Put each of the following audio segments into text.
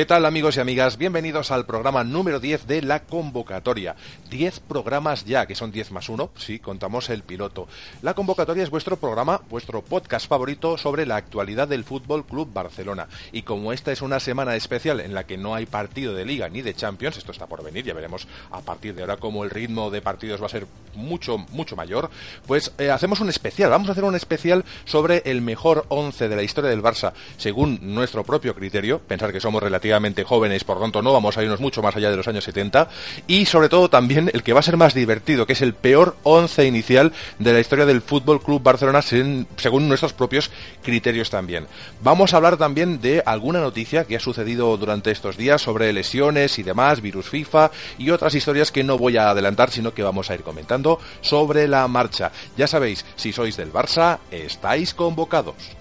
¿Qué tal amigos y amigas? Bienvenidos al programa número 10 de la convocatoria. 10 programas ya, que son 10 más 1, si contamos el piloto. La convocatoria es vuestro programa, vuestro podcast favorito sobre la actualidad del Fútbol Club Barcelona. Y como esta es una semana especial en la que no hay partido de Liga ni de Champions, esto está por venir, ya veremos a partir de ahora cómo el ritmo de partidos va a ser mucho, mucho mayor, pues eh, hacemos un especial. Vamos a hacer un especial sobre el mejor 11 de la historia del Barça, según nuestro propio criterio. Pensar que somos relativamente relativamente jóvenes, por lo tanto no vamos a irnos mucho más allá de los años 70, y sobre todo también el que va a ser más divertido, que es el peor once inicial de la historia del Fútbol Club Barcelona según nuestros propios criterios también. Vamos a hablar también de alguna noticia que ha sucedido durante estos días sobre lesiones y demás, virus FIFA y otras historias que no voy a adelantar, sino que vamos a ir comentando sobre la marcha. Ya sabéis, si sois del Barça, estáis convocados.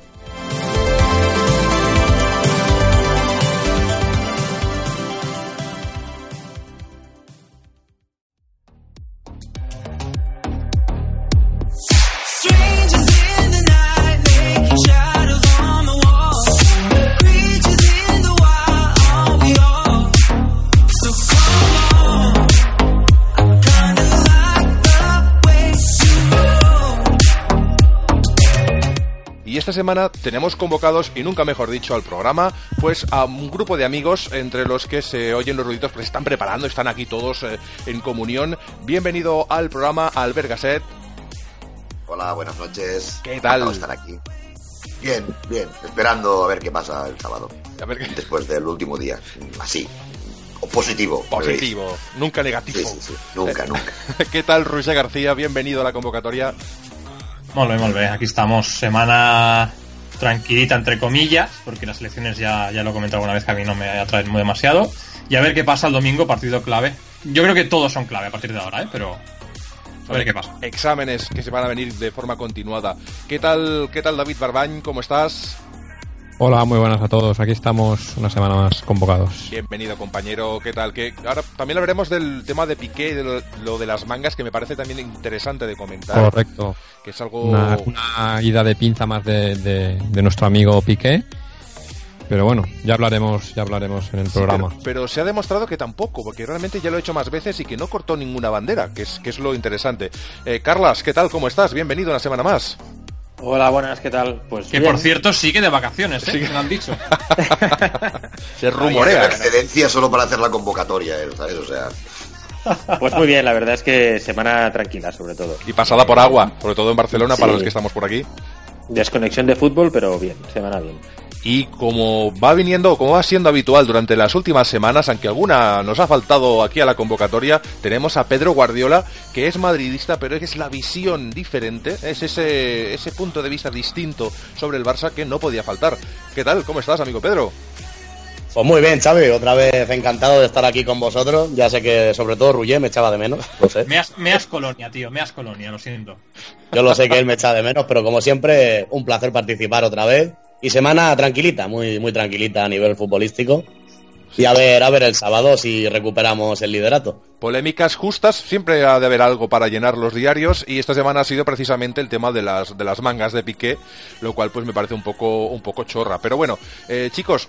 Esta semana tenemos convocados, y nunca mejor dicho, al programa, pues a un grupo de amigos entre los que se oyen los ruiditos, pues están preparando, están aquí todos eh, en comunión. Bienvenido al programa, Albert Gasset. Hola, buenas noches. ¿Qué tal? estar aquí. Bien, bien, esperando a ver qué pasa el sábado. Después del último día, así, positivo. Positivo, nunca negativo. Sí, sí, nunca, nunca. ¿Qué tal, Ruiz García? Bienvenido a la convocatoria. Molt bé. Aquí estamos. Semana tranquilita, entre comillas, porque las elecciones ya, ya lo he comentado alguna vez que a mí no me atraen muy demasiado. Y a ver qué pasa el domingo, partido clave. Yo creo que todos son clave a partir de ahora, ¿eh? pero a ver qué pasa. Exámenes que se van a venir de forma continuada. ¿Qué tal, qué tal David Barbañ? ¿Cómo estás? Hola, muy buenas a todos. Aquí estamos una semana más convocados. Bienvenido, compañero. ¿Qué tal? Que ahora también hablaremos del tema de Piqué, de lo, de las mangas, que me parece también interesante de comentar. Correcto. Que es algo una, ida de pinza más de, nuestro amigo Piqué. Pero bueno, ya hablaremos, ya hablaremos en el programa. Pero, se ha demostrado que tampoco, porque realmente ya lo he hecho más veces y que no cortó ninguna bandera, que es, que es lo interesante. Eh, Carlas, ¿qué tal? ¿Cómo estás? Bienvenido una semana más. Hola, buenas, ¿qué tal? Pues que por cierto sigue de vacaciones, ¿eh? Sí. Me han dicho. Se rumorea. excedencia solo para hacer la convocatoria, ¿eh? ¿sabes? O sea. Pues muy bien, la verdad es que semana tranquila, sobre todo. Y pasada por agua, sobre todo en Barcelona, para los que estamos por aquí. Desconexión de fútbol, pero bien, semana bien. Y como va viniendo, como va siendo habitual durante las últimas semanas, aunque alguna nos ha faltado aquí a la convocatoria, tenemos a Pedro Guardiola, que es madridista, pero es la visión diferente, es ese, ese punto de vista distinto sobre el Barça que no podía faltar. ¿Qué tal? ¿Cómo estás, amigo Pedro? Pues muy bien, Xavi, otra vez encantado de estar aquí con vosotros. Ya sé que sobre todo Rullé me echaba de menos, lo sé. Me has, colonia, tío, me has colonia, lo siento. Yo lo sé que él me echa de menos, pero como siempre, un placer participar otra vez. Y semana tranquilita, muy, muy tranquilita a nivel futbolístico. Y a ver, a ver el sábado si recuperamos el liderato. Polémicas justas, siempre ha de haber algo para llenar los diarios y esta semana ha sido precisamente el tema de las, de las mangas de Piqué, lo cual pues me parece un poco, un poco chorra. Pero bueno, eh, chicos,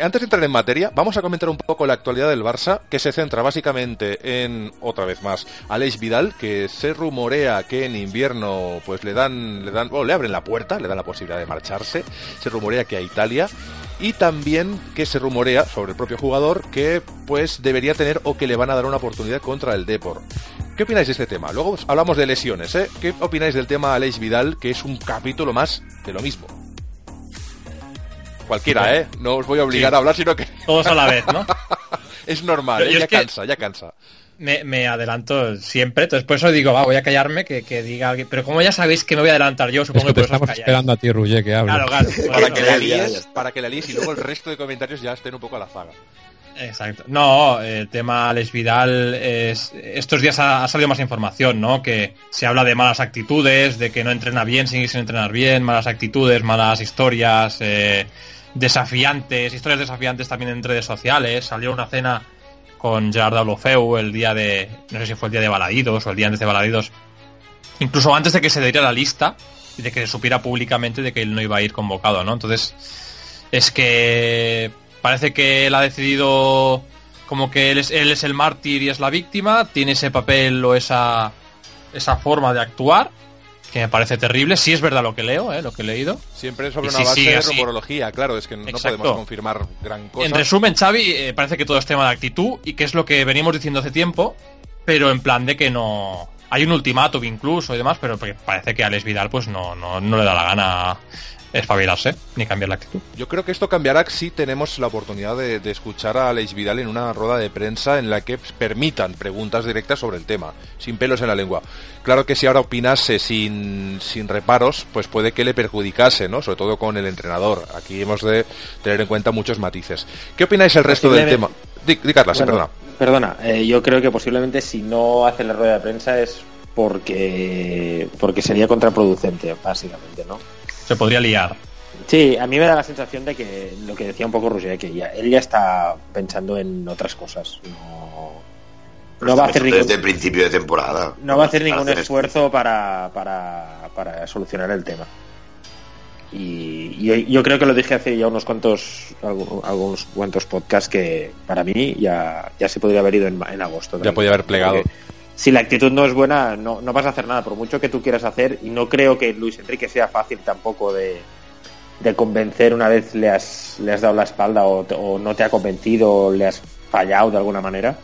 antes de entrar en materia, vamos a comentar un poco la actualidad del Barça, que se centra básicamente en, otra vez más, Aleix Vidal, que se rumorea que en invierno pues le dan, le dan, o le abren la puerta, le dan la posibilidad de marcharse, se rumorea que a Italia, y también que se rumorea sobre el propio jugador que pues debería tener o que le van a dar una oportunidad contra el Depor. ¿Qué opináis de este tema? Luego hablamos de lesiones, ¿eh? ¿Qué opináis del tema Aleix Vidal, que es un capítulo más de lo mismo? Cualquiera, ¿eh? No os voy a obligar a hablar, sino que... Todos a la vez, ¿no? es normal, ¿eh? ya cansa, ya cansa. Me, adelanto siempre, entonces por eso digo, va, voy a callarme, que, diga alguien. Pero como ya sabéis que me voy a adelantar yo, supongo que, por estamos esperando a ti, Ruye, que hable. Claro, claro. para, que la líes, para que la líes y luego el resto de comentarios ya estén un poco a la zaga. Exacto. No, el tema Alex Vidal es, estos días ha, salido más información, ¿no? Que se habla de malas actitudes, de que no entrena bien, sigue sin entrenar bien, malas actitudes, malas historias, eh, desafiantes, historias desafiantes también en redes sociales. Salió una cena con Gerard Olofeu el día de, no sé si fue el día de Baladidos o el día antes de Baladidos, incluso antes de que se diera la lista y de que se supiera públicamente de que él no iba a ir convocado, ¿no? Entonces, es que parece que él ha decidido como que él es, él es el mártir y es la víctima, tiene ese papel o esa, esa forma de actuar, que me parece terrible. Si es verdad lo que leo, ¿eh? lo que he leído. Siempre sobre una base de rumorología, claro, es que no podemos confirmar gran cosa. En resumen, Xavi, eh, parece que todo es tema de actitud y que es lo que venimos diciendo hace tiempo, pero en plan de que no... Hay un ultimátum incluso y demás, pero parece que a Alex Vidal pues no, no, no le da la gana espabilarse ni cambiar la actitud. Yo creo que esto cambiará si tenemos la oportunidad de, escuchar a Alex Vidal en una rueda de prensa en la que permitan preguntas directas sobre el tema, sin pelos en la lengua. Claro que si ahora opinase sin, sin reparos, pues puede que le perjudicase, ¿no? Sobre todo con el entrenador. Aquí hemos de tener en cuenta muchos matices. ¿Qué opináis el resto del tema? Di, Carla, perdona. Perdona, eh, yo creo que posiblemente si no hace la rueda de prensa es porque porque sería contraproducente, básicamente, ¿no? Se podría liar. Sí, a mí me da la sensación de que lo que decía un poco Roger, que ya, él ya está pensando en otras cosas. No, va a hacer ningún, desde el principio de temporada. No va a hacer ningún esfuerzo para, para, para, solucionar el tema. Y, yo creo que lo dije hace ya unos cuantos algunos cuantos podcasts que para mí ya, ya se podría haber ido en, en agosto. Ya podría haber plegado si la actitud no es buena, no, no vas a hacer nada, por mucho que tú quieras hacer. Y no creo que Luis Enrique sea fácil tampoco de, convencer una vez le has, le has dado la espalda o, no te ha convencido o le has fallado de alguna manera.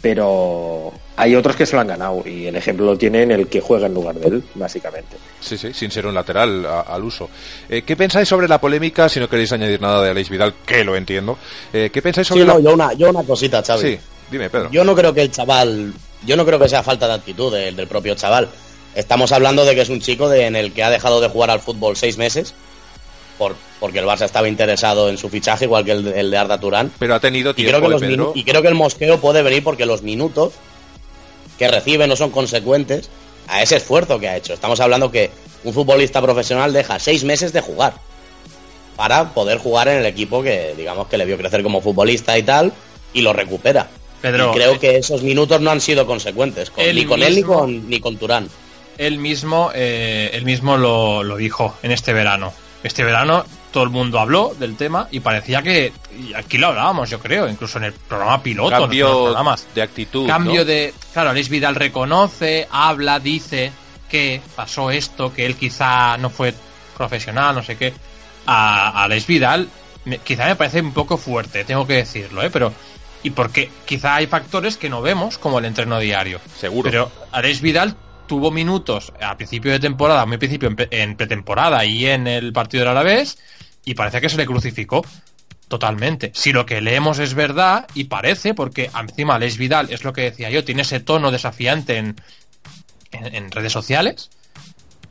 Pero hay otros que se lo han ganado y el ejemplo lo tiene en el que juega en lugar de él, básicamente. Sí, sí, sin ser un lateral al uso. Eh, ¿Qué pensáis sobre la polémica? Si no queréis añadir nada de Aleix Vidal, que lo entiendo. Eh, ¿Qué pensáis sobre yo, una, yo una cosita, Xavi. Sí, dime, Pedro. Yo no creo que el chaval yo no creo que sea falta de actitud del, propio chaval. Estamos hablando de que es un chico en el que ha dejado de jugar al fútbol seis meses por, porque el Barça estaba interesado en su fichaje, igual que el, de Arda Turán. Pero ha tenido tiempo, y creo, que y creo que el mosqueo puede venir porque los minutos que recibe no son consecuentes a ese esfuerzo que ha hecho. Estamos hablando que un futbolista profesional deja seis meses de jugar para poder jugar en el equipo que, digamos, que le vio crecer como futbolista y tal, y lo recupera y creo eh, que esos minutos no han sido consecuentes, ni con él ni con, ni con Turán. Él mismo, eh, él mismo lo, dijo en este verano. Este verano todo el mundo habló del tema y parecía que, y aquí lo hablábamos yo creo, incluso en el programa piloto, Cambio en de actitud. Cambio de, claro, Alex Vidal reconoce, habla, dice que pasó esto, que él quizá no fue profesional, no sé qué. A, a Alex Vidal quizá me parece un poco fuerte, tengo que decirlo, ¿eh? pero y porque quizá hay factores que no vemos, como el entreno diario. Seguro. Pero Alex Vidal tuvo minutos a principio de temporada, muy principio en, pretemporada y en el partido del Alavés, y parece que se le crucificó totalmente. Si lo que leemos es verdad, y parece, porque encima Alex Vidal, es lo que decía yo, tiene ese tono desafiante en, en, redes sociales,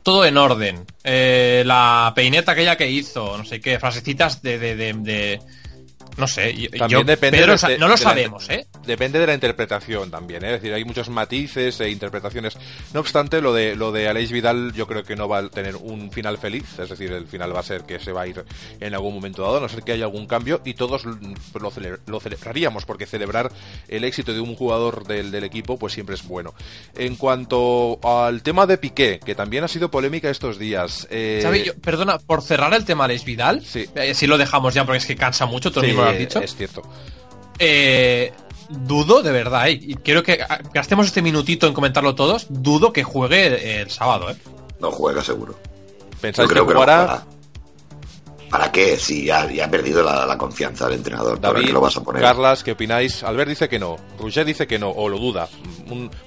todo en orden. Eh, la peineta aquella que hizo, no sé qué, frasecitas de, de, de no sé, yo, depende no lo sabemos, ¿eh? Depende de la interpretación también, ¿eh? Es decir, hay muchos matices e interpretaciones. No obstante, lo de lo de Aleix Vidal yo creo que no va a tener un final feliz, es decir, el final va a ser que se va a ir en algún momento dado, a no ser que haya algún cambio y todos lo, celebraríamos porque celebrar el éxito de un jugador del, del equipo pues siempre es bueno. En cuanto al tema de Piqué, que también ha sido polémica estos días. Eh... perdona, por cerrar el tema Aleix Vidal, sí. Eh, si lo dejamos ya porque es que cansa mucho, todo dicho. Es cierto. Eh, dudo, de verdad, eh, y quiero que gastemos este minutito en comentarlo todos. Dudo que juegue el, sábado, ¿eh? No juega seguro. ¿Pensáis que jugará? ¿Para qué? Si ya, ha perdido la, confianza del entrenador. David, lo vas a poner? Carlas, ¿qué opináis? Albert dice que no. Roger dice que no, o lo duda.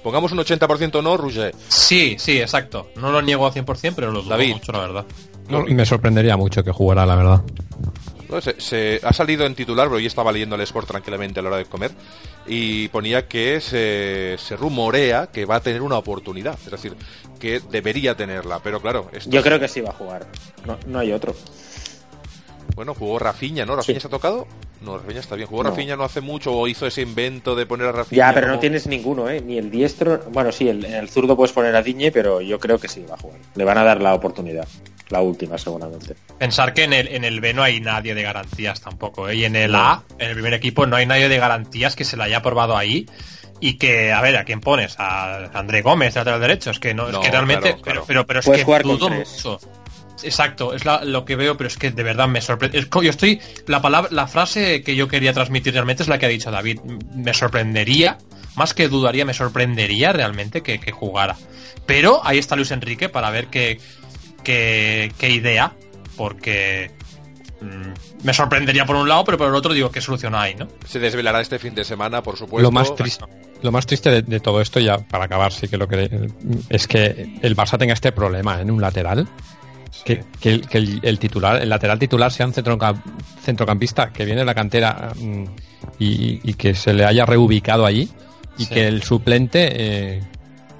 pongamos un 80% no, Roger. Sí, sí, exacto. No lo niego al 100%, pero lo dudo David. mucho, la verdad. me sorprendería mucho que jugara, la verdad. Se, ha salido en titular, pero hoy estaba leyendo el Sport tranquilamente a la hora de comer y ponía que se, se rumorea que va a tener una oportunidad, es decir, que debería tenerla, pero claro. Yo creo que sí va a jugar, no, hay otro. Bueno, jugó Rafiña, ¿no? ¿Rafiña se ha tocado? No, Rafiña está bien. Jugó Rafiña no hace mucho o hizo ese invento de poner a Rafiña. Ya, pero no tienes ninguno, ¿eh? Ni el diestro. Bueno, sí, el zurdo puedes poner a Diñe, pero yo creo que sí va a jugar. Le van a dar la oportunidad la última seguramente. Pensar que en el, en el B no hay nadie de garantías tampoco, ¿eh? y en el A, en el primer equipo, no hay nadie de garantías que se la haya probado ahí. Y que, a ver, ¿a quién pones? A André Gómez, lateral derecho. Es que no, es que realmente. pero, pero, pero es que dudo mucho. Exacto, es lo que veo, pero es que de verdad me sorprende. Yo estoy. La palabra, la frase que yo quería transmitir realmente es la que ha dicho David. Me sorprendería, más que dudaría, me sorprendería realmente que, jugara. Pero ahí está Luis Enrique para ver qué, qué, qué idea, porque mm, me sorprendería por un lado, pero por el otro digo qué solución hay, ¿no? Se desvelará este fin de semana, por supuesto. Lo más triste, lo más triste de, todo esto, ya para acabar, sí que lo que es que el Barça tenga este problema en un lateral que, el, titular, el lateral titular sea un centrocampista que viene de la cantera mm, y, que se le haya reubicado allí y que el suplente eh,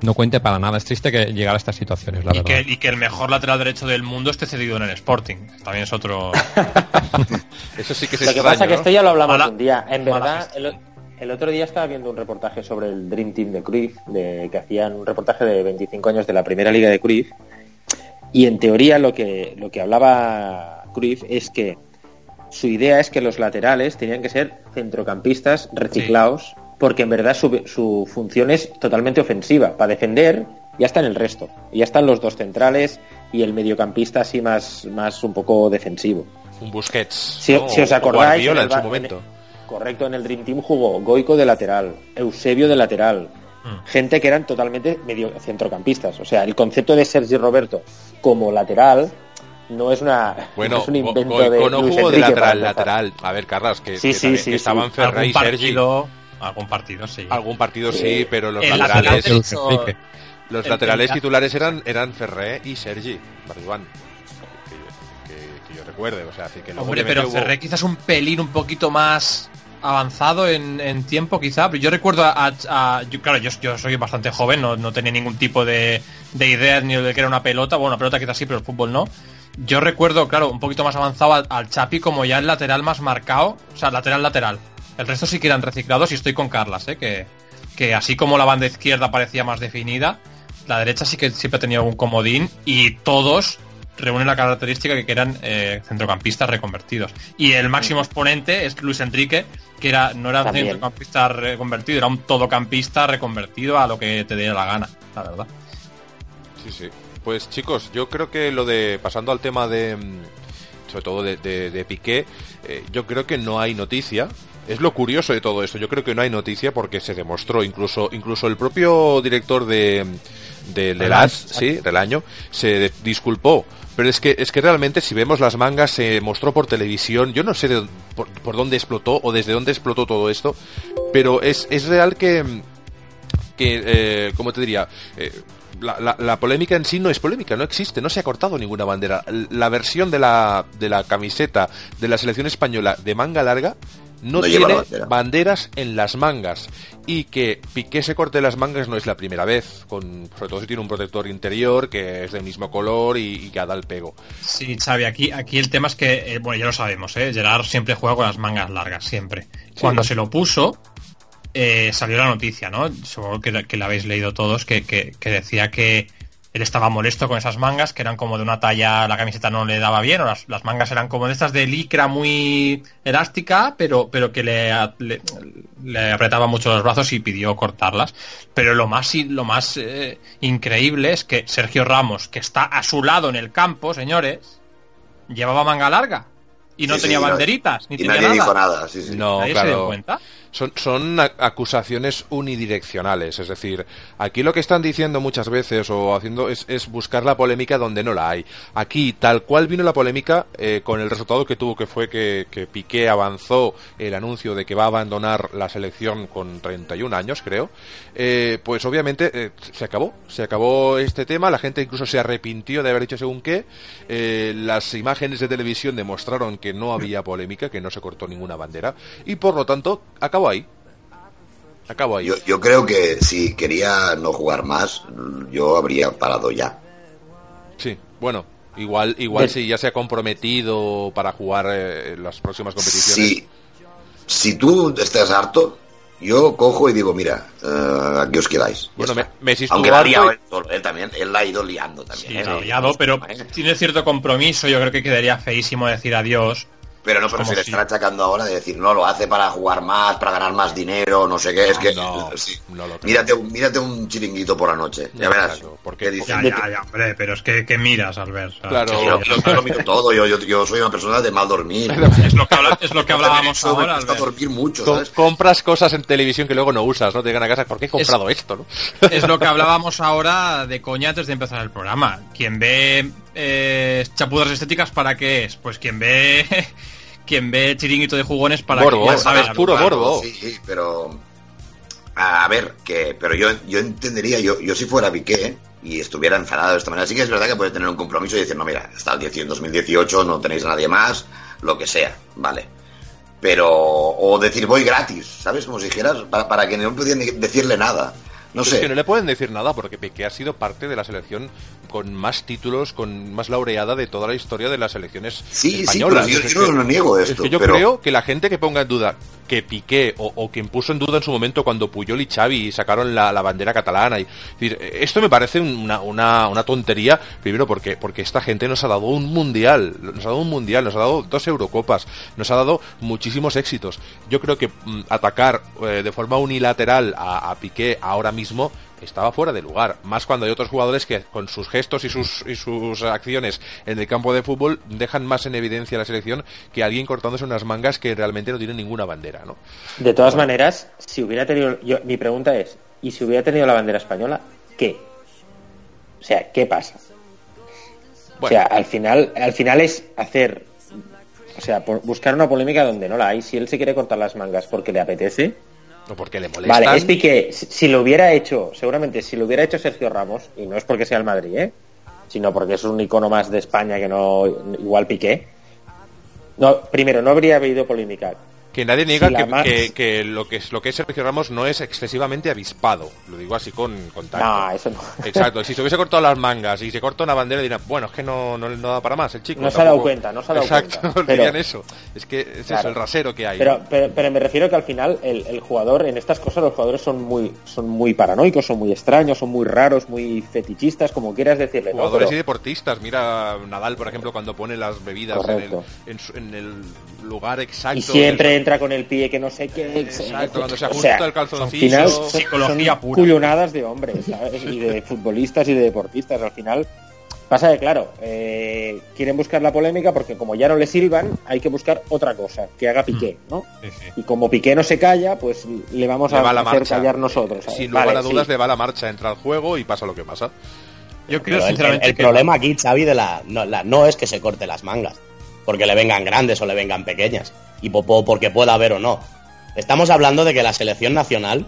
no cuente para nada. Es triste que llegara a estas situaciones, la y verdad. Que, y que el mejor lateral derecho del mundo esté cedido en el Sporting. También es otro. Eso sí que se Lo que pasa es que esto ya lo hablamos un día. En verdad, el, otro día estaba viendo un reportaje sobre el Dream Team de Cruyff, de, que hacían un reportaje de 25 años de la primera liga de Cruyff y en teoría lo que, lo que hablaba Cruyff es que su idea es que los laterales tenían que ser centrocampistas reciclados, porque en verdad su, su, función es totalmente ofensiva. Para defender ya está en el resto. Ya están los dos centrales y el mediocampista así más, más un poco defensivo. Un Busquets. Si, os acordáis... en, su momento. correcto, en el Dream Team jugó Goico de lateral, Eusebio de lateral, Mm. gente que eran totalmente medio centrocampistas. O sea, el concepto de Sergi Roberto como lateral no es una bueno, es un invento de no jugó de lateral lateral a ver Carlos que, sí, sí, sí, estaban Ferrer y Sergi algún partido sí algún partido sí, pero los laterales los laterales titulares eran eran Ferré y Sergi Barjuan que, yo recuerde o sea así que hombre pero Ferré quizás un pelín un poquito más avanzado en, tiempo quizá, pero yo recuerdo a, claro, yo, yo, soy bastante joven, no, no tenía ningún tipo de, de idea ni de que era una pelota, bueno, una pelota quizás sí, pero el fútbol no. Yo recuerdo, claro, un poquito más avanzado al, al Chapi como ya el lateral más marcado, o sea, lateral lateral. El resto sí que eran reciclados y estoy con Carlas, ¿eh? que, que así como la banda izquierda parecía más definida, la derecha sí que siempre tenía un comodín y todos reúnen la característica que eran eh, centrocampistas reconvertidos. Y el máximo exponente es Luis Enrique, que era no era un centrocampista reconvertido, era un todocampista reconvertido a lo que te diera la gana, la verdad. Sí, sí. Pues chicos, yo creo que lo de, pasando al tema de, mm, sobre todo de, de, Piqué, eh, yo creo que no hay noticia, es lo curioso de todo esto. Yo creo que no hay noticia porque se demostró, incluso, incluso el propio director de, de, de sí, del año, se disculpó pero es que, es que realmente si vemos las mangas se mostró por televisión, yo no sé de, por, dónde explotó o desde dónde explotó todo esto, pero es, es real que, que eh, ¿cómo te diría? Eh, la, la, polémica en sí no es polémica, no existe, no se ha cortado ninguna bandera. La versión de la, de la camiseta de la selección española de manga larga no, tiene banderas en las mangas y que Piqué se corte las mangas no es la primera vez, con, sobre todo si tiene un protector interior que es del mismo color y, que da el pego. Sí, Xavi, aquí, aquí el tema es que, eh, bueno, ya lo sabemos, ¿eh? Gerard siempre juega con las mangas largas, siempre. Cuando se lo puso, eh, salió la noticia, ¿no? Supongo que, que la habéis leído todos, que, que decía que él estaba molesto con esas mangas que eran como de una talla, la camiseta no le daba bien, o las, mangas eran como de estas de licra muy elástica, pero, pero que le, le, apretaba mucho los brazos y pidió cortarlas. Pero lo más, lo más eh, increíble es que Sergio Ramos, que está a su lado en el campo, señores, llevaba manga larga y no tenía banderitas, ni tenía nadie nada. Dijo nada no, ¿Nadie se dio cuenta? Son, son acusaciones unidireccionales, es decir, aquí lo que están diciendo muchas veces o haciendo es, es buscar la polémica donde no la hay. Aquí, tal cual vino la polémica, eh, con el resultado que tuvo que fue que, que, Piqué avanzó el anuncio de que va a abandonar la selección con 31 años, creo, eh, pues obviamente eh, se acabó, se acabó este tema, la gente incluso se arrepintió de haber dicho según qué, las imágenes de televisión demostraron que no había polémica, que no se cortó ninguna bandera, y por lo tanto, acabó ahí. Acabo ahí. Yo, creo que si quería no jugar más, yo habría parado ya. Sí, bueno, igual, igual si ya se ha comprometido para jugar eh, las próximas competiciones. Sí. Si tú estás harto, yo cojo y digo, mira, uh, aquí os quedáis. Bueno, me, me Aunque la liado él solo, él también, él la ha ido liando también. Sí, ¿eh? liado, pero tiene cierto compromiso, yo creo que quedaría feísimo decir adiós Pero no, pero se le están achacando ahora de decir, no, lo hace para jugar más, para ganar más dinero, no sé qué. es que. No, sí. no lo mírate, un- mírate un chiringuito por la noche. Ya verás. claro, porque- ¿Qué dices? Ya, ya, ya, hombre, pero es que, que miras, Albert. Sea, Claro. Sí, yo, yo- yo lo miro todo, yo, yo, yo soy una persona de mal dormir. Es lo que, habla- es lo que hablábamos me ahora, Albert. dormir mucho, Com- ¿sabes? compras cosas en televisión que luego no usas, ¿no? Te llegan a casa, ¿por qué he comprado esto, no? Es lo que hablábamos ahora de coña antes de empezar el programa. Quien ve eh, chapudas estéticas, ¿para qué es? Pues quien ve quien ve chiringuito de jugones para que es sabe puro. Sí, sí, pero. A ver, que. Pero yo, yo entendería, yo, yo si fuera Piqué y estuviera enfadado de esta manera, sí que es verdad que puede tener un compromiso y decir, no, mira, hasta el 10 en 2018 no tenéis a nadie más, lo que sea, vale. Pero. O decir, voy gratis, ¿sabes? Como si dijeras, para, para que no pudieran decirle nada. No Es sé. que no le pueden decir nada porque Piqué ha sido parte de la selección con más títulos, con más laureada de toda la historia de las selecciones Sí, sí, españolas. pero yo, Es que- no niego esto. Es que yo pero... creo que la gente que ponga en duda que Piqué o, o quien puso en duda en su momento cuando Puyol y Xavi sacaron la, la bandera catalana y es decir, esto me parece una, una, una tontería primero porque porque esta gente nos ha dado un mundial nos ha dado un mundial nos ha dado dos Eurocopas nos ha dado muchísimos éxitos yo creo que mm, atacar eh, de forma unilateral a, a Piqué ahora mismo estaba fuera de lugar, más cuando hay otros jugadores que con sus gestos y sus, y sus acciones en el campo de fútbol dejan más en evidencia a la selección que alguien cortándose unas mangas que realmente no tienen ninguna bandera, ¿no? De todas maneras, si hubiera tenido. Yo, mi pregunta es: ¿y si hubiera tenido la bandera española, qué? O sea, ¿qué pasa? O sea, al final, al final es hacer. O sea, por- buscar una polémica donde no la hay. Si él se quiere cortar las mangas porque le apetece. O porque le molestan. Vale, es Piqué. Si, si lo hubiera hecho, seguramente si lo hubiera hecho Sergio Ramos, y no es porque sea el Madrid, ¿eh? sino porque es un icono más de España que no igual Piqué. No, primero, no habría habido polémica. Que nadie niega que, que- que lo que es lo que es Sergio Ramos no es excesivamente avispado. Lo digo así con, con tacto. No, eso no. Exacto, si se hubiese cortado las mangas y se corta una bandera dirán, bueno, es que no, no, no da para más el chico. No se ha dado tampoco- cuenta, no se ha dado Exacto, cuenta. Pero- dirían eso. Es que es eso, el rasero que hay. Pero, pero, pero me refiero que al final el, el jugador, en estas cosas los jugadores son muy, son muy paranoicos, son muy extraños, son muy raros, muy fetichistas, como quieras decirle. ¿no? Jugadores Pero- y deportistas, mira Nadal, por ejemplo, cuando pone las bebidas en el, en, el lugar exacto. y siempre entra con el pie que no sé qué. Exacto, cuando se O ajusta sea, el calzoncillo. Al final son, Psicología son pura. cullonadas de hombres, ¿sabes? Y de futbolistas y de deportistas. Al final pasa que, claro, eh, quieren buscar la polémica porque como ya no le sirvan, hay que buscar otra cosa, que haga Piqué, ¿no? Sí, sí. Y como Piqué no se calla, pues le vamos le a hacer marcha. callar nosotros. ¿sabes? Sin lugar Vale, a dudas, sí. le va la marcha, entra al juego y pasa lo que pasa. Yo creo Pero el, sinceramente el que problema aquí, Xavi, de la no, la- no es que se corte las mangas, porque le vengan grandes o le vengan pequeñas, y po- po- porque pueda haber o no. Estamos hablando de que la selección nacional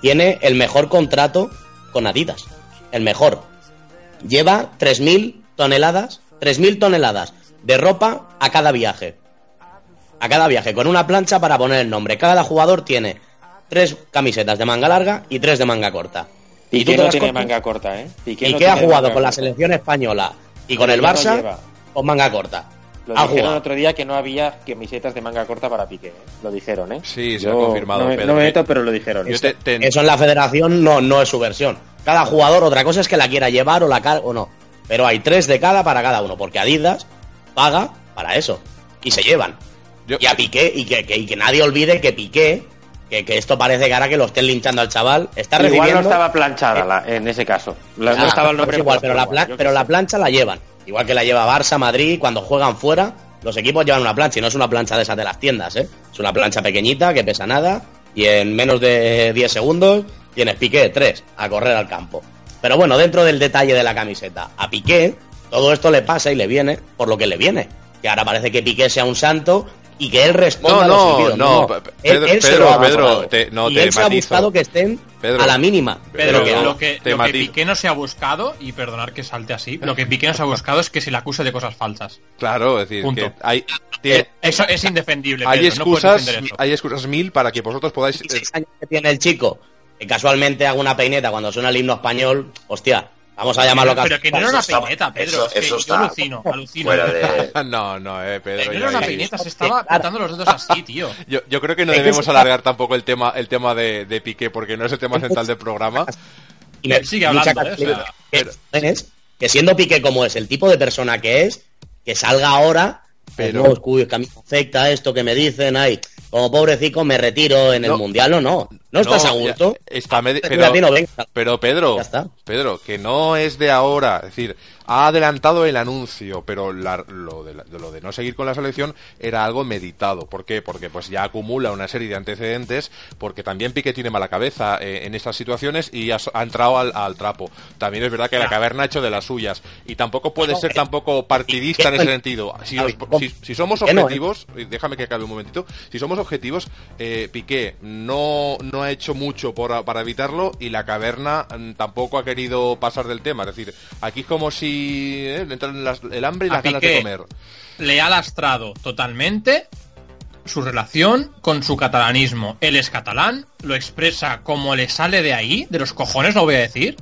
tiene el mejor contrato con Adidas. El mejor. Lleva 3.000 toneladas, 3.000 toneladas de ropa a cada viaje. A cada viaje, con una plancha para poner el nombre. Cada jugador tiene tres camisetas de manga larga y tres de manga corta. Y tú no tiene cortas. manga corta, ¿eh? Piqué ¿Y no qué ha jugado con la selección española y con el no Barça? lleva. con manga corta. Lo dijeron otro día que no había camisetas de manga corta para Piqué. ¿eh? Lo dijeron, ¿eh? Sí, se Yo ha confirmado, No me, Pedro, no me que- meto, pero lo dijeron. Yo te- te- Eso en la federación no, no es su versión. Cada jugador, otra cosa es que la quiera llevar o la car o no. Pero hay tres de cada para cada uno, porque Adidas paga para eso. Y se llevan. yo- Y a Piqué, y que, que- y que nadie olvide que Piqué, que, que esto parece que ahora que lo estén linchando al chaval, está Igual recibiendo. no estaba planchada la- en ese caso. La- no Ah, estaba el pues nombre igual, pero la, plan- pero la plancha la llevan. Igual que la lleva Barça, Madrid, cuando juegan fuera, los equipos llevan una plancha y no es una plancha de esas de las tiendas, ¿eh? Es una plancha pequeñita que pesa nada y en menos de 10 segundos tienes Piqué 3 a correr al campo. Pero bueno, dentro del detalle de la camiseta, a Piqué todo esto le pasa y le viene por lo que le viene. Que ahora parece que Piqué sea un santo y que él responda No, a los no, no, Pe- Él- Pedro- él se Pedro, Pedro, te- no, y te él se ha buscado que estén Pedro. a la mínima. Pedro, que lo, que, lo que. Piqué no se ha buscado, y perdonar que salte así, lo que Piqué no se ha buscado es que se le acuse de cosas falsas. Claro, es decir, Punto. que hay, tiene- Eso es indefendible. hay Pedro, no excusas, defender eso. hay excusas mil para que vosotros podáis. eh, 16 años que tiene el chico, que casualmente haga una peineta cuando suena el himno español, hostia, vamos a llamarlo Pero que no era una Eso está- peineta, Pedro. eso- es que eso yo alucino, alucino. Fuera de... No, no, eh, Pedro. No era una peineta, se estaba apretando los dedos así, tío. Yo, yo creo que no debemos alargar tampoco el tema, el tema de, de Piqué porque no es el tema central del programa. Y me- Sigue hablando, ¿eh? O sea, casualidad que siendo Piqué como es, el tipo de persona que es, que salga ahora Pero... Pero- No, que a mí me afecta esto que me dicen, ay, como pobrecito me retiro en el mundial, no, no. No estás No, a gusto. está Pero, pero, Pedro. Pedro, que no es de ahora, es decir, ha adelantado el anuncio, pero la- lo, de la- de lo de no seguir con la selección era algo meditado. ¿Por qué? Porque pues ya acumula una serie de antecedentes, porque también Piqué tiene mala cabeza eh, en estas situaciones y ha, ha entrado al, al trapo. También es verdad que la caverna ha hecho de las suyas y tampoco puede No, ser eh, tampoco partidista en ese sentido. Si, os- si- si somos ¿eh? objetivos, déjame que acabe un momentito, si somos objetivos, eh, Piqué no, no ha hecho mucho por- para evitarlo y la caverna mm, tampoco ha querido pasar del tema. Es decir, aquí es como si eh, le entran las- el hambre y las ganas de comer. le ha lastrado totalmente su relación con su catalanismo. Él es catalán, lo expresa como le sale de ahí, de los cojones, lo voy a decir.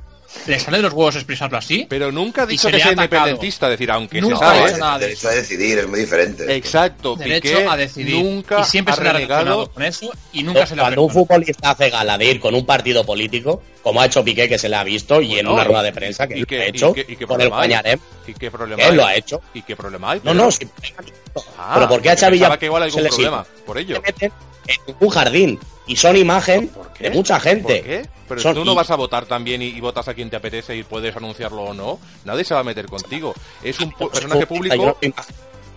Le sale de los huevos expresarlo así. Pero nunca ha Y dicho que sea independentista, es decir, aunque Nunca se ha sabe. hecho nada de derecho a decidir es muy diferente. Exacto, Derecho Piqué a decidir. nunca y siempre ha se le ha renegado relacionado con eso y nunca se le ha Cuando un futbolista hace gala de ir con un partido político, como ha hecho Piqué, que se le ha visto, y en Bueno, una y- rueda de prensa que y lo ha y hecho, qué- y qué con el problema hay? Pañarem, ¿Y qué problema él hay? lo ha hecho. ¿Y qué problema hay? No, no, si Ah, pero ¿por qué a porque pensaba ya que igual hay algún le problema por ello. En un jardín y son imagen ¿Por qué? de mucha gente. ¿Por qué? Pero Son- tú no vas a votar también y, y votas a quien te apetece y puedes anunciarlo o no. Nadie se va a meter contigo. Es un pu- personaje público.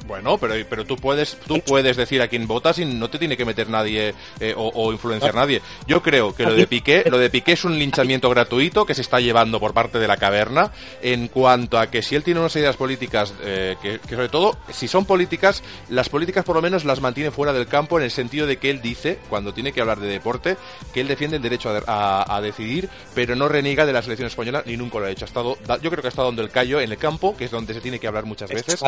Bueno, pero, pero tú puedes tú puedes decir a quién votas y no te tiene que meter nadie eh, o, o influenciar nadie. Yo creo que lo de Piqué, lo de Piqué es un linchamiento gratuito que se está llevando por parte de la caverna en cuanto a que si él tiene unas ideas políticas eh, que, que sobre todo si son políticas, las políticas por lo menos las mantiene fuera del campo en el sentido de que él dice cuando tiene que hablar de deporte que él defiende el derecho a, a- a decidir, pero no reniega de la selección española ni nunca lo ha hecho. Ha estado, yo creo que ha estado donde el callo en el campo, que es donde se tiene que hablar muchas veces.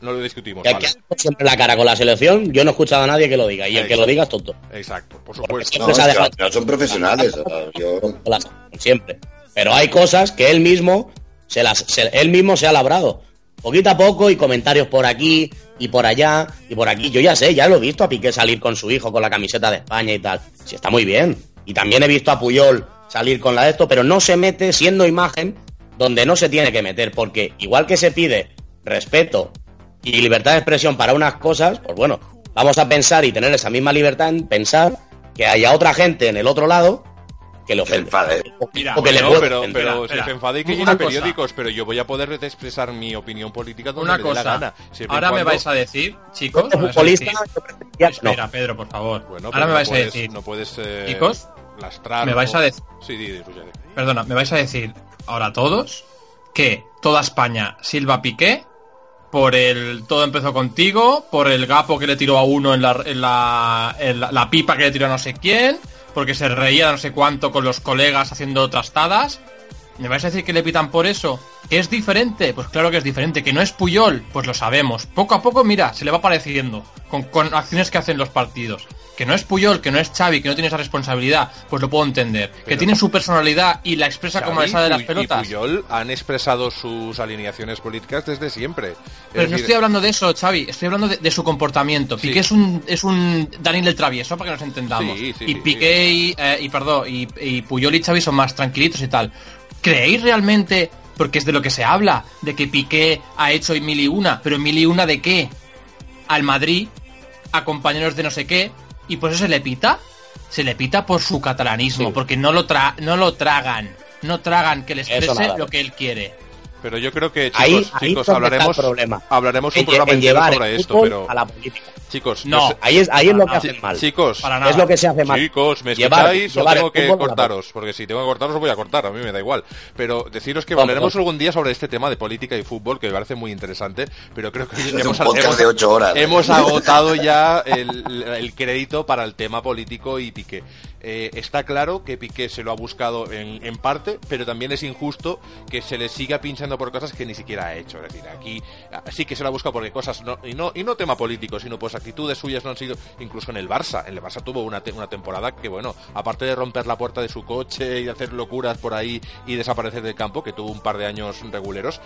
No lo discutimos. Vale. siempre la cara con la selección, yo no he escuchado a nadie que lo diga, y el que lo diga es tonto. Exacto, por supuesto. siempre No, se ha dejado- son profesionales. yo- siempre. Pero hay cosas que él mismo se las, se- él mismo se ha labrado. Poquito a poco y comentarios por aquí y por allá y por aquí. Yo ya sé, ya lo he visto a Piqué salir con su hijo con la camiseta de España y tal. Sí, está muy bien. Y también he visto a Puyol salir con la de esto, pero no se mete siendo imagen donde no se tiene que meter, porque igual que se pide respeto y libertad de expresión para unas cosas, pues bueno, vamos a pensar y tener esa misma libertad en pensar que haya otra gente en el otro lado que le Se ofende. enfade. Mira, O que le pero, ofender. pero Espera, si se enfade y que periódicos, pero yo voy a poder expresar mi opinión política donde Una me dé la cosa, gana. siempre y ahora me vais a decir, chicos, me vais a decir- no. espera, Pedro, por favor. Bueno, ahora me no vais a decir, No puedes. eh, Chicos, lastrar. me vais o- a decir, Sí, di, di, Ruggeri. perdona, me vais a decir ahora todos que toda España Silva Piqué por el todo empezó contigo, por el gapo que le tiró a uno en la, en la, en la, la pipa que le tiró a no sé quién, porque se reía no sé cuánto con los colegas haciendo trastadas. ¿Me vais a decir que le pitan por eso? ¿Que es diferente? Pues claro que es diferente. ¿Que no es Puyol? Pues lo sabemos. Poco a poco, mira, se le va pareciendo. Con, con acciones que hacen los partidos. Que no es Puyol, que no es Xavi, que no tiene esa responsabilidad. Pues lo puedo entender. que tiene su personalidad y la expresa como sale de las pelotas. Y Puyol han expresado sus alineaciones políticas desde siempre. Es Pero no decir, estoy hablando de eso, Xavi. Estoy hablando de, de su comportamiento. Sí. Piqué es un, es un Daniel el Travieso, para que nos entendamos. Sí, sí, y Piqué y, eh, y, perdón, y, y Puyol y Xavi son más tranquilitos y tal. ¿Creéis realmente, porque es de lo que se habla, de que Piqué ha hecho en mil y una, pero en mil y una de qué? Al Madrid, a compañeros de no sé qué, y por eso se le pita? Se le pita por su catalanismo, Sí. porque no lo, tra no lo tragan. No tragan que le Eso exprese lo que él quiere. Pero yo creo que, chicos, Ahí, ahí chicos hablaremos, el problema. hablaremos un En, programa en llevar sobre el esto, fútbol pero a la política. chicos, No. sé- Ahí es, ahí es lo que hacen mal. chicos, Para nada. Es lo que se hace mal. Chicos, ¿me Llevar- escucháis o llevar tengo el que cortaros? Porque si tengo que cortaros os voy a cortar, a mí me da igual. Pero deciros que Vamos, hablaremos vamos. algún día sobre este tema de política y fútbol, que me parece muy interesante, pero creo que un hemos, podcast hemos- de ocho horas. hemos agotado ya el, el crédito para el tema político y Piqué. Eh, está claro que Piqué se lo ha buscado en, en parte, pero también es injusto que se le siga pinchando por cosas que ni siquiera ha hecho. Es decir, aquí ah, sí que se lo ha buscado porque cosas, no, y, no, y no tema político, sino pues actitudes suyas no han sido, incluso en el Barça. En el Barça tuvo una, una temporada que, bueno, aparte de romper la puerta de su coche y hacer locuras por ahí y desaparecer del campo, que tuvo un par de años reguleros,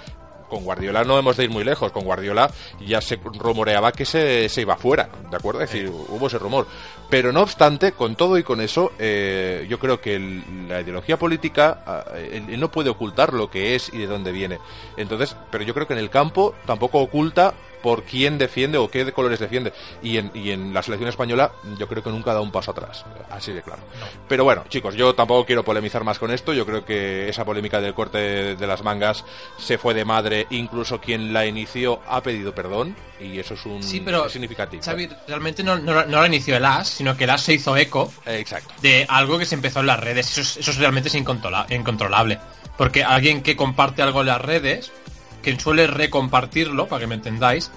con Guardiola no hemos de ir muy lejos. Con Guardiola ya se rumoreaba que se, se iba fuera, ¿de acuerdo? Es decir, hubo ese rumor. Pero no obstante, con todo y con eso, eh, yo creo que el- la ideología política ah, él no puede ocultar lo que es y de dónde viene. Entonces, pero yo creo que en el campo tampoco oculta por quién defiende o qué colores defiende. Y en, y en la selección española yo creo que nunca da un paso atrás, así de claro. Pero bueno, chicos, yo tampoco quiero polemizar más con esto, yo creo que esa polémica del corte de las mangas se fue de madre, incluso quien la inició ha pedido perdón y eso es un Sí, pero es significativo. Xavi, realmente no, no, no la inició el AS, sino que el AS se hizo eco exacto. de algo que se empezó en las redes. Eso, es- eso es realmente es incontrola- incontrolable. Porque alguien que comparte algo en las redes, que suele recompartirlo, para que me entendáis,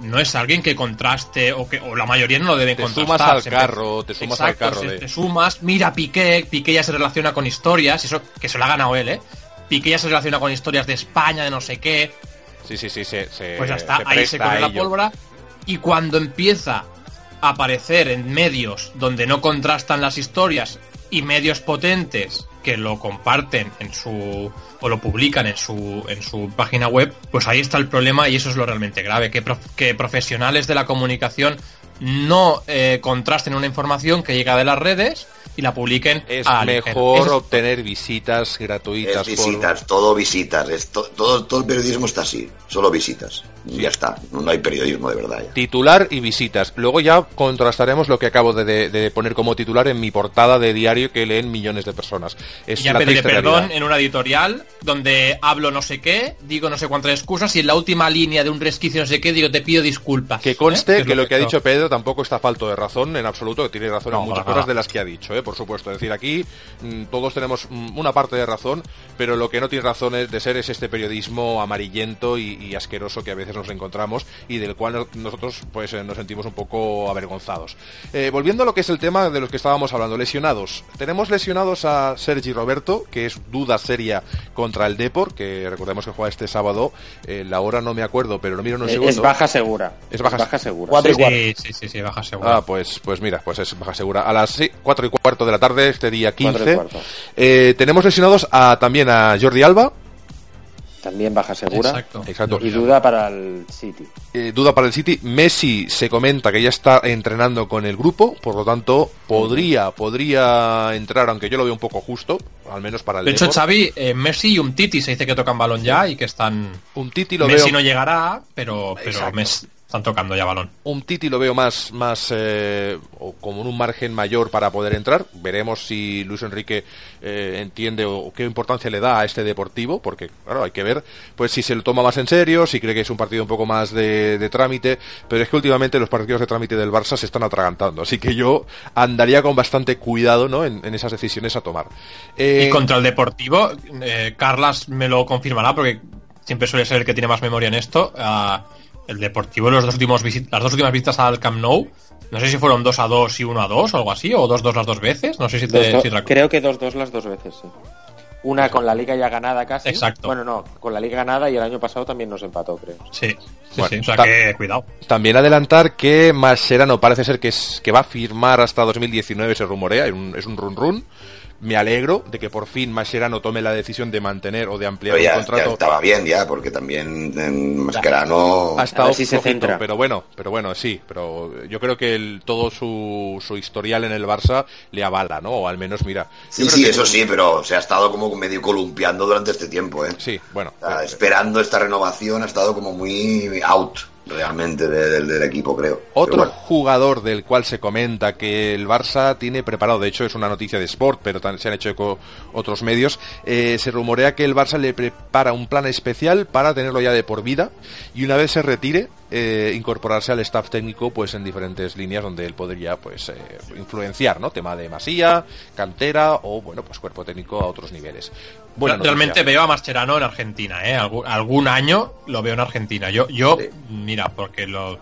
no es alguien que contraste o que o la mayoría no lo debe Te contrastar. sumas al carro, te sumas al carro de- Te sumas, mira Piqué, Piqué ya se relaciona con historias, eso que se lo ha ganado él, ¿eh? Piqué ya se relaciona con historias de España, de no sé qué. Sí, sí, sí, se, se- Pues ya está, se ahí se corre a la pólvora. Y cuando empieza a aparecer en medios donde no contrastan las historias y medios potentes que lo comparten en su o lo publican en su en su página web, pues ahí está el problema y eso es lo realmente grave, que, que profesionales de la comunicación no eh, contrasten una información que llega de las redes y la publiquen Es a mejor es- obtener visitas gratuitas. Es por- visitas, todo visitas. Es to- todo, todo el periodismo está así, solo visitas. Y ya está, no, hay periodismo de verdad. ya. Titular y visitas. Luego ya contrastaremos lo que acabo de, de- de poner como titular en mi portada de diario que leen millones de personas. Es Y ya pediré perdón realidad. en una editorial donde hablo no sé qué, digo no sé cuántas excusas y en la última línea de un resquicio no sé qué digo te pido disculpas. Que conste ¿Eh? es que lo que ha dicho Pedro tampoco está falto de razón en absoluto, que tiene razón No, en muchas cosas de las que ha dicho, ¿eh? Por supuesto. Es decir, aquí mm, todos tenemos mm, una parte de razón, pero lo que no tiene razón es de ser es este periodismo amarillento y, y asqueroso que a veces nos encontramos y del cual no- nosotros pues eh, nos sentimos un poco avergonzados. Eh, volviendo a lo que es el tema de los que estábamos hablando, lesionados. Tenemos lesionados a Sergi Roberto, que es duda seria contra el Depor, que recordemos que juega este sábado. Eh, la hora no me acuerdo, pero lo miro en un Es- segundo. Es baja segura. Es baja- segura. Cuatro y cuarto. Sí, sí, sí, sí, baja segura. Ah, pues, pues mira, pues es baja segura. A las 4 y cuarto de la tarde, este día Cuatro y 15, cuarto. eh, tenemos lesionados a, también a Jordi Alba, También baja segura. Exacto. exacto. Y duda para el City. Eh, duda para el City. Messi se comenta que ya está entrenando con el grupo, por lo tanto, podría, podría entrar, aunque yo lo veo un poco justo, al menos para el De hecho, Depor. Xavi, eh, Messi y un Titi se dice que tocan balón ya y que están... Un Titi lo Messi veo... no llegará, pero, pero. Messi están tocando ya balón. un Titi lo veo más, más eh, o como en un margen mayor para poder entrar. Veremos si Luis Enrique eh, entiende o qué importancia le da a este deportivo, porque claro, hay que ver pues si se lo toma más en serio, si cree que es un partido un poco más de, de trámite, pero es que últimamente los partidos de trámite del Barça se están atragantando, así que yo andaría con bastante cuidado ¿no? en, en esas decisiones a tomar. Eh, Y contra el Deportivo, eh, Carlas me lo confirmará porque siempre suele ser el que tiene más memoria en esto. ah, el Deportivo, los dos últimos las dos últimas visitas al Camp Nou, no sé si fueron 2 a 2 y 1 a 2 o algo así, o 2 2 las dos veces, no sé si te, Dos- si te creo que 2-2 las dos veces, sí. Una con la liga ya ganada casi. Exacto. Bueno, no, con la liga ganada y el año pasado también nos empató, creo. Sí, sí, Bueno, sí, o sea que cuidado. También adelantar que Mascherano parece ser que, es, que va a firmar hasta 2019, se rumorea, es un, es un run run. Me alegro de que por fin Mascherano tome la decisión de mantener o de ampliar ya, un contrato. ya estaba bien ya, porque también en Mascherano... Ha estado si se flojito, centra. pero bueno, pero bueno, sí, pero yo creo que el, todo su, su historial en el Barça le avala, ¿no? O al menos, mira. Sí, sí, eso sí, pero se ha estado como medio columpiando durante este tiempo, ¿eh? Sí, bueno. O sea, eh, esperando esta renovación ha estado como muy out realmente de- del- del equipo, creo. Otro bueno. jugador del cual se comenta que el Barça tiene preparado, de hecho es una noticia de Sport, pero se han hecho eco otros medios, eh, se rumorea que el Barça le prepara un plan especial para tenerlo ya de por vida y una vez se retire eh, incorporarse al staff técnico pues en diferentes líneas donde él podría pues eh, influenciar, ¿no? Tema de masía, cantera o bueno pues cuerpo técnico a otros niveles. Buena noticia. Realmente veo a Mascherano en Argentina, ¿eh? Algún, algún año lo veo en Argentina. Yo, yo mira, porque lo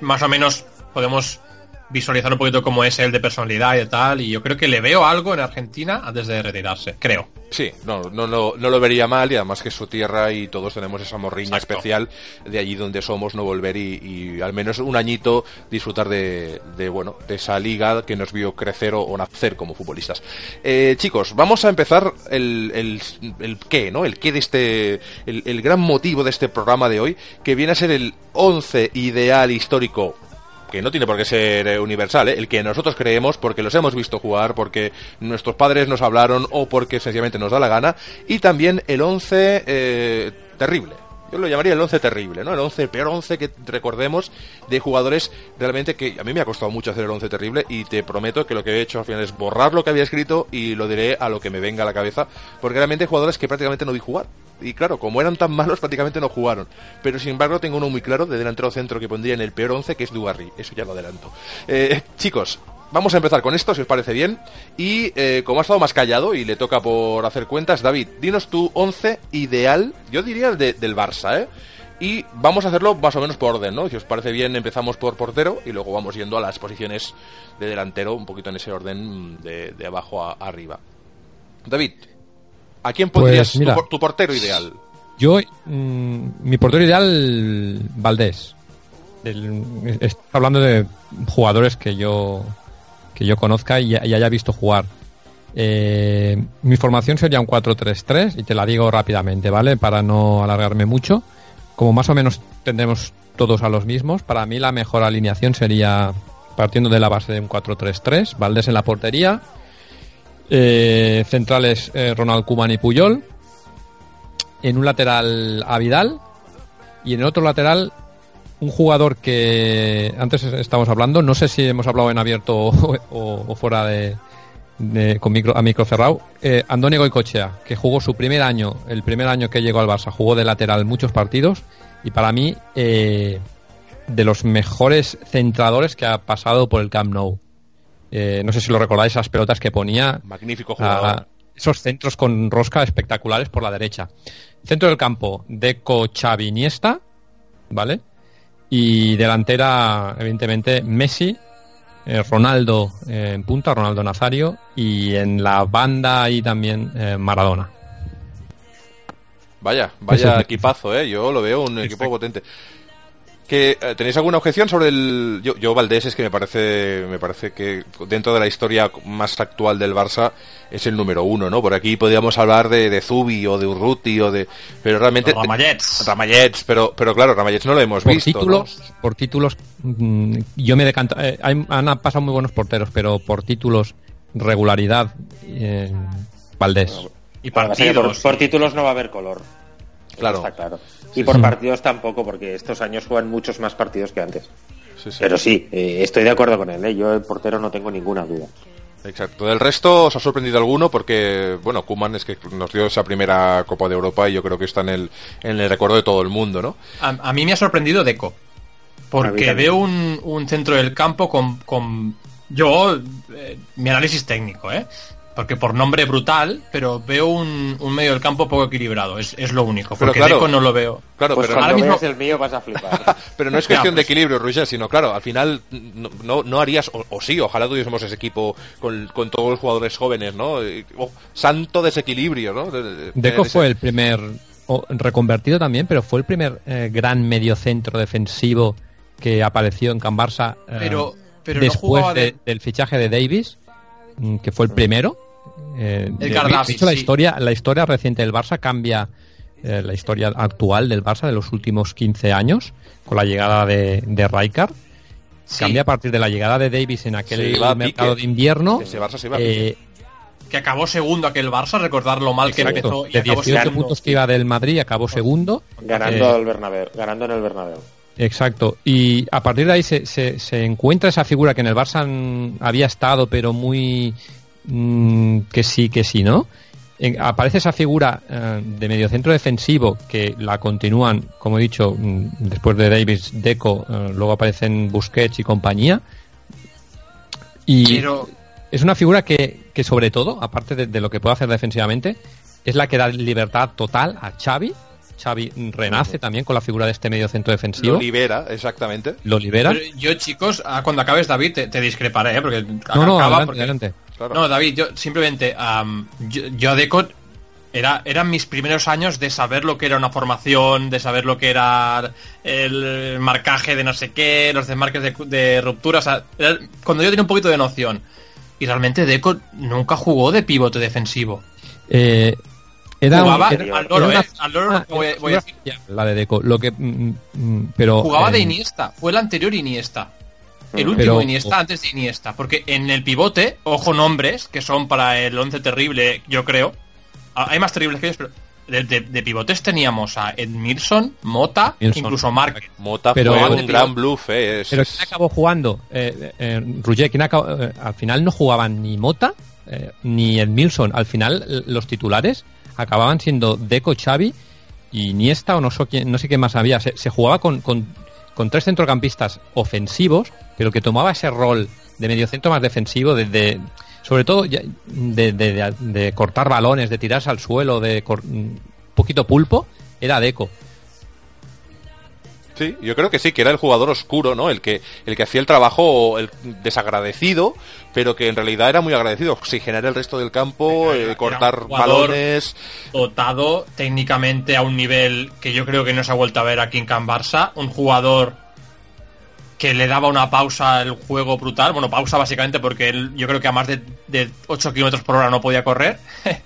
más o menos podemos visualizar un poquito cómo es él de personalidad y tal, y yo creo que le veo algo en Argentina antes de retirarse, creo. Sí, no, no, no, no lo vería mal y además que es su tierra y todos tenemos esa morriña Exacto. especial de allí donde somos, no volver y, y al menos un añito disfrutar de, de, bueno, de esa liga que nos vio crecer o, o nacer como futbolistas. Eh, chicos, vamos a empezar el, el, el qué, ¿no? El qué de este, el, el gran motivo de este programa de hoy, que viene a ser el 11 ideal histórico que no tiene por qué ser eh, universal, ¿eh? el que nosotros creemos porque los hemos visto jugar, porque nuestros padres nos hablaron o porque sencillamente nos da la gana, y también el 11 eh, terrible, yo lo llamaría el 11 terrible, ¿no? El 11, peor 11 que recordemos de jugadores realmente que a mí me ha costado mucho hacer el 11 terrible y te prometo que lo que he hecho al final es borrar lo que había escrito y lo diré a lo que me venga a la cabeza, porque realmente hay jugadores que prácticamente no vi jugar. Y claro, como eran tan malos, prácticamente no jugaron. Pero sin embargo, tengo uno muy claro de delantero centro que pondría en el peor 11, que es Dugarry. Eso ya lo adelanto. Eh, chicos, vamos a empezar con esto, si os parece bien. Y eh, como ha estado más callado y le toca por hacer cuentas, David, dinos tu 11 ideal, yo diría el de- del Barça, ¿eh? Y vamos a hacerlo más o menos por orden, ¿no? Si os parece bien, empezamos por portero y luego vamos yendo a las posiciones de delantero, un poquito en ese orden de, de abajo a, arriba. David, ¿a quién Pues, pondrías mira. por- tu, portero ideal? Yo, mm, mi portero ideal, Valdés. Estoy hablando de jugadores que yo que yo conozca y, haya visto jugar. Eh, mi formación sería un 4-3-3 y te la digo rápidamente, ¿vale? Para no alargarme mucho. Como más o menos tendremos todos a los mismos, para mí la mejor alineación sería partiendo de la base de un 4-3-3, Valdés en la portería, eh, centrales eh, Ronald Koeman y Puyol, en un lateral a Vidal y en el otro lateral un jugador que antes estamos hablando, no sé si hemos hablado en abierto o, o- o fuera de, de- con micro, a micro cerrado, eh, Andoni Goicochea, que jugó su primer año, el primer año que llegó al Barça, jugó de lateral muchos partidos y para mí eh, de los mejores centradores que ha pasado por el Camp Nou. Eh, no sé si lo recordáis, esas pelotas que ponía Magnífico jugador. a esos centros con rosca espectaculares por la derecha. Centro del campo, Deco Xavi Iniesta, ¿vale? Y delantera, evidentemente, Messi, eh, Ronaldo eh, en punta, Ronaldo Nazario, y en la banda ahí también eh, Maradona. Vaya, vaya equipazo, ¿eh? Yo lo veo un equipo potente. Que, eh, ¿Tenéis alguna objeción sobre el...? Yo, yo Valdés es que me parece me parece que dentro de la historia más actual del Barça es el número uno, ¿no? Por aquí podríamos hablar de, de Zubi o de Urruti o de... Pero realmente... Ramallets. Ramallets, pero, pero claro, Ramallets no lo hemos Por visto, ¿no? títulos, por títulos, mm, yo me decanto. eh, hay- han pasado muy buenos porteros, pero por títulos, regularidad, eh, Valdés. Y por, partidos. por y- títulos no va a haber color. Claro. Está claro. Sí, Y por sí. partidos tampoco, porque estos años juegan muchos más partidos que antes. Sí, sí. Pero sí, eh, estoy de acuerdo con él. ¿eh? Yo, el portero, no tengo ninguna duda. Exacto. Del resto, ¿os ha sorprendido alguno? Porque, bueno, Kuman es que nos dio esa primera Copa de Europa y yo creo que está en el, en el recuerdo de todo el mundo, ¿no? A, a mí me ha sorprendido Deco. Porque veo un, un centro del campo con. con- yo, eh, mi análisis técnico, ¿eh? Porque por nombre brutal, pero veo un, un medio del campo poco equilibrado. Es, es lo único. Pero Porque claro. Deco no lo veo. Claro, pues pero ahora mismo- el mío vas a flipar. Pero no es Ya, cuestión de pues- equilibrio, Roger, sino claro, al final no, no, no harías, o, o sí, ojalá tuviésemos ese equipo con, con todos los jugadores jóvenes, ¿no? Oh, santo desequilibrio, ¿no? De- de- Deco ese- fue el primer, o reconvertido también, pero fue el primer eh, gran mediocentro defensivo que apareció en Can Barça eh, Pero, pero no después jugaba de- de. del fichaje de Davis, mm, que fue el primero. Eh, de, Edgar de Davis, hecho, la historia, la historia reciente del Barça cambia eh, la historia actual del Barça de los últimos 15 años con la llegada de, de Rijkaard. sí, Cambia a partir de la llegada de Davis en aquel mercado pique. de invierno. Ese Barça se iba a pique. Eh, que acabó segundo aquel Barça, recordar lo mal que empezó y de acabó 18 segundo. puntos que iba del Madrid, acabó segundo. ganando, Eh, al Bernabéu, ganando en el Bernabéu. Exacto. Y a partir de ahí se, se, se encuentra esa figura que en el Barça había estado, pero muy mm, que sí, que sí, ¿no? En- aparece esa figura eh, de mediocentro defensivo que la continúan, como he dicho, mm, después de Davis, Deco, eh, luego aparecen Busquets y compañía. Y es una figura que, que sobre todo, aparte de, de lo que puede hacer defensivamente, es la que da libertad total a Xavi. Xavi renace también con la figura de este medio centro defensivo. Lo libera, exactamente. Lo libera. pero yo, chicos, ah, cuando acabes, David, te, te discreparé, ¿eh? Porque No, no, acaba adelante, porque- adelante. Claro. No, David, yo simplemente, am, yo, yo a Deco era, eran mis primeros años de saber lo que era una formación, de saber lo que era el marcaje de no sé qué, los desmarques de, de ruptura, o sea, era cuando yo tenía un poquito de noción. Y realmente Deco nunca jugó de pivote defensivo. Eh, era un- jugaba era- al loro, era ¿eh? Al loro ah, voy, voy a decir. ya, la de Deco. Lo que, mm, mm, pero, Jugaba de Iniesta, fue el anterior Iniesta. El Mm. último Pero- Iniesta antes de Iniesta. Porque en el pivote, ojo nombres, que son para el 11 terrible, yo creo. Hay más terribles que ellos, pero de, de- de pivotes teníamos a Edmilson, Mota, Edmilson. incluso Márquez. Mota Pero- fue un gran bluff, eh, es- Pero ¿quién acabó jugando? Eh, eh, Roger, ¿quién acabó- eh, al final no jugaban ni Mota eh, ni Edmilson. Al final los titulares acababan siendo Deco, Xavi y Iniesta o no quién, no sé qué más había. Se, jugaba con, con- tres centrocampistas ofensivos, pero que tomaba ese rol de mediocentro más defensivo, de, sobre todo de, de- de- cortar balones, de tirarse al suelo, de un poquito pulpo, era Deco. Sí, yo creo que sí, que era el jugador oscuro, ¿no? El que, el que hacía el trabajo el desagradecido, pero que en realidad era muy agradecido. Oxigenar el resto del campo, Era- eh, cortar balones. dotado técnicamente a un nivel que yo creo que no se ha vuelto a ver aquí en Can Barça. Un jugador que le daba una pausa al juego brutal. Bueno, pausa básicamente porque él, yo creo que a más de, de 8 kilómetros por hora no podía correr.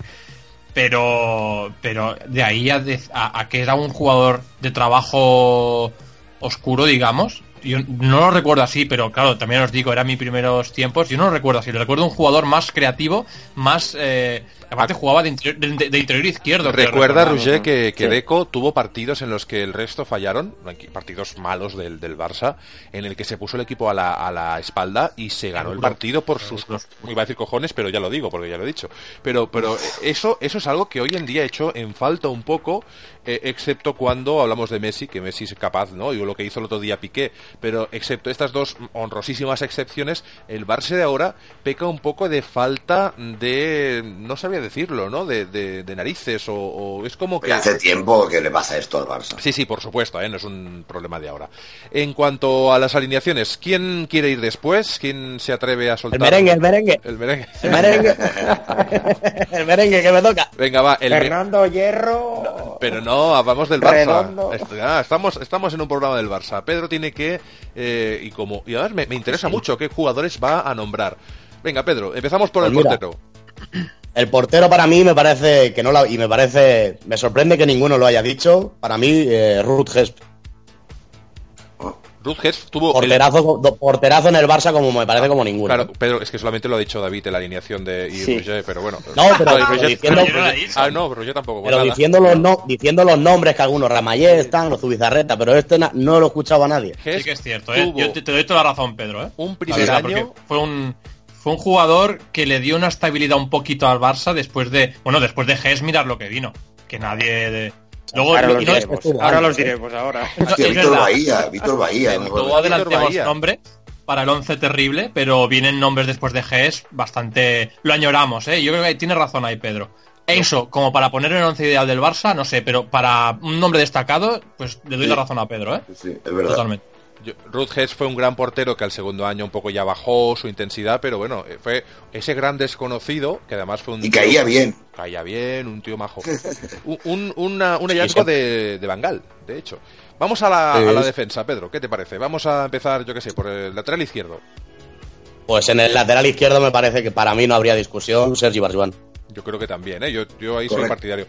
pero, pero de ahí a, que era un jugador de trabajo oscuro, digamos. Yo no lo recuerdo así, pero claro, también os digo, eran mis primeros tiempos. Yo no lo recuerdo así. Lo recuerdo un jugador más creativo, más. eh, aparte, jugaba de interior, de- de interior izquierdo. Recuerda. Roger, que, que Sí. Deco tuvo partidos en los que el resto fallaron, partidos malos del, del Barça, en el que se puso el equipo a la, a la espalda y se ganó el partido por sus, no iba a decir cojones, pero ya lo digo, porque ya lo he dicho. Pero, pero eso, eso es algo que hoy en día he hecho en falta un poco, eh, excepto cuando hablamos de Messi, que Messi es capaz, ¿no? Y lo que hizo el otro día Piqué, pero excepto estas dos honrosísimas excepciones, el Barça de ahora peca un poco de falta de, no sabía decirlo, ¿no? De, de- de narices o, o es como que... Hace tiempo que le pasa esto al Barça. Sí, sí, por supuesto, ¿eh? no es un problema de ahora. En cuanto a las alineaciones, ¿quién quiere ir después? ¿Quién se atreve a El soltar? merengue, el merengue. El merengue. El merengue. el merengue que me toca. Venga, va, el me- Fernando Hierro. Pero no, vamos del Barça. Redondo. Ah, estamos, estamos en un programa del Barça. Pedro tiene que. eh, y como y además me, me interesa mucho qué jugadores va a nombrar. Venga, Pedro, empezamos por Pues el mira. portero. El portero para mí me parece que no la, y me parece me sorprende que ninguno lo haya dicho. Para mí eh, Ruth Hesp. Ruth Hess tuvo. el- Porterazo, do- porterazo en el Barça como me parece como ninguno. Claro, Pedro, es que solamente lo ha dicho David en la alineación de y Sí. Roger, pero bueno. No, pero- diciendo- no. Ah, no, pero yo tampoco. pues Pero nada. diciendo los, no, diciendo los nombres que algunos, Ramayé están, los Zubizarreta, pero este na- no lo escuchaba nadie. Sí que es cierto, ¿eh? Yo te, te doy toda la razón, Pedro, ¿eh? un primer año. fue un fue un jugador que le dio una estabilidad un poquito al Barça después de bueno después de Ges mirar lo que vino que nadie de... luego Ahora los no- diremos. Ahora antes, los diremos ahora. no, Hostia, es Víctor verdad. Bahía, Víctor Bahía. acuerdo. adelantemos Bahía. nombres para el 11 terrible pero vienen nombres después de Ges bastante lo añoramos eh yo creo que tiene razón ahí Pedro eso como para poner el 11 ideal del Barça no sé pero para un nombre destacado pues le doy Sí. la razón a Pedro eh Sí, es verdad. totalmente Ruth Hess fue un gran portero que al segundo año un poco ya bajó su intensidad, pero bueno, eh, fue ese gran desconocido que además fue un. Y tío- caía bien. Caía bien, un tío majo. un, un, una- un hallazgo de, de Bangal, de hecho. Vamos a la, a la defensa, Pedro, ¿qué te parece? Vamos a empezar, yo qué sé, por el lateral izquierdo. Pues en el lateral izquierdo me parece que para mí no habría discusión Sergi Barjuan. Yo creo que también, ¿eh? Yo, yo ahí soy partidario.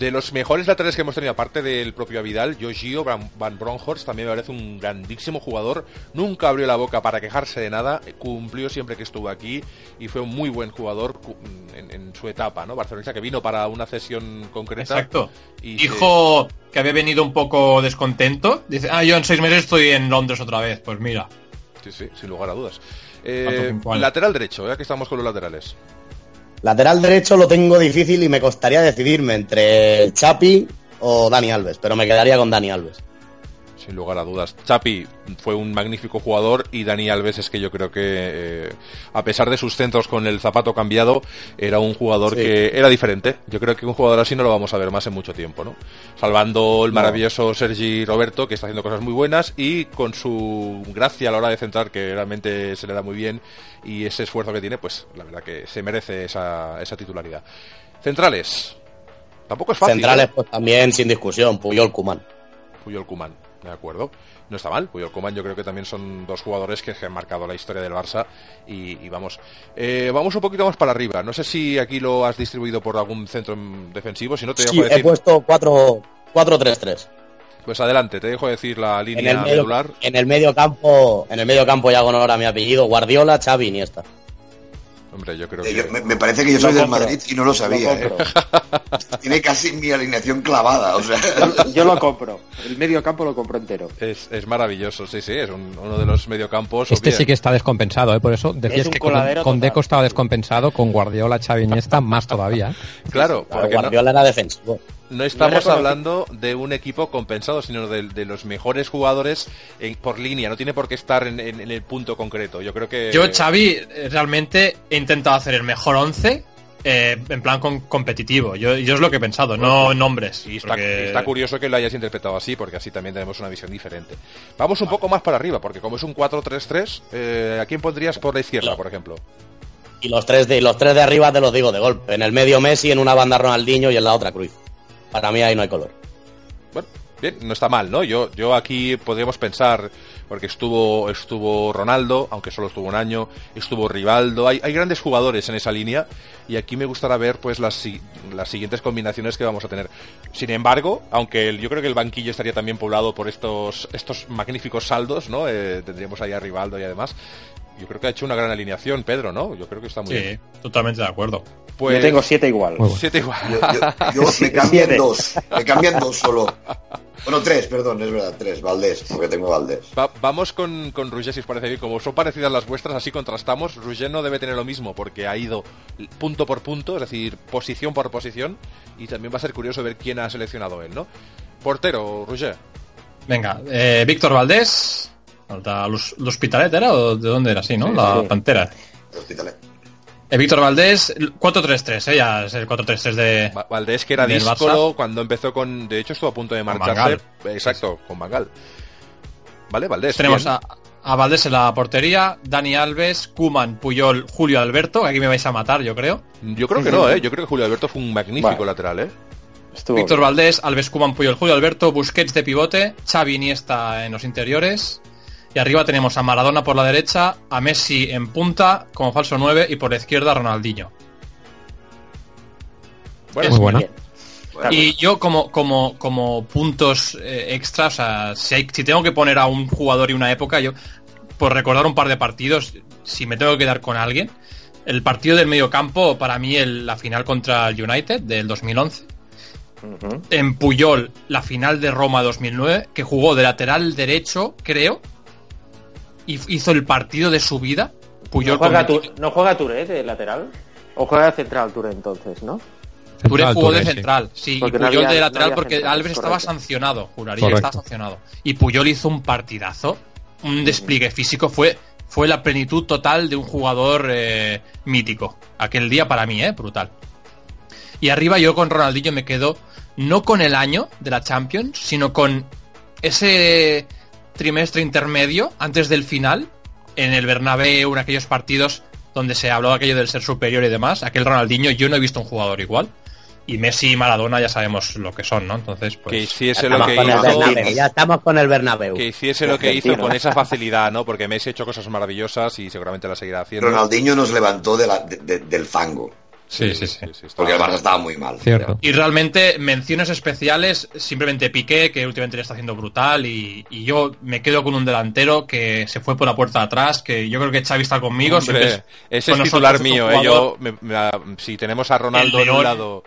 De los mejores laterales que hemos tenido, aparte del propio Vidal, yo Gio Van, Bronckhorst también me parece un grandísimo jugador. Nunca abrió la boca para quejarse de nada, cumplió siempre que estuvo aquí y fue un muy buen jugador en, en su etapa, ¿no? Barcelonista que vino para una cesión concreta. Exacto. Y Dijo que había venido un poco descontento. Dice, ah, yo en seis meses estoy en Londres otra vez. Pues mira. Sí, sí, sin lugar a dudas. Eh, lateral derecho, ya que estamos con los laterales. Lateral derecho lo tengo difícil y me costaría decidirme entre Chapi o Dani Alves, pero me quedaría con Dani Alves. Sin lugar a dudas. Chapi fue un magnífico jugador y Dani Alves es que yo creo que, eh, a pesar de sus centros con el zapato cambiado, era un jugador Sí. que era diferente. Yo creo que un jugador así no lo vamos a ver más en mucho tiempo, ¿no? Salvando el No. maravilloso Sergi Roberto, que está haciendo cosas muy buenas, y con su gracia a la hora de centrar, que realmente se le da muy bien, y ese esfuerzo que tiene, pues la verdad que se merece esa, esa titularidad. Centrales. Tampoco es fácil. Centrales, ¿eh? pues también sin discusión, Puyol Kuman. Puyol Kuman, de acuerdo. No está mal, Puyol Kuman yo creo que también son dos jugadores que han marcado la historia del Barça y, y vamos. Eh, vamos un poquito más para arriba. No sé si aquí lo has distribuido por algún centro defensivo, si no te dejo he decir. puesto 4 4-3-3. Pues adelante, te dejo decir la En línea el, medio, medular. en el medio campo, en el medio campo ya con honor a mi apellido, Guardiola, Xavi, Iniesta. Hombre, yo creo Eh, que... yo- me, me parece que yo Lo soy del compro. Madrid y no lo sabía. Lo ¿eh? Tiene casi mi alineación clavada, o sea. Yo lo compro. El medio campo lo compro entero. Es, es maravilloso, sí, sí, es un- uno de los mediocampos. Este sí que está descompensado, ¿eh? por eso decías Es que con. Deco estaba descompensado, con Guardiola, Xavi Iniesta más todavía. ¿eh? Claro, Claro, porque no, Guardiola era defensivo. No estamos hablando de un equipo compensado, sino de, de los mejores jugadores en- por línea. No tiene por qué estar en, en- en el punto concreto. Yo creo que. Yo, Xavi, realmente he intentado hacer el mejor 11 eh, en plan con- competitivo. Yo, yo es lo que he pensado, no nombres. Y está, porque- está curioso que lo hayas interpretado así, porque así también tenemos una visión diferente. Vamos un poco más para arriba, porque como es un 4-3-3, eh, ¿a quién pondrías por la izquierda, por ejemplo? Y los tres de, los tres de arriba te los digo de golpe. En el medio Messi, en una banda Ronaldinho y en la otra Cruz. Para mí ahí no hay color. Bueno, bien, no está mal, ¿no? Yo, yo aquí podríamos pensar, porque estuvo, estuvo Ronaldo, aunque solo estuvo un año, estuvo Rivaldo, hay, hay grandes jugadores en esa línea, y aquí me gustará ver pues las, las siguientes combinaciones que vamos a tener. Sin embargo, aunque el- yo creo que el banquillo estaría también poblado por estos, estos magníficos saldos, ¿no? Eh, tendríamos ahí a Rivaldo y además. Yo creo que ha hecho una gran alineación, Pedro, ¿no? Yo creo que está muy Sí, bien. totalmente de acuerdo. Pues, Yo tengo siete igual. Bueno. siete igual. Yo, yo- yo- me cambian Siete. dos. Me cambian dos solo. Bueno, tres, perdón, es verdad, tres. Valdés, porque tengo Valdés. Va- vamos con, con Rouget, si os parece bien. Como son parecidas las vuestras, así contrastamos. Rouget no debe tener lo mismo porque ha ido punto por punto, es decir, posición por posición. Y también va a ser curioso ver quién ha seleccionado él, ¿no? Portero, Rouget. Venga, eh, Víctor Valdés. Falta Lus- ¿L'Hospitalet era o de dónde era? Sí, ¿no? Sí, la sí. Pantera. Hospitalet. Eh, Víctor Valdés, 4-3-3, eh, ya es el 4-3-3 de... Va- Valdés, que era Del díscolo cuando empezó con. De hecho, estuvo a punto de Con marcharse. Exacto, con Bangal. Vale, Valdés. Tenemos bien. a, a Valdés en la portería, Dani Alves, Kuman, Puyol, Julio Alberto, que aquí me vais a matar, yo creo. Yo creo que no, ¿eh? Yo creo que Julio Alberto fue un magnífico Vale. lateral, ¿eh? Estuvo Víctor bien. Valdés, Alves, Kuman, Puyol, Julio Alberto, Busquets de pivote, Xavi Iniesta en los interiores. Y arriba tenemos a Maradona por la derecha, a Messi en punta como falso 9 y por la izquierda a Ronaldinho. Bueno, Muy buena. Bien. Bueno, Y yo como, como, como puntos eh, extras, o sea, si, hay- si tengo que poner a un jugador y una época, yo, por recordar un par de partidos, si me tengo que quedar con alguien, el partido del medio campo, para mí el- la final contra el United del 2011, Ujú. en Puyol, la final de Roma 2009, que jugó de lateral derecho, creo, hizo el partido de su vida. Puyol ¿No juega, Tu- ¿No juega Touré de lateral? ¿O juega central Touré entonces, no? Touré Central, jugó de Touré, central, sí, y no Puyol había- de lateral porque centrales, Alves estaba sancionado, juraría Correcto. que estaba sancionado. Y Puyol hizo un partidazo, un despliegue físico, fue, fue la plenitud total de un jugador eh, mítico. Aquel día para mí, eh, brutal. Y arriba yo con Ronaldinho me quedo no con el año de la Champions, sino con ese trimestre intermedio antes del final en el Bernabéu, en aquellos partidos donde se habló aquello del ser superior y demás, aquel Ronaldinho yo no he visto un jugador igual. Y Messi y Maradona ya sabemos lo que son, ¿no? Entonces, que pues... hiciese lo Estamos que con el hizo. Bernabéu, ya estamos con el Bernabéu. Que hiciese lo que hizo con esa facilidad, ¿no? Porque Messi ha hecho cosas maravillosas y seguramente la seguirá haciendo. Ronaldinho nos levantó de la- de- de- del fango. Sí, sí, sí. Porque el Barça estaba muy mal. Cierto. Y realmente menciones especiales, simplemente Piqué, que últimamente le está haciendo brutal, y, y yo me quedo con un delantero que se fue por la puerta de atrás, que yo creo que Xavi está conmigo. Hombre, siempre es- ese es titular nosotros es un mío, ¿eh? Yo, me- me- si tenemos a Ronaldo en un lado,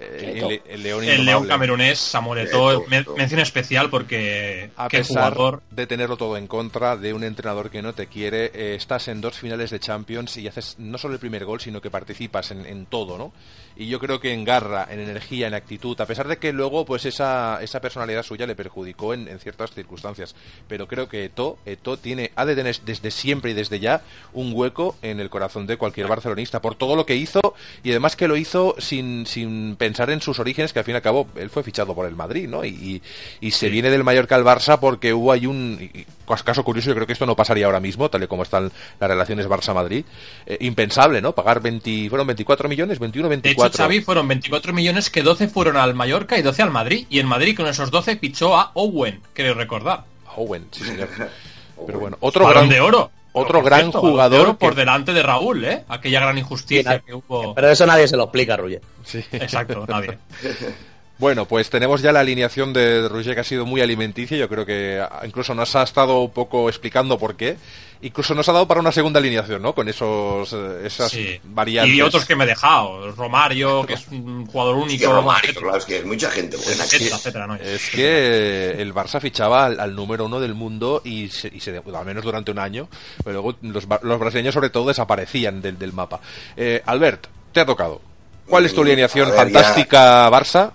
el, el León El León camerunés, Samuel Eto'o, todo. mención especial porque A qué pesar jugador. de tenerlo todo en contra, de un entrenador que no te quiere, eh, estás en dos finales de Champions y haces no solo el primer gol, sino que participas en, en todo, ¿no? Y yo creo que en garra, en energía, en actitud, a pesar de que luego pues esa, esa personalidad suya le perjudicó en, en ciertas circunstancias, pero creo que Eto, Eto tiene, ha de tener desde siempre y desde ya un hueco en el corazón de cualquier barcelonista por todo lo que hizo y además que lo hizo sin, sin pensar en sus orígenes, que al fin y al cabo él fue fichado por el Madrid, ¿no? Y, y- y se viene del Mallorca al Barça porque hubo ahí un y- caso curioso, yo creo que esto no pasaría ahora mismo, tal y como están las relaciones Barça-Madrid, eh, impensable, ¿no? Pagar 20, fueron 24 millones, 21, De hecho, 24. Xavi fueron 24 millones, que 12 fueron al Mallorca y 12 al Madrid. Y el Madrid con esos 12 fichó a Owen, creo recordar. Owen, sí señor. Pero bueno, otro gran de oro. otro gran cierto, Balón de jugador oro por que- delante de Raúl, ¿eh? Aquella gran injusticia Sí, que hubo. Pero eso nadie se lo explica, Ruye. Sí. Exacto, nadie. Bueno, pues tenemos ya la alineación de Roger que ha sido muy alimenticia. Yo creo que incluso nos ha estado un poco explicando por qué. Incluso nos ha dado para una segunda alineación, ¿no? Con esos eh, esas Sí. variantes. Y otros que me he dejado. Romario, que es un jugador único. Sí, Romario, claro, es que es mucha gente buena. etcétera, etcétera, ¿no? Es que el Barça fichaba al, al número uno del mundo y se, y se- al menos durante un año, pero luego los, los brasileños sobre todo desaparecían del, del mapa. Eh, Albert, te ha tocado. ¿Cuál es tu Mm, alineación ya- fantástica Barça?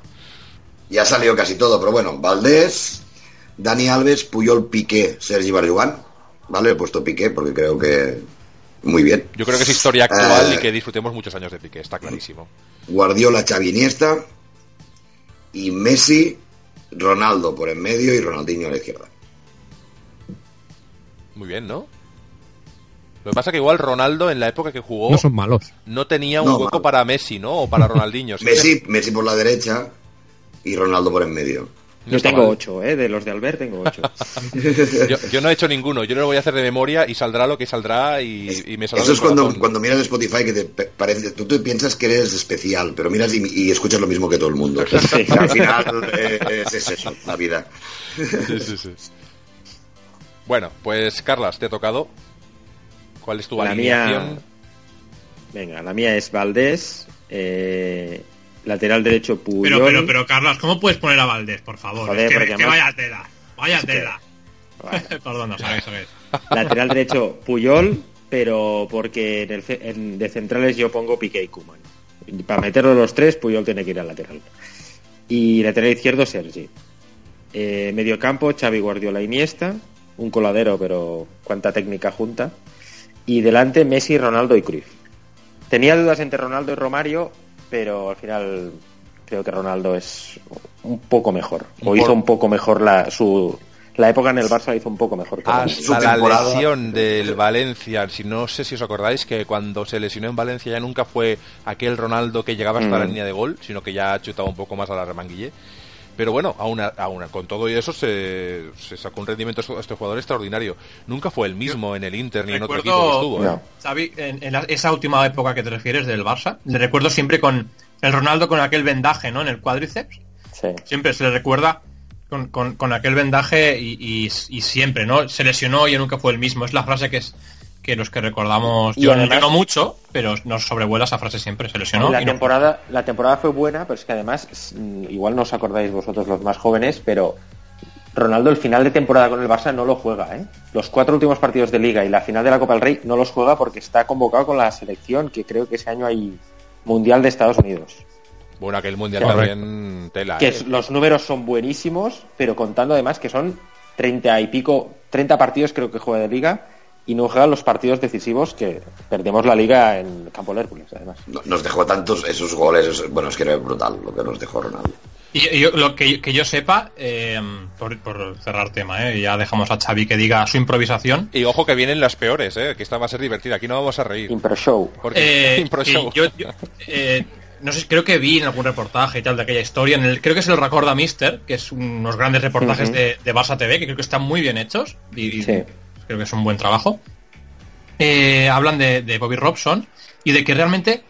Ya ha salido casi todo, pero bueno, Valdés, Dani Alves, Puyol, Piqué, Sergi Barjugán. ¿Vale? He puesto Piqué porque creo que muy bien. Yo creo que es historia actual Eh. y que disfrutemos muchos años de Piqué, está clarísimo. Guardiola, Xavi, Iniesta y Messi, Ronaldo por en medio y Ronaldinho a la izquierda. Muy bien, ¿no? Lo que pasa que igual Ronaldo en la época que jugó No son malos. no tenía un No, hueco malo. para Messi, ¿no? O para Ronaldinho. Sí, Messi, Messi por la derecha y Ronaldo por en medio. no Yo tengo mal. ocho, ¿eh? De los de Albert tengo ocho. Yo, yo no he hecho ninguno, yo lo voy a hacer de memoria y saldrá lo que saldrá y, y me saldrá Eso es cuando, cuando miras Spotify que te parece, tú te piensas que eres especial, pero miras y, y escuchas lo mismo que todo el mundo. Sí. Al final eh, es, es eso, la vida. Sí, sí, sí. Bueno, pues Carlas, te ha tocado. ¿Cuál es tu La alineación? mía. Venga, la mía es Valdés. eh, lateral derecho Puyol. Pero, pero, pero, Carlos, ¿cómo puedes poner a Valdés, por favor? Joder, es que, es vaya tela, vaya tela. Vale. Perdón, no sabéis, sabéis. Lateral derecho Puyol, pero porque en el, ce- en- de centrales yo pongo Piqué y Kuman. Para meterlo los tres, Puyol tiene que ir al lateral. Y lateral izquierdo Sergi. Eh, medio campo Xavi Guardiola Iniesta, un coladero, pero cuánta técnica junta. Y delante Messi, Ronaldo y Cruyff. Tenía dudas entre Ronaldo y Romario, pero al final creo que Ronaldo es un poco mejor. O hizo un poco mejor la, su, la época en el Barça la hizo un poco mejor que Hasta la lesión del Valencia, si no sé si os acordáis que cuando se lesionó en Valencia ya nunca fue aquel Ronaldo que llegaba hasta Mm. la línea de gol, sino que ya chutaba un poco más a la remanguille. Pero bueno, aún, a- aún con todo y eso se, se sacó un rendimiento a este jugador extraordinario. Nunca fue el mismo en el Inter ni en otro equipo que estuvo. ¿eh? Xavi, en, en la- esa última época que te refieres del Barça, le recuerdo siempre con el Ronaldo con aquel vendaje, ¿no? En el cuádriceps. Sí. Siempre se le recuerda con, con- con aquel vendaje y, y- y siempre, ¿no? Se lesionó y ya nunca fue el mismo. Es la frase que es que los que recordamos. Y Yo, además- no mucho, pero nos sobrevuela esa frase siempre. Se lesionó. la y no- temporada la temporada fue buena pero es que además mm, igual no os acordáis vosotros los más jóvenes pero Ronaldo el final de temporada con el Barça no lo juega ¿eh? los cuatro últimos partidos de Liga y la final de la Copa del Rey no los juega porque está convocado con la selección que creo que ese año hay Mundial de Estados Unidos Bueno, aquel mundial Correcto. también tela. que ¿eh? los números son buenísimos pero contando además que son 30 y pico 30 partidos creo que juega de Liga y no juega los partidos decisivos que perdemos la Liga en Campo del Hércules además No- Nos dejó tantos esos goles, bueno, es que era brutal lo que nos dejó Ronaldo. Y, yo- lo que, que yo sepa, eh, por, por cerrar tema, ¿eh? ya dejamos a Xavi que diga su improvisación. Y ojo que vienen las peores, ¿eh? que esta va a ser divertida. Aquí no vamos a reír. Impro Show Porque Eh, Impro que show. yo- yo, eh, no sé, creo que vi en algún reportaje y tal de aquella historia. En el, creo que se lo recuerda Mister, que es unos grandes reportajes de, de Barça TV, que creo que están muy bien hechos. Y, y Sí. Creo que es un buen trabajo. Eh, hablan de, de Bobby Robson y de que realmente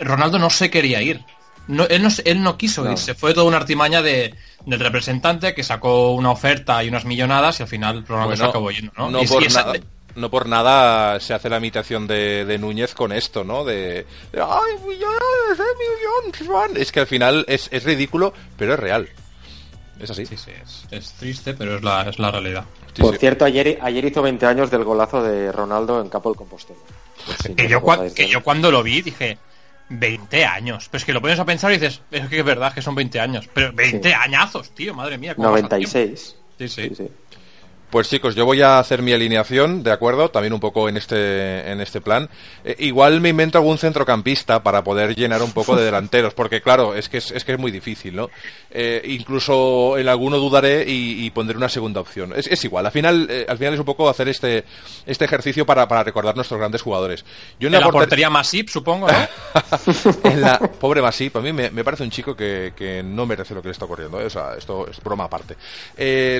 Ronaldo no se quería ir. No, él, no, él no quiso No. irse. Fue toda una artimaña de, del representante que sacó una oferta y unas millonadas y al final Ronaldo se acabó yendo. No, no Y- por y esa- nada. No por nada se hace la imitación de, de Núñez con esto, ¿no? De, de, ¡ay, millones, eh, millones, man". Es que al final es, es ridículo, pero es real. Es así. Sí, sí, es, es triste, pero es la, es la realidad. Sí, Por sí. cierto, ayer, ayer hizo 20 años del golazo de Ronaldo en Campo del Compostela. No Que yo, cua- que yo cuando lo vi dije, 20 años. Pero es que lo pones a pensar y dices, es que es verdad que son 20 años. Pero 20 Sí. años, tío, madre mía. ¿cómo pasa el tiempo? 96. Sí, sí. Sí, sí. Pues chicos, yo voy a hacer mi alineación, ¿de acuerdo? También un poco en este, en este plan. Eh, igual me invento algún centrocampista para poder llenar un poco de delanteros, porque claro, es que es, es que es muy difícil, ¿no? Eh, incluso en alguno dudaré y, y pondré una segunda opción. Es, es igual, al final, eh, al final es un poco hacer este, este ejercicio para, para recordar nuestros grandes jugadores. Yo En la porter- portería Masip, supongo, ¿no? en la pobre Masip, a mí me, me parece un chico que, que no merece lo que le está ocurriendo. O sea, esto es broma aparte.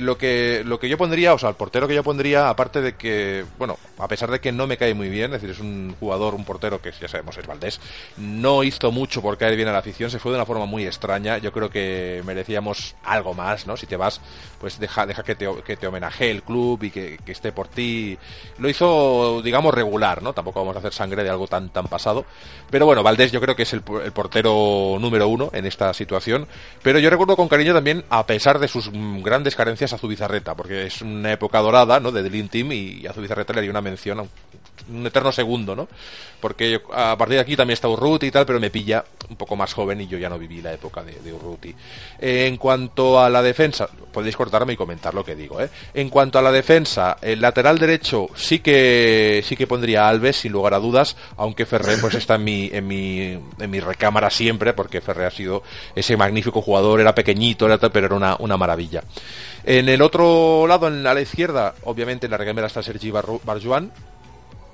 Lo que lo que yo pondría, fijaos, al portero que yo pondría, aparte de que, bueno, a pesar de que no me cae muy bien, es decir, es un jugador, un portero que ya sabemos es Valdés, no hizo mucho por caer bien a la afición, se fue de una forma muy extraña. Yo creo que merecíamos algo más, ¿no? Si te vas, pues deja, deja que te, que te homenajee el club y que, que esté por ti. Lo hizo, digamos, regular, ¿no? Tampoco vamos a hacer sangre de algo tan, tan pasado. Pero bueno, Valdés yo creo que es el, el portero número uno en esta situación. Pero yo recuerdo con cariño también, a pesar de sus mm, grandes carencias, a Zubizarreta, porque es una época dorada, ¿no? De Dream Team y a Zubizarreta le haría una mención, un eterno segundo, ¿no? Porque a partir de aquí también está Urruti y tal, pero me pilla un poco más joven y yo ya no viví la época de, de Urruti. Eh, en cuanto a la defensa, podéis cortarme y comentar lo que digo, ¿eh? En cuanto a la defensa, el lateral derecho sí que sí que pondría Alves, sin lugar a dudas, aunque Ferrer pues está en mi, en mi, en mi recámara siempre, porque Ferrer ha sido ese magnífico jugador, era pequeñito, era pero era una, una maravilla. En el otro lado, en, la izquierda, obviamente en la recámara está Sergi Barjuan,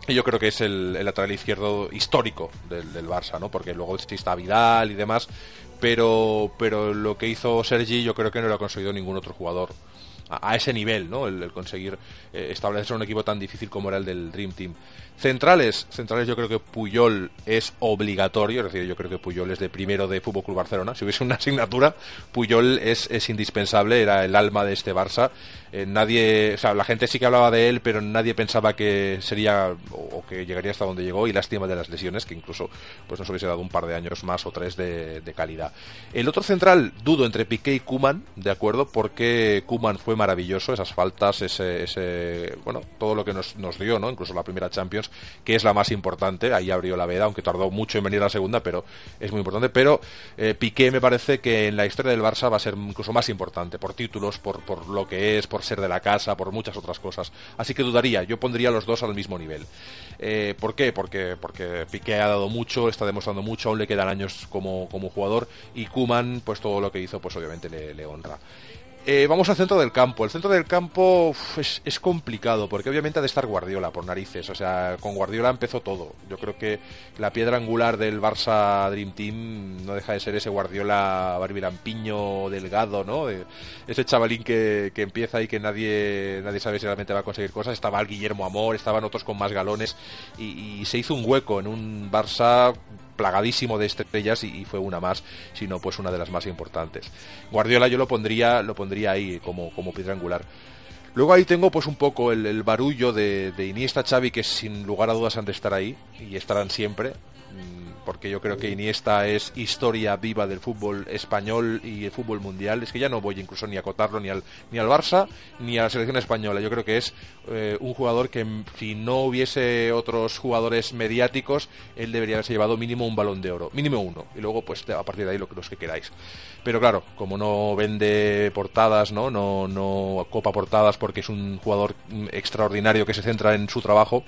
y yo creo que es el, el lateral izquierdo histórico del, del Barça, ¿no? Porque luego está Vidal y demás, pero, pero lo que hizo Sergi yo creo que no lo ha conseguido ningún otro jugador a, ese nivel, ¿no? El, el conseguir eh, establecer un equipo tan difícil como era el del Dream Team. Centrales, centrales yo creo que Puyol es obligatorio, es decir, yo creo que Puyol es de primero de Fútbol Club Barcelona. Si hubiese una asignatura, Puyol es, es indispensable, era el alma de este Barça. Eh, nadie, o sea, la gente sí que hablaba de él, pero nadie pensaba que sería o, que llegaría hasta donde llegó y lástima de las lesiones, que incluso pues nos hubiese dado un par de años más o tres de, de calidad. El otro central, dudo entre Piqué y Kuman, de acuerdo, porque Kuman fue maravilloso, esas faltas, ese, ese bueno, todo lo que nos, nos dio, ¿no? Incluso la primera Champions, que es la más importante, ahí abrió la veda, aunque tardó mucho en venir a la segunda, pero es muy importante. Pero eh, Piqué me parece que en la historia del Barça va a ser incluso más importante, por títulos, por, por lo que es, por ser de la casa, por muchas otras cosas. Así que dudaría, yo pondría los dos al mismo nivel. Eh, ¿Por qué? Porque, porque Piqué ha dado mucho, está demostrando mucho, aún le quedan años como, como jugador y Kuman, pues todo lo que hizo, pues obviamente le, le honra. Eh, vamos al centro del campo. El centro del campo es, complicado porque obviamente ha de estar Guardiola por narices. O sea, con Guardiola empezó todo. Yo creo que la piedra angular del Barça Dream Team no deja de ser ese Guardiola barbirampiño delgado, ¿no? Ese chavalín que, que, empieza y que nadie nadie sabe si realmente va a conseguir cosas. Estaba el Guillermo Amor, estaban otros con más galones y se hizo un hueco en un Barça plagadísimo de estrellas y, fue una más, sino pues una de las más importantes. Guardiola yo lo pondría, lo pondría ahí como, como piedra angular. Luego ahí tengo pues un poco el, el barullo de, de, Iniesta Xavi que sin lugar a dudas han de estar ahí y estarán siempre porque yo creo que Iniesta es historia viva del fútbol español y el fútbol mundial. Es que ya no voy incluso ni a acotarlo ni al, ni al Barça ni a la selección española. Yo creo que es eh, un jugador que si no hubiese otros jugadores mediáticos, él debería haberse llevado mínimo un balón de oro, mínimo uno. Y luego pues a partir de ahí lo que, los que queráis. Pero claro, como no vende portadas, ¿no? No, no copa portadas porque es un jugador extraordinario que se centra en su trabajo,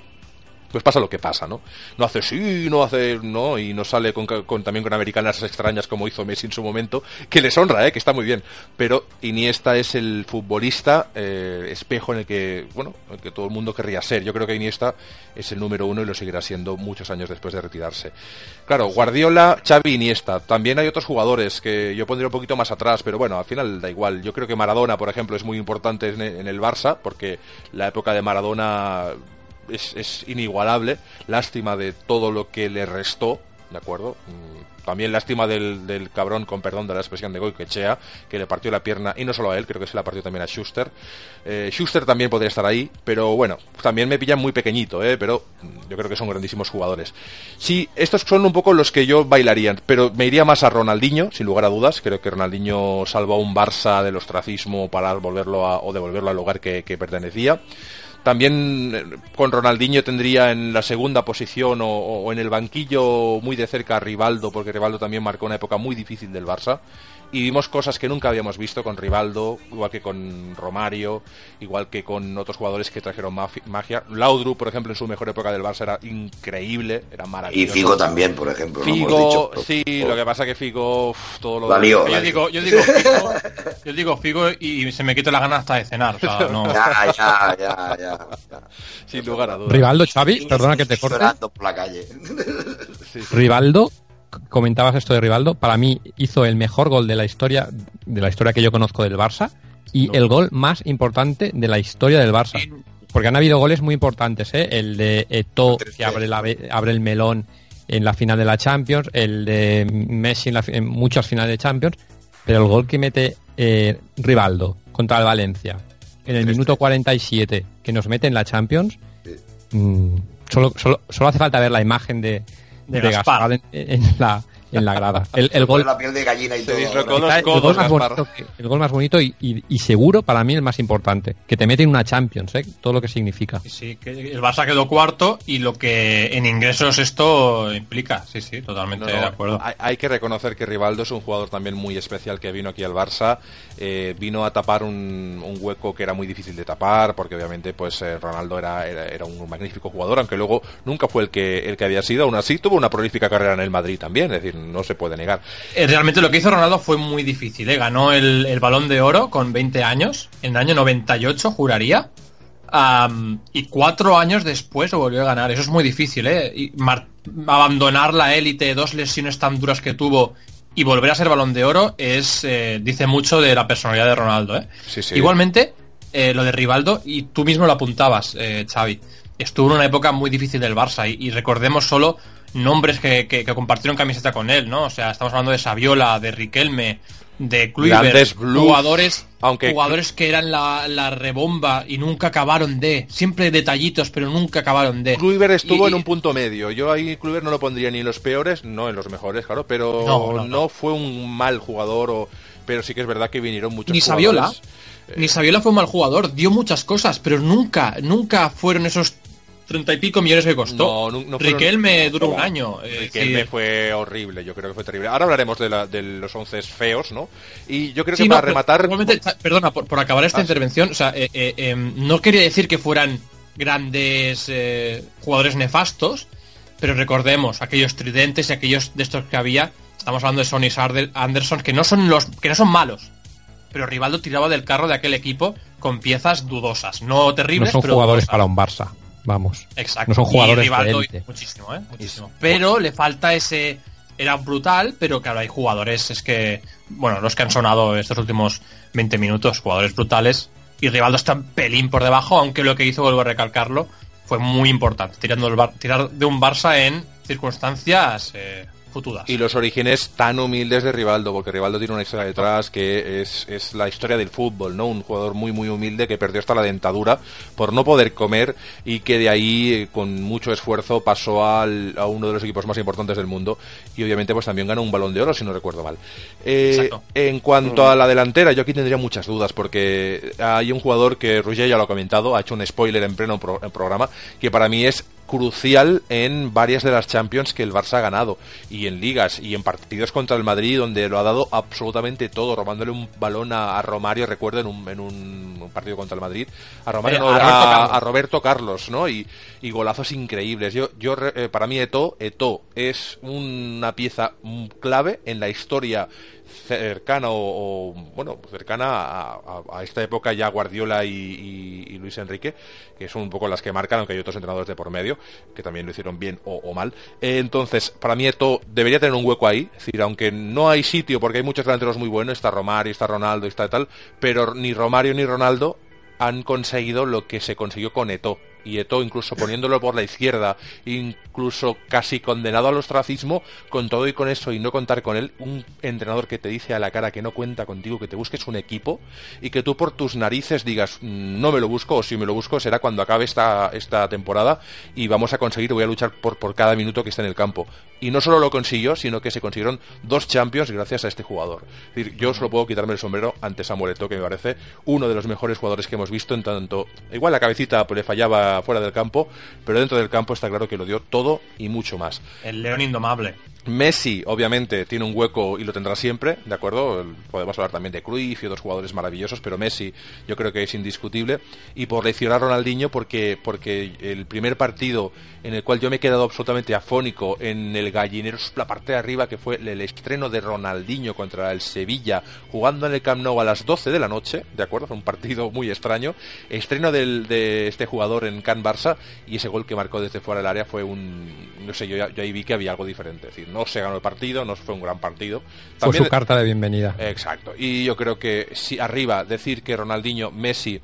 pues pasa lo que pasa, ¿no? No hace sí, no hace no, y no sale con, también con americanas extrañas como hizo Messi en su momento, que les honra, ¿eh? que está muy bien. Pero Iniesta es el futbolista eh, espejo en el que, bueno, el que todo el mundo querría ser. Yo creo que Iniesta es el número uno y lo seguirá siendo muchos años después de retirarse. Claro, Guardiola, Xavi, Iniesta. También hay otros jugadores que yo pondría un poquito más atrás, pero bueno, al final da igual. Yo creo que Maradona, por ejemplo, es muy importante en el Barça, porque la época de Maradona es, es, inigualable. Lástima de todo lo que le restó, ¿de acuerdo? También lástima del, del cabrón, con perdón de la expresión de Goicoechea, que le partió la pierna, y no solo a él, creo que se la partió también a Schuster. Eh, Schuster también podría estar ahí, pero bueno, también me pillan muy pequeñito, ¿eh? pero yo creo que son grandísimos jugadores. Sí, estos son un poco los que yo bailaría, pero me iría más a Ronaldinho, sin lugar a dudas. Creo que Ronaldinho salvó a un Barça del ostracismo para volverlo a, o devolverlo al lugar que pertenecía. También con Ronaldinho tendría en la segunda posición o, o, en el banquillo muy de cerca a Rivaldo, porque Rivaldo también marcó una época muy difícil del Barça. Y vimos cosas que nunca habíamos visto con Rivaldo, igual que con Romario, igual que con otros jugadores que trajeron magia. Laudru, por ejemplo, en su mejor época del Barça era increíble, era maravilloso. Y Figo también, por ejemplo. Figo, ¿no? Dicho, sí, lo que pasa que Figo, uf, todo lo Valió, yo, digo, yo digo Figo, yo digo Figo y se me quito la gana hasta de cenar. O sea, no... ya, ya, ya, ya, ya. Sin lugar a dudas. Rivaldo, Xavi, perdona que te corte. por la calle. Sí, sí. Rivaldo, comentabas esto de Rivaldo, para mí hizo el mejor gol de la historia, de la historia que yo conozco del Barça, y el gol más importante de la historia del Barça. Porque han habido goles muy importantes, ¿eh? El de 3-3. que abre, la, abre el melón en la final de la Champions, el de Messi en, la en muchas finales de Champions, pero el gol que mete eh, Rivaldo contra el Valencia en el 3-3. minuto 47, que nos mete en la Champions, mm, solo, solo, solo hace falta ver la imagen de, De de Gaspar. Gaspar en, en la, en la grada. El, el gol, la piel de gallina y Se todo. dislocó ahora. los el gol más Gaspar. bonito, que- el gol más bonito y, y- y seguro para mí el más importante. Que te mete en una Champions, ¿eh? todo lo que significa. Sí, sí, que el Barça quedó cuarto y lo que en ingresos esto implica. Sí, sí, totalmente No, no, de acuerdo. Hay, hay que reconocer que Rivaldo es un jugador también muy especial que vino aquí al Barça. eh, vino a tapar un, un hueco que era muy difícil de tapar, porque obviamente pues eh, Ronaldo era, era, era un magnífico jugador, aunque luego nunca fue el que, el que había sido. Aún así tuvo una prolífica carrera en el Madrid también, es decir, no se puede negar. Eh, Realmente lo que hizo Ronaldo fue muy difícil. ¿eh? Ganó el, el balón de oro con 20 años, en el año 98, juraría. Y cuatro años después lo volvió a ganar. Eso es muy difícil, ¿eh? Y abandonar la élite, dos lesiones tan duras que tuvo y volver a ser balón de oro es eh, dice mucho de la personalidad de Ronaldo, ¿eh? Sí, sí. Igualmente, eh, lo de Rivaldo, y tú mismo lo apuntabas, eh, Xavi, estuvo en una época muy difícil del Barça y, y recordemos solo nombres que, que- que compartieron camiseta con él, ¿no? O sea, estamos hablando de Saviola, de Riquelme, de Kluivert, jugadores, aunque- jugadores que eran la, la rebomba y nunca acabaron de, siempre detallitos, pero nunca acabaron de. Kluivert estuvo Y- en un punto medio. Yo ahí Kluivert no lo pondría ni en los peores, no en los mejores, claro, pero No, no, no, no. fue un mal jugador, o, pero sí que es verdad que vinieron muchos Ni Saviola, jugadores. ni Saviola fue un mal jugador, dio muchas cosas, pero nunca, nunca fueron esos treinta y pico millones que costó. No, no- no fueron- Riquelme duró un año. eh, Riquelme sí. fue horrible, yo creo que fue terrible. Ahora hablaremos de, la- de los once feos, ¿no? Y yo creo Sí, que no, para rematar... perdona, por, por acabar esta Ah, intervención, o sea, eh, eh, em, no quería decir que fueran grandes eh, jugadores nefastos, pero recordemos aquellos tridentes y aquellos de estos que había. Estamos hablando de Sonny Sarder- Anderson, que no son los, que no son malos, pero Rivaldo tiraba del carro de aquel equipo con piezas dudosas, no No terribles, son pero jugadores dudosas. para un Barça, vamos. Exacto. No son Y jugadores de Rivaldo muchísimo, ¿eh? Muchísimo. Pero le falta ese. Era brutal, pero claro, hay jugadores, es que. Bueno, los que han sonado estos últimos 20 minutos, jugadores brutales. Y Rivaldo está un pelín por debajo, aunque lo que hizo, vuelvo a recalcarlo, fue muy importante. Tirando el Bar- tirar de un Barça en circunstancias eh, futuras. Y los orígenes tan humildes de Rivaldo, porque Rivaldo tiene una historia detrás que es, es la historia del fútbol, ¿no? Un jugador muy, muy humilde que perdió hasta la dentadura por no poder comer y que de ahí, eh, con mucho esfuerzo, pasó al- a uno de los equipos más importantes del mundo y obviamente pues también ganó un balón de oro, si no recuerdo mal. Eh, en cuanto a la delantera, yo aquí tendría muchas dudas porque hay un jugador que Roger ya lo ha comentado, ha hecho un spoiler en pleno pro- en programa, que para mí es crucial en varias de las Champions que el Barça ha ganado y en ligas y en partidos contra el Madrid donde lo ha dado absolutamente todo, robándole un balón a, a Romario, recuerdo, en un, en un partido contra el Madrid, a Romario, Eh, no, a Roberto Carlos. a Roberto Carlos, ¿no? Y, y golazos increíbles. Yo, yo eh, para mí Eto, Eto es una pieza clave en la historia cercana o, bueno cercana a, esta época ya Guardiola y, Luis Enrique que son un poco las que marcan aunque hay otros entrenadores de por medio que también lo hicieron bien o, mal. Eh, entonces para mí esto debería tener un hueco ahí es decir aunque no hay sitio porque hay muchos delanteros muy buenos está Romario está Ronaldo está tal pero ni Romario ni Ronaldo han conseguido lo que se consiguió con Eto y Eto incluso poniéndolo por la izquierda incluso casi condenado al ostracismo con todo y con eso y no contar con él un entrenador que te dice a la cara que no cuenta contigo que te busques un equipo y que tú por tus narices digas "Mm, no me lo busco o si me lo busco será cuando acabe esta, esta temporada y vamos a conseguir voy a luchar por, por cada minuto que esté en el campo y no solo lo consiguió sino que se consiguieron dos champions gracias a este jugador. Es decir, yo solo puedo quitarme el sombrero ante Samuel Eto'o que me parece uno de los mejores jugadores que hemos visto en tanto igual la cabecita pues, le fallaba fuera del campo pero dentro del campo está claro que lo dio todo y mucho más El león indomable. Messi, obviamente, tiene un hueco y lo tendrá siempre, ¿de acuerdo? Podemos hablar también de Cruyff y otros jugadores maravillosos, pero Messi yo creo que es indiscutible. Y por leccionar a Ronaldinho, porque, porque el primer partido en el cual yo me he quedado absolutamente afónico en el gallinero, la parte de arriba, que fue el estreno de Ronaldinho contra el Sevilla, jugando en el Camp Nou a las 12 de la noche, ¿de acuerdo? Fue un partido muy extraño. Estreno de este jugador en Can Barça y ese gol que marcó desde fuera del área fue un... No sé, yo, yo ahí vi que había algo diferente. Es decir, no se ganó el partido, no fue un gran partido. Fue También- su carta de bienvenida. Exacto. Y yo creo que si arriba decir que Ronaldinho, Messi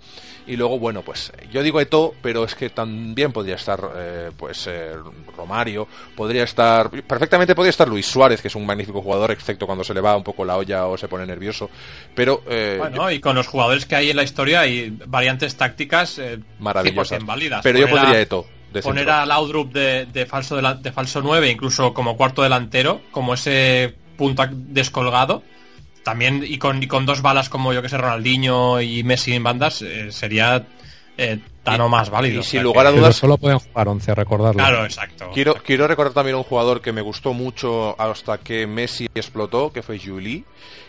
y luego bueno pues yo digo Eto, pero es que también podría estar eh, pues eh, Romario, podría estar perfectamente podría estar Luis Suárez que es un magnífico jugador excepto cuando se le va un poco la olla o se pone nervioso, pero eh, Bueno, y con los jugadores que hay en la historia hay variantes tácticas eh, maravillosas. 100% válidas. Pero yo pondría Eto de poner centro. a Laudrup de, de falso de falso 9, incluso como cuarto delantero, como ese punta descolgado. También, y con, y con dos balas como yo que sé, Ronaldinho y Messi en bandas, eh, sería eh, tan Y- o más válido. y sin lugar a que- Pero dudas- solo pueden jugar 11, recordarlo. Claro, exacto. Quiero, quiero recordar también a un jugador que me gustó mucho hasta que Messi explotó, que fue Julie.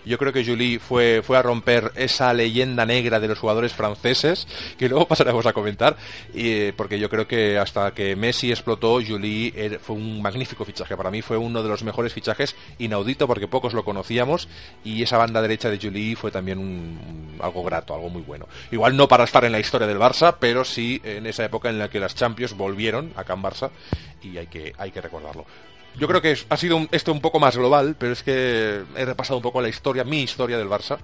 Yo creo que Julie fue, fue a romper esa leyenda negra de los jugadores franceses, que luego pasaremos a comentar, y, eh, porque yo creo que hasta que Messi explotó, Julie era- fue un magnífico fichaje. Para mí fue uno de los mejores fichajes, inaudito porque pocos lo conocíamos, y esa banda derecha de Julie fue también un- un- algo grato, algo muy bueno. Igual no para estar en la historia del Barça, pero sí en esa época en la que las Champions volvieron acá en Barça y hay que, hay que recordarlo. Yo creo que es- ha sido un- esto un poco más global, pero es que he repasado un poco la historia, mi historia del Barça,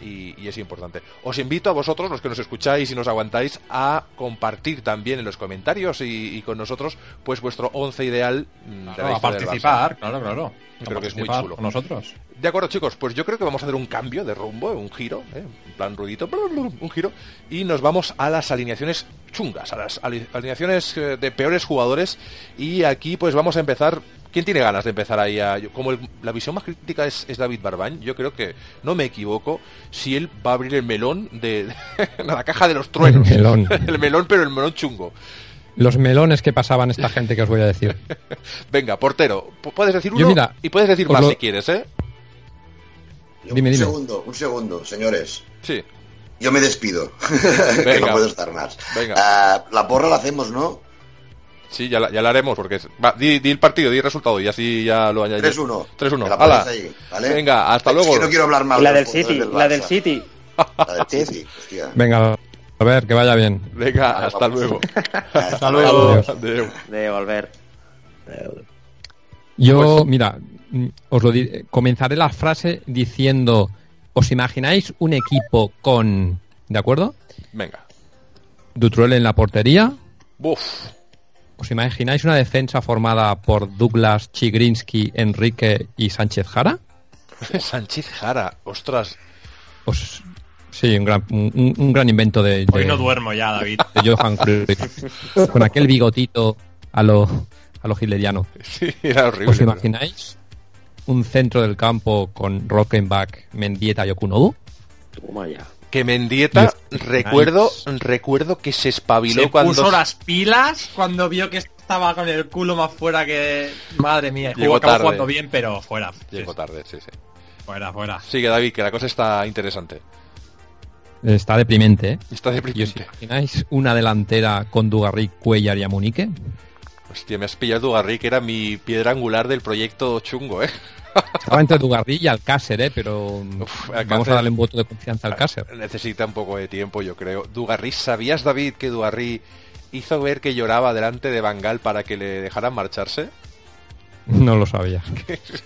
y, y es importante. Os invito a vosotros, los que nos escucháis y nos aguantáis, a compartir también en los comentarios y, y con nosotros, pues vuestro once ideal mm, de la a historia del Barça. participar, claro, claro. A Creo que es muy participar chulo. Con nosotros. De acuerdo, chicos, pues yo creo que vamos a hacer un cambio de rumbo, un giro, ¿eh? en plan rudito, un giro, y nos vamos a las alineaciones chungas, a las ali- alineaciones eh, de peores jugadores, y aquí pues vamos a empezar. ¿Quién tiene ganas de empezar ahí a.? Como el- la visión más crítica es, es David Barbañ, yo creo que, no me equivoco, si él va a abrir el melón de. la caja de los truenos. El melón. el melón, pero el melón chungo. Los melones que pasaban esta gente que os voy a decir. Venga, portero, pu- puedes decir Yo, uno mira, y puedes decir más lo- si quieres, ¿eh? Dime, un dime. segundo, un segundo, señores. Sí. Yo me despido, que no puedo estar más. Venga. Ah, la porra la hacemos, ¿no? Sí, ya la, ya la haremos porque... es- Va, di, di el partido, di el resultado y así ya lo añadimos. 3-1. 3-1. Me la Hala. ponéis ahí, ¿vale? Venga, hasta Es luego. que no quiero hablar Y la de del City, la del. City. La del City, hostia. Venga, a ver, que vaya bien. Venga, Vale, hasta vamos. luego. Hasta luego. Adeu. De volver. Yo, Pues- mira, mm, os lo di- comenzaré la frase diciendo, ¿os imagináis un equipo con, ¿de acuerdo? Venga. Dutruel en la portería. Uf. ¿Os imagináis una defensa formada por Douglas, Chigrinsky, Enrique y Sánchez Jara? Sánchez Jara. Ostras. Pues sí, un gran, un, un gran invento de, Hoy de- no duermo ya, David. de Johan Cruyff. Con aquel bigotito a lo, a lo hileriano. Sí, era horrible. ¿Os imagináis un centro del campo con Rockenbach, Mendieta y Okunobu? Toma ya. Que Mendieta, recuerdo, recuerdo que se espabiló Se cuando... puso las pilas cuando vio que estaba con el culo más fuera que... Madre mía, Llegó jugó, acabó tarde. jugando bien, pero fuera. Llegó Sí, tarde, sí, sí. Fuera, fuera. Sigue, David, que la cosa está interesante. Está deprimente, ¿eh? Está ¿Y os deprimente. imagináis una delantera con Dugarry, Cuellar y Amunique? Hostia, me has pillado Dugarry, que era mi piedra angular del proyecto chungo, ¿eh? Estaba entre Dugarry y Alcácer, ¿eh? Pero Uf, vamos a darle un voto de confianza al Alcácer. Necesita un poco de tiempo, yo creo. Dugarry, ¿sabías, David, que Dugarry hizo ver que lloraba delante de Bangal para que le dejaran marcharse? No lo sabía.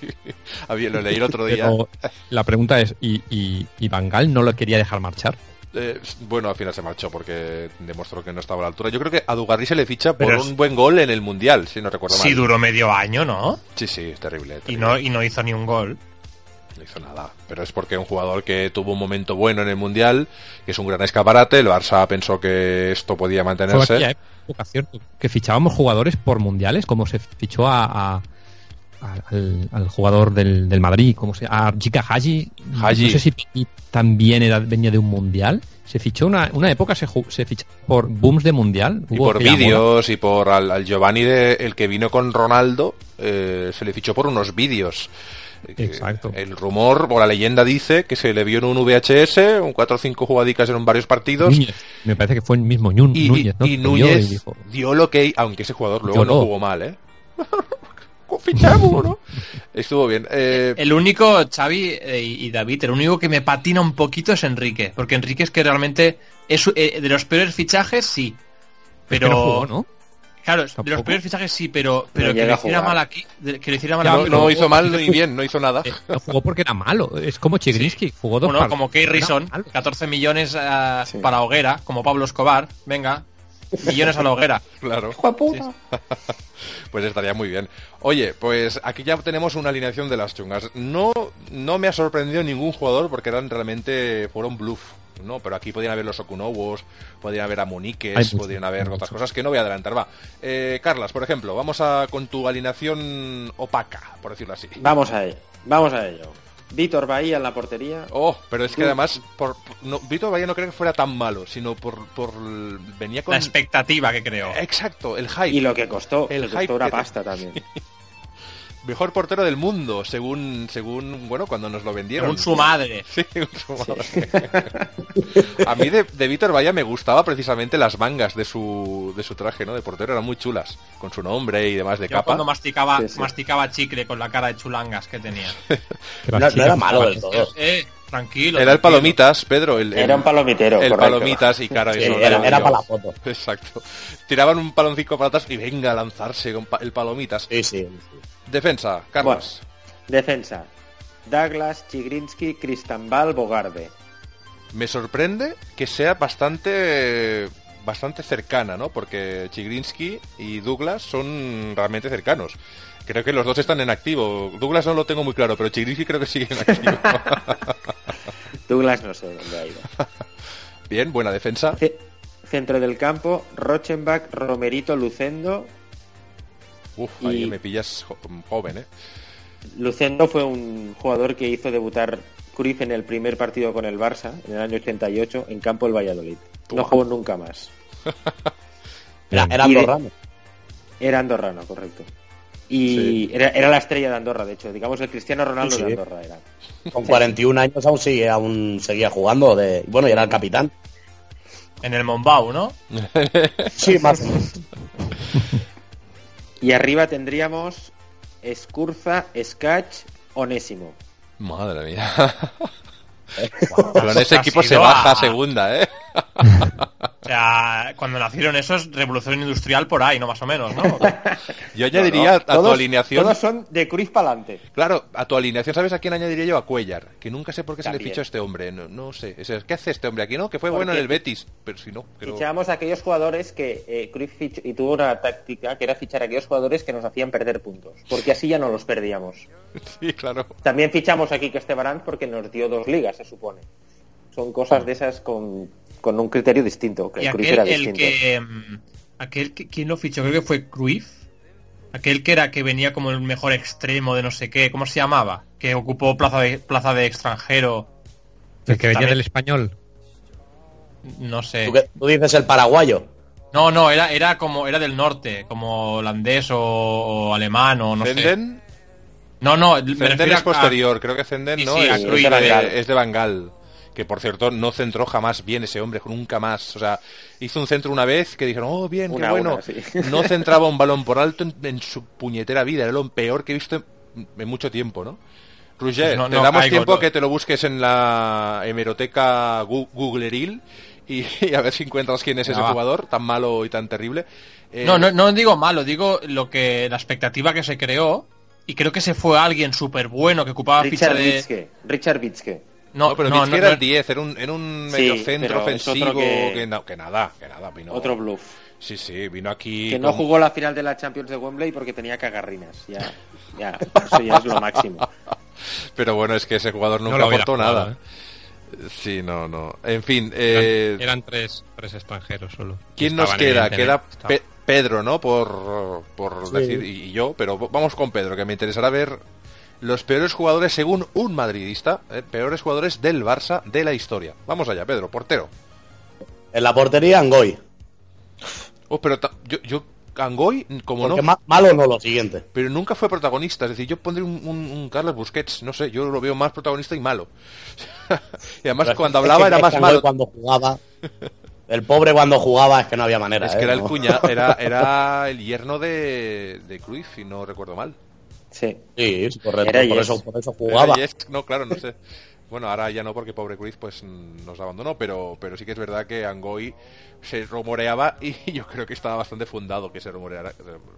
Lo leí el otro día. Pero la pregunta es, ¿y, y, y Van Gaal no lo quería dejar marchar? Eh, bueno, al final se marchó porque demostró que no estaba a la altura. Yo creo que a Dugarry se le ficha por Pero es- un buen gol en el Mundial, si no recuerdo mal. Sí, duró medio año, ¿no? Sí, sí, es terrible. Y no, y no hizo ni un gol. No hizo nada. Pero es porque un jugador que tuvo un momento bueno en el Mundial, que es un gran escaparate, el Barça pensó que esto podía mantenerse. época, cierto, que fichábamos jugadores por mundiales, como se fichó a- al, al jugador del, del Madrid, como se a Jika Haji. Haji. No sé si también era, venía de un mundial. Se fichó una, una época, se, fichó por booms de mundial. Y por vídeos y por al, al Giovanni, de, el que vino con Ronaldo, eh, se le fichó por unos vídeos. Eh, Exacto. El rumor o la leyenda dice que se le vio en un VHS, un 4 o 5 jugadicas en varios partidos. Núñez. Me parece que fue el mismo Y, Núñez, ¿no? y Núñez y dijo, dio lo que, aunque ese jugador luego no jugó mal, ¿eh? Fichamos, ¿no? Estuvo bien. Eh, El único, Xavi eh, y David, el único que me patina un poquito es Enrique. Porque Enrique es que realmente es eh, de los peores fichajes, sí. "Es que Pero no jugó, ¿no? Claro, de los primeros fichajes sí, pero, pero No que lo hiciera mal aquí, que lo hiciera mal Ya, aquí. No, hizo mal ni bien, no hizo nada. Eh, no jugó porque era malo. Es como Chigrinsky. Jugó dos Bueno, como Key Era Rison, malo. 14 millones Sí. para Hoguera, como Pablo Escobar, venga, millones a la Hoguera. Claro. Pues estaría muy bien. Oye, pues aquí ya tenemos una alineación de las chungas. No, no me ha sorprendido ningún jugador porque eran realmente fueron bluff. No, pero aquí podían haber los Okunobos, podían haber a Hay Moniques, mucho, podían haber otras cosas que no voy a adelantar. Va. Eh, Carlas, por ejemplo, vamos a con tu alineación opaca, por decirlo así. Vamos a ello. Vamos a ello. Víctor Bahía en la portería. Oh, pero es que además, por, no, Víctor Bahía no creo que fuera tan malo, sino por, por venía con La expectativa que creo. exacto el hype. Y lo que costó. El que hype costó una que pasta también. Mejor portero del mundo, según, según, bueno, cuando nos lo vendieron. Según su madre. Sí, según su madre. A mí de, de Víctor Vaya me gustaba precisamente las mangas de su, de su traje, ¿no? De portero, eran muy chulas, con su nombre y demás de Yo capa. cuando masticaba, Sí, sí. masticaba chicle con la cara de chulangas que tenía. No, no era malo del todo. Eh, tranquilo. Era el tranquilo. palomitas, Pedro, el, el- Era un palomitero, el correcto. palomitas y cara de Sí, eso, era, era para la foto. Exacto. Tiraban un paloncito para atrás y venga a lanzarse con pa- el palomitas. Sí, sí. Defensa, Carlos. Defensa. Douglas, Chigrinsky, Cristambal, Bogarde. Me sorprende que sea bastante bastante cercana, ¿no? Porque Chigrinsky y Douglas son realmente cercanos. Creo que los dos están en activo. Douglas no lo tengo muy claro, pero Chigrinsky creo que sigue en activo. Douglas no sé dónde ha ido. Bien, buena defensa. Ce- Centro del campo, Rochenbach, Romerito, Lucendo. Uf, ahí me pillas jo- joven, ¿eh? Lucendo fue un jugador que hizo debutar Cruyff en el primer partido con el Barça, en el año 88, en campo del Valladolid. No jugó nunca más. Era, era andorrano. Era andorrano, correcto. Y era, era la estrella de Andorra, de hecho. Digamos el Cristiano Ronaldo Sí, de Andorra era. Con 41 años aún sigue, aún seguía jugando. De, bueno, y era el capitán. En el Mombau, ¿no? Sí, más o menos. Y arriba tendríamos Escurza, Sketch, Onésimo. Madre mía. Con ese equipo se baja a- segunda, ¿eh? O sea, cuando nacieron esos, revolución industrial por ahí, ¿no? Más o menos, ¿no? Yo añadiría No, a tu todos- alineación. Todos son de Cruyff para adelante. Claro, a tu alineación, ¿sabes a quién añadiría yo? A Cuellar, que nunca sé por qué se le fichó a este hombre. No, no sé. ¿Qué hace este hombre aquí, no? Que fue Porque- bueno en el Betis, pero si no. Pero... Fichábamos a aquellos jugadores que eh, Cruyff fichó, y tuvo una táctica que era fichar a aquellos jugadores que nos hacían perder puntos, porque así ya no los perdíamos. Sí, claro. También fichamos a Quique Estebarán porque nos dio dos ligas, se supone. Son cosas de esas con, con un criterio distinto, que y aquel, era el que... mm, Aquel que... ¿Quién lo fichó? Creo que fue Cruyff. Aquel que era que venía como el mejor extremo de no sé qué. ¿Cómo se llamaba? Que ocupó plaza de, plaza de extranjero. El que venía También- del español. No sé. ¿Tú, qué- tú dices el paraguayo. No, no, era, era como era del norte, como holandés o, o alemán o no sé. No, no, me Zenden es a- posterior. Creo que Zenden Sí, no sí, es, de, es de Bangal. Que por cierto no centró jamás bien ese hombre, nunca más. O sea, hizo un centro una vez que dijeron, oh, bien, qué Una a bueno. una, sí. No centraba un balón por alto en, en su puñetera vida. Era lo peor que he visto en, en mucho tiempo, ¿no? Roger, Pues no- te no damos tiempo no. que te lo busques en la hemeroteca Googleril y, y a ver si encuentras quién es ese va. jugador tan malo y tan terrible. Eh, No, no, no digo malo, digo lo que la expectativa que se creó y creo que se fue alguien súper bueno que ocupaba ficha Richard de Witzke. Richard Witzke. No, no, pero no, no, era no- el 10, era un, era un Sí, medio centro ofensivo que- que... no- que nada, que nada, vino. Otro bluff. Sí, sí, vino aquí. Que no jugó la final de la Champions de Wembley porque tenía cagarrinas. Ya, ya, eso ya es lo máximo. Pero bueno, es que ese jugador No nunca hubiera aportó jugado, nada. ¿eh? Sí, no, no. En fin, Eran, eh, eran tres, tres extranjeros solo. ¿quién nos queda? Queda Pedro, ¿no? Por, por Sí. decir, y yo, pero vamos con Pedro, que me interesará ver los peores jugadores según un madridista, ¿eh? peores jugadores del Barça de la historia. Vamos allá, Pedro, portero. En la portería, Angoy. Oh, pero yo, yo Angoy, como Porque no, ma- malo no lo siguiente. pero nunca fue protagonista. Es decir, yo pondré un, un- un Carlos Busquets, no sé, yo lo veo más protagonista y malo. y además Pero cuando hablaba era más Angoy malo. cuando jugaba. El pobre cuando jugaba es que no había manera. Es ¿eh? que era el No. cuñado, era, era el yerno de, de Cruyff, si no recuerdo mal. Sí. Sí, sí, correcto. Era Por Yes. eso, por eso jugaba. Era Yes, no, claro, no sé. Bueno, ahora ya no porque pobre Cruz pues mm, nos abandonó, pero, pero sí que es verdad que Angoy se rumoreaba y yo creo que estaba bastante fundado que se rumoreara,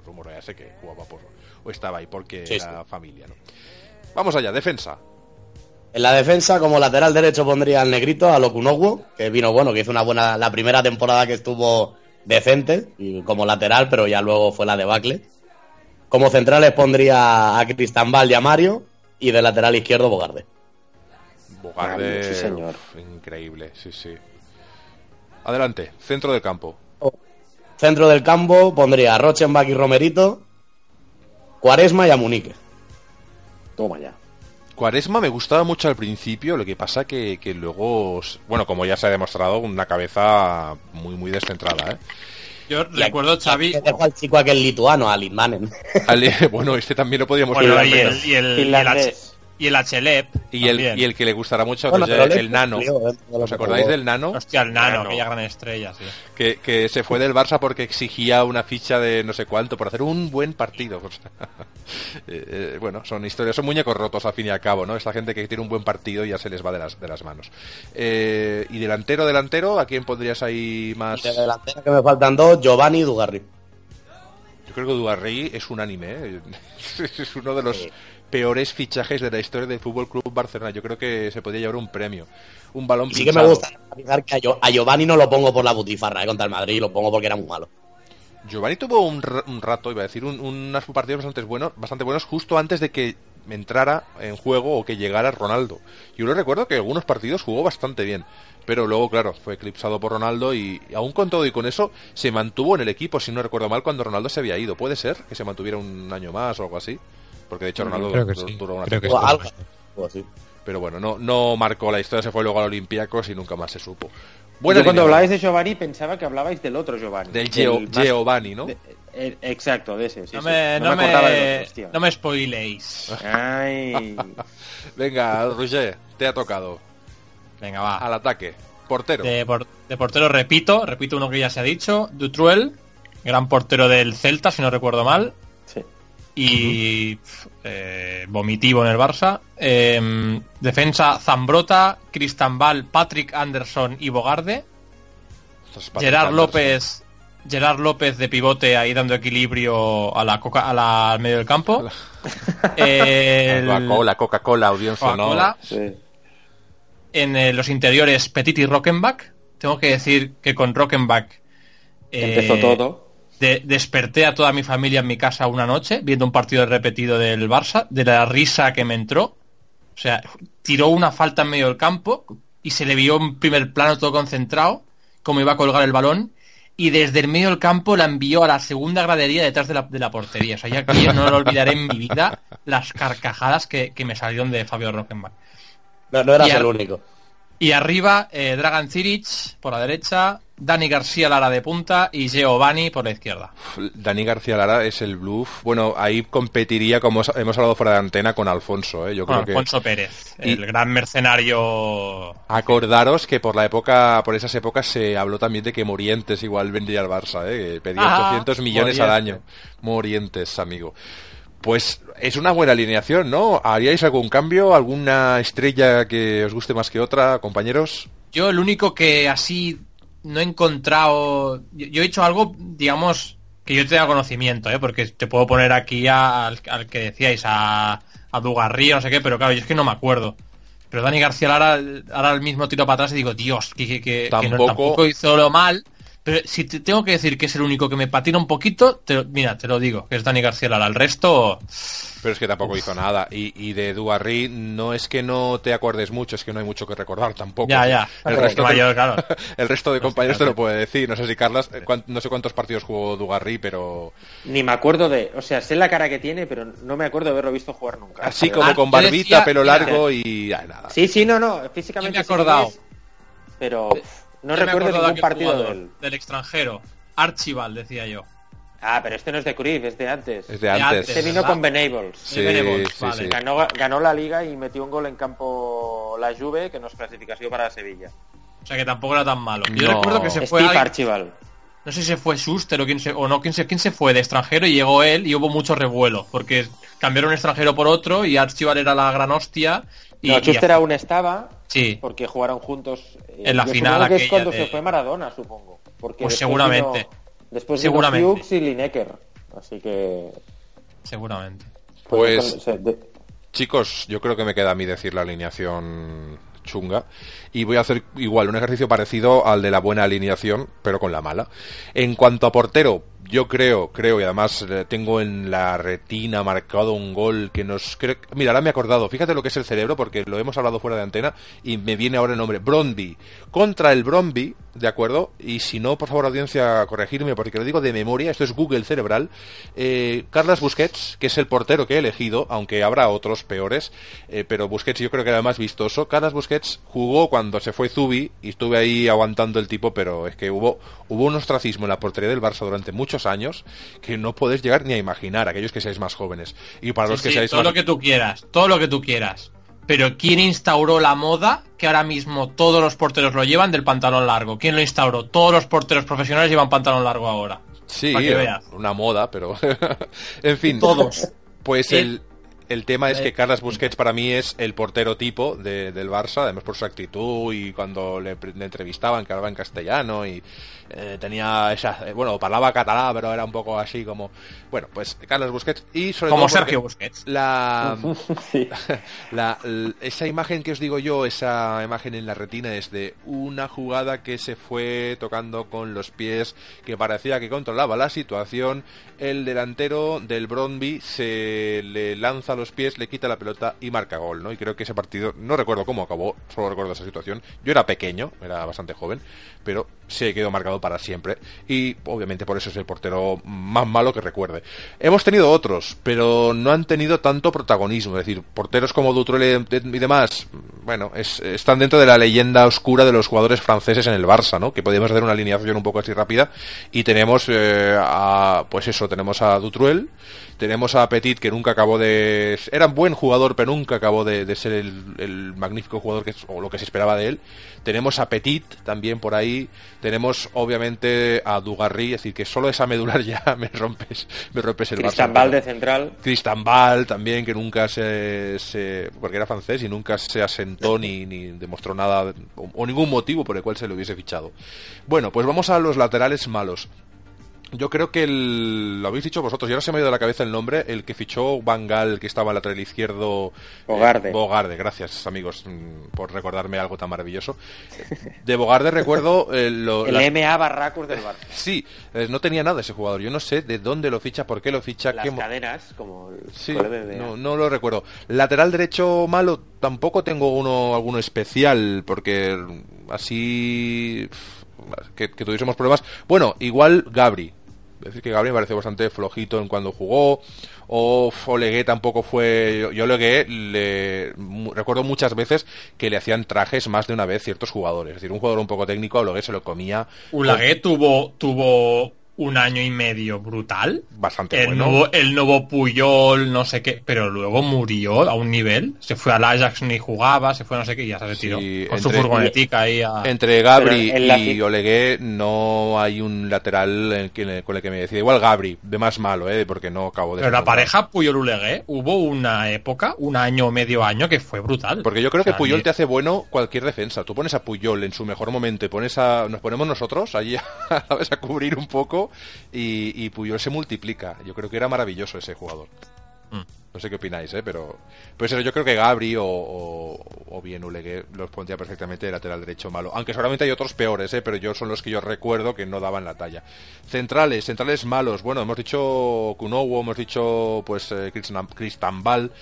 rumorease que jugaba por o estaba ahí porque Sí, era familia, ¿no? Vamos allá, defensa. En la defensa, como lateral derecho, pondría al negrito, a Lokunogwo, que vino bueno, que hizo una buena. La primera temporada que estuvo decente, y como lateral, pero ya luego fue la debacle. Como centrales pondría a Cristambal y a Mario, y de lateral izquierdo, Bogarde. Bogarde, sí, señor. uf, increíble, sí, sí. Adelante, centro del campo. Centro del campo pondría a Rochenbach y Romerito, Cuaresma y a Munique. Toma ya. Cuaresma me gustaba mucho al principio, lo que pasa que, que luego, bueno, como ya se ha demostrado, una cabeza muy, muy descentrada, ¿eh? Yo Y recuerdo, aquí- Xavi. Dejo al chico aquel lituano, a Litmanen. Bueno, este también lo podíamos Bueno, ver. y el, y el, y el, y el HLEP. Y el, y el que le gustará mucho Bueno, el nano. de lo ¿Os acordáis del nano? Hostia, el nano, Nano. aquella gran estrella, sí. Que, que se fue del Barça porque exigía una ficha de no sé cuánto por hacer un buen partido. O sea, eh, eh, bueno, son historias, son muñecos rotos al fin y al cabo, ¿no? Esta gente que tiene un buen partido ya se les va de las, de las manos. Eh, y delantero, delantero, ¿a quién pondrías ahí más? Y de delantera que me faltan dos, Giovanni y Dugarry. Yo creo que Duarri es unánime, ¿eh? es uno de los peores fichajes de la historia del Fútbol Club Barcelona. Yo creo que se podría llevar un premio. Un balón Y sí que me gusta que a, Gio- a Giovanni no lo pongo por la butifarra eh, contra el Madrid, lo pongo porque era muy malo. Giovanni tuvo un, un rato, iba a decir, un- unos partidos bastante buenos, bastante buenos justo antes de que entrara en juego o que llegara Ronaldo. Yo lo recuerdo que algunos partidos jugó bastante bien, pero luego, claro, fue eclipsado por Ronaldo y aún con todo y con eso se mantuvo en el equipo, si no recuerdo mal, cuando Ronaldo se había ido. ¿Puede ser que se mantuviera un año más o algo así? Porque de hecho Ronaldo Creo que du- sí. duró una Creo que O sí. algo, así. Pero bueno, no, no marcó la historia, se fue luego al Olympiacos y nunca más se supo. Buena Yo cuando hablabais de Giovanni pensaba que hablabais del otro Giovanni. Del Gio- Giovanni, ¿no? de- eh, exacto, de ese. sí, No sí. me, no, acordaba de me, no me spoiléis. Ay. Venga, Roger, te ha tocado. Venga, va. Al ataque. Portero. De, por- de portero repito, repito uno que ya se ha dicho, Dutruel, gran portero del Celta, si no recuerdo mal, Y pf, eh, vomitivo en el Barça. Eh, defensa Zambrota, Cristambal, Patrick Anderson y Bogarde. Gerard Anderson. López, Gerard López de pivote ahí dando equilibrio a la coca, a la al medio del campo. El- Coca-Cola, Coca-Cola, audiencia, no. Coca-Cola. Sí. en eh, los interiores Petit y Rockenbach. Tengo que decir que con Rockenbach eh, Empezó todo. De- desperté a toda mi familia en mi casa una noche viendo un partido repetido del Barça, de la risa que me entró. O sea, tiró una falta en medio del campo y se le vio en primer plano todo concentrado, como iba a colgar el balón. Y desde el medio del campo la envió a la segunda gradería detrás de la, de la portería. O sea, ya que yo no lo olvidaré en mi vida las carcajadas que, que me salieron de Fabio Rockenbach. No, no eras Y el único. Y arriba, eh, Dragan Ciric por la derecha, Dani García Lara de punta y Giovanni por la izquierda. Dani García Lara es el bluff. Bueno, ahí competiría, como os- hemos hablado fuera de antena, con Alfonso. ¿eh? Yo creo Bueno, que. Alfonso Pérez, Y- el gran mercenario. Acordaros que por la época, por esas épocas se habló también de que Morientes igual vendría al Barça, ¿eh? que pedía Ah, 800 millones al año. Morientes, amigo. Pues es una buena alineación, ¿no? ¿Haríais algún cambio? ¿Alguna estrella que os guste más que otra, compañeros? Yo el único que así no he encontrado... Yo, yo he hecho algo, digamos, que yo tenga conocimiento, ¿eh? porque te puedo poner aquí a- al, al que decíais, a, a Dugarría, no sé qué, pero claro, yo es que no me acuerdo. Pero Dani García Lara ahora el mismo tiro para atrás y digo, Dios, que, que, que- que no- tampoco hizo lo mal. Pero si te tengo que decir que es el único que me patina un poquito, te mira, te lo digo, que es Dani García Lara. El resto, Pero es que tampoco hizo nada. Y, y de Duarri no es que no te acuerdes mucho, es que no hay mucho que recordar tampoco. ya, ya. El resto, te- mayor, claro. el resto de compañeros te lo puede decir. No sé si Carlas, eh, no sé cuántos partidos jugó Dugarry, pero Ni me acuerdo de. O sea, sé la cara que tiene, pero no me acuerdo de haberlo visto jugar nunca. así Pero- como Ah, con barbita, decía- pelo mira. largo y ah, nada. Sí, sí, no, no. Físicamente. Me he acordado. pero no recuerdo de ningún partido de jugador, él. del extranjero. Archibald, decía yo. Ah, pero este no es de Cruyff, es de antes. Es de antes. Este vino ¿verdad? con Benables. Sí, Benévols, sí, vale. sí. Ganó, ganó la liga y metió un gol en campo la Juve, que nos clasificació para Sevilla. O sea que tampoco era tan malo. Yo No. recuerdo que se fue Steve alguien- Archibald. no sé si se fue Schuster o quién se, o no, quién se, quién se fue de extranjero y llegó él y hubo mucho revuelo, porque cambiaron un extranjero por otro y Archival era la gran hostia. Y, no, y- Schuster aún estaba Sí. porque jugaron juntos. En la yo final que es aquella cuando de- se fue Maradona, supongo. Porque Pues después seguramente. vino- después vino Seguramente. Hughes y Lineker. Así que. Seguramente. Pues- de- Chicos, yo creo que me queda a mí decir la alineación chunga y voy a hacer igual un ejercicio parecido al de la buena alineación, pero con la mala. En cuanto a portero, yo creo, creo y además eh, tengo en la retina marcado un gol que nos creo, mira, ahora me he acordado, fíjate lo que es el cerebro porque lo hemos hablado fuera de antena y me viene ahora el nombre Brondby contra el Brondby, ¿de acuerdo? Y si no, por favor, audiencia, corregirme porque lo digo de memoria, esto es Google cerebral. Eh, Carlos Busquets, que es el portero que he elegido, aunque habrá otros peores, eh, pero Busquets yo creo que era el más vistoso. Carlos Busquets jugó cuando se fue Zubi y estuve ahí aguantando el tipo, pero es que hubo, hubo un ostracismo en la portería del Barça durante muchos años que no podéis llegar ni a imaginar, aquellos que seáis más jóvenes. Y para los que sí, seáis todo más... lo que tú quieras, todo lo que tú quieras. Pero ¿quién instauró la moda que ahora mismo todos los porteros lo llevan del pantalón largo? ¿Quién lo instauró? Todos los porteros profesionales llevan pantalón largo ahora. Sí, para que veas. una moda, pero... en fin. Todos. Pues Eh, el, el tema es eh, que Carlos Busquets para mí es el portero tipo de- del Barça, además por su actitud y cuando le, entrevistaban que hablaba en castellano y eh, tenía esa... eh, bueno, hablaba catalán, pero era un poco así como... Bueno, pues Carlos Busquets y sobre Como todo porque Sergio Busquets. La, sí. la- esa imagen que os digo yo, esa imagen en la retina es de una jugada que se fue tocando con los pies, que parecía que controlaba la situación. El delantero del Brondby se le lanza a los pies, le quita la pelota y marca gol, ¿no? Y creo que ese partido, no recuerdo cómo acabó, solo recuerdo esa situación. Yo era pequeño, era bastante joven, pero se quedó marcado para siempre. Y obviamente por eso es el portero más malo que recuerde. Hemos tenido otros, pero no han tenido tanto protagonismo. Es decir, porteros como Dutrell y demás, bueno, es- están dentro de la leyenda oscura de los jugadores franceses en el Barça, ¿no? Que podemos hacer una alineación un poco así rápida. Y tenemos eh, a, pues eso, tenemos a Dutruel, tenemos a Petit, que nunca acabó de... Era un buen jugador, pero nunca acabó de, ser el, el magnífico jugador que, o lo que se esperaba de él. Tenemos a Petit también por ahí. Tenemos, obviamente, a Dugarry, es decir, que solo esa medular ya me rompes, me rompes el Cristian Barça. Valde central. Cristian Ball también, que nunca se, se- porque era francés y nunca se asentó ni, ni demostró nada o, o ningún motivo por el cual se le hubiese fichado. Bueno, pues vamos a los laterales malos. Yo creo que el, lo habéis dicho vosotros, y ahora se me ha ido de la cabeza el nombre, el que fichó Van Gaal, que estaba al lateral izquierdo. Bogarde. eh, Bogarde, gracias amigos mm, por recordarme algo tan maravilloso. De Bogarde recuerdo eh, lo- El MA Barracos del Barça. Sí, eh, no tenía nada ese jugador. Yo no sé de dónde lo ficha, por qué lo ficha, Las qué cadenas, como el Sí, el no, no lo recuerdo. Lateral derecho malo, tampoco tengo uno alguno especial, porque así que, que tuviésemos problemas. Bueno, igual Gabri. Es decir, que Gabri me pareció bastante flojito en cuando jugó. O Olegué tampoco fue. Yo, Olegué le recuerdo muchas veces que le hacían trajes más de una vez ciertos jugadores. Es decir, un jugador un poco técnico, a Olegué se lo comía Ulagué tuvo, tuvo un año y medio brutal. bastante El, bueno. nuevo, el nuevo Puyol, no sé qué, pero luego murió a un nivel. Se fue al Ajax ni jugaba, se fue no sé qué y ya se retiró. Sí, con su entre- furgonetica ahí a... Entre Gabri Pero en la y Olegué no hay un lateral en que- con el que me decida. Igual Gabri, de más malo, ¿eh? porque no acabo de... Pero la pareja Puyol-Ulegué hubo una época, un año o medio año, que fue brutal. Porque yo creo O sea, que Puyol te hace bueno cualquier defensa. Tú pones a Puyol en su mejor momento y pones a, nos ponemos nosotros allí a, ¿sabes? a cubrir un poco y, y Puyol se multiplica. Yo creo que era maravilloso ese jugador. Mm. No sé qué opináis, ¿eh? pero pues eso, yo creo que Gabri o, o, o bien Ulegué los pondría perfectamente de lateral derecho malo. Aunque seguramente hay otros peores, ¿eh? pero yo son los que yo recuerdo que no daban la talla. Centrales, centrales malos. Bueno, hemos dicho Kunowo, hemos dicho pues eh, Ball.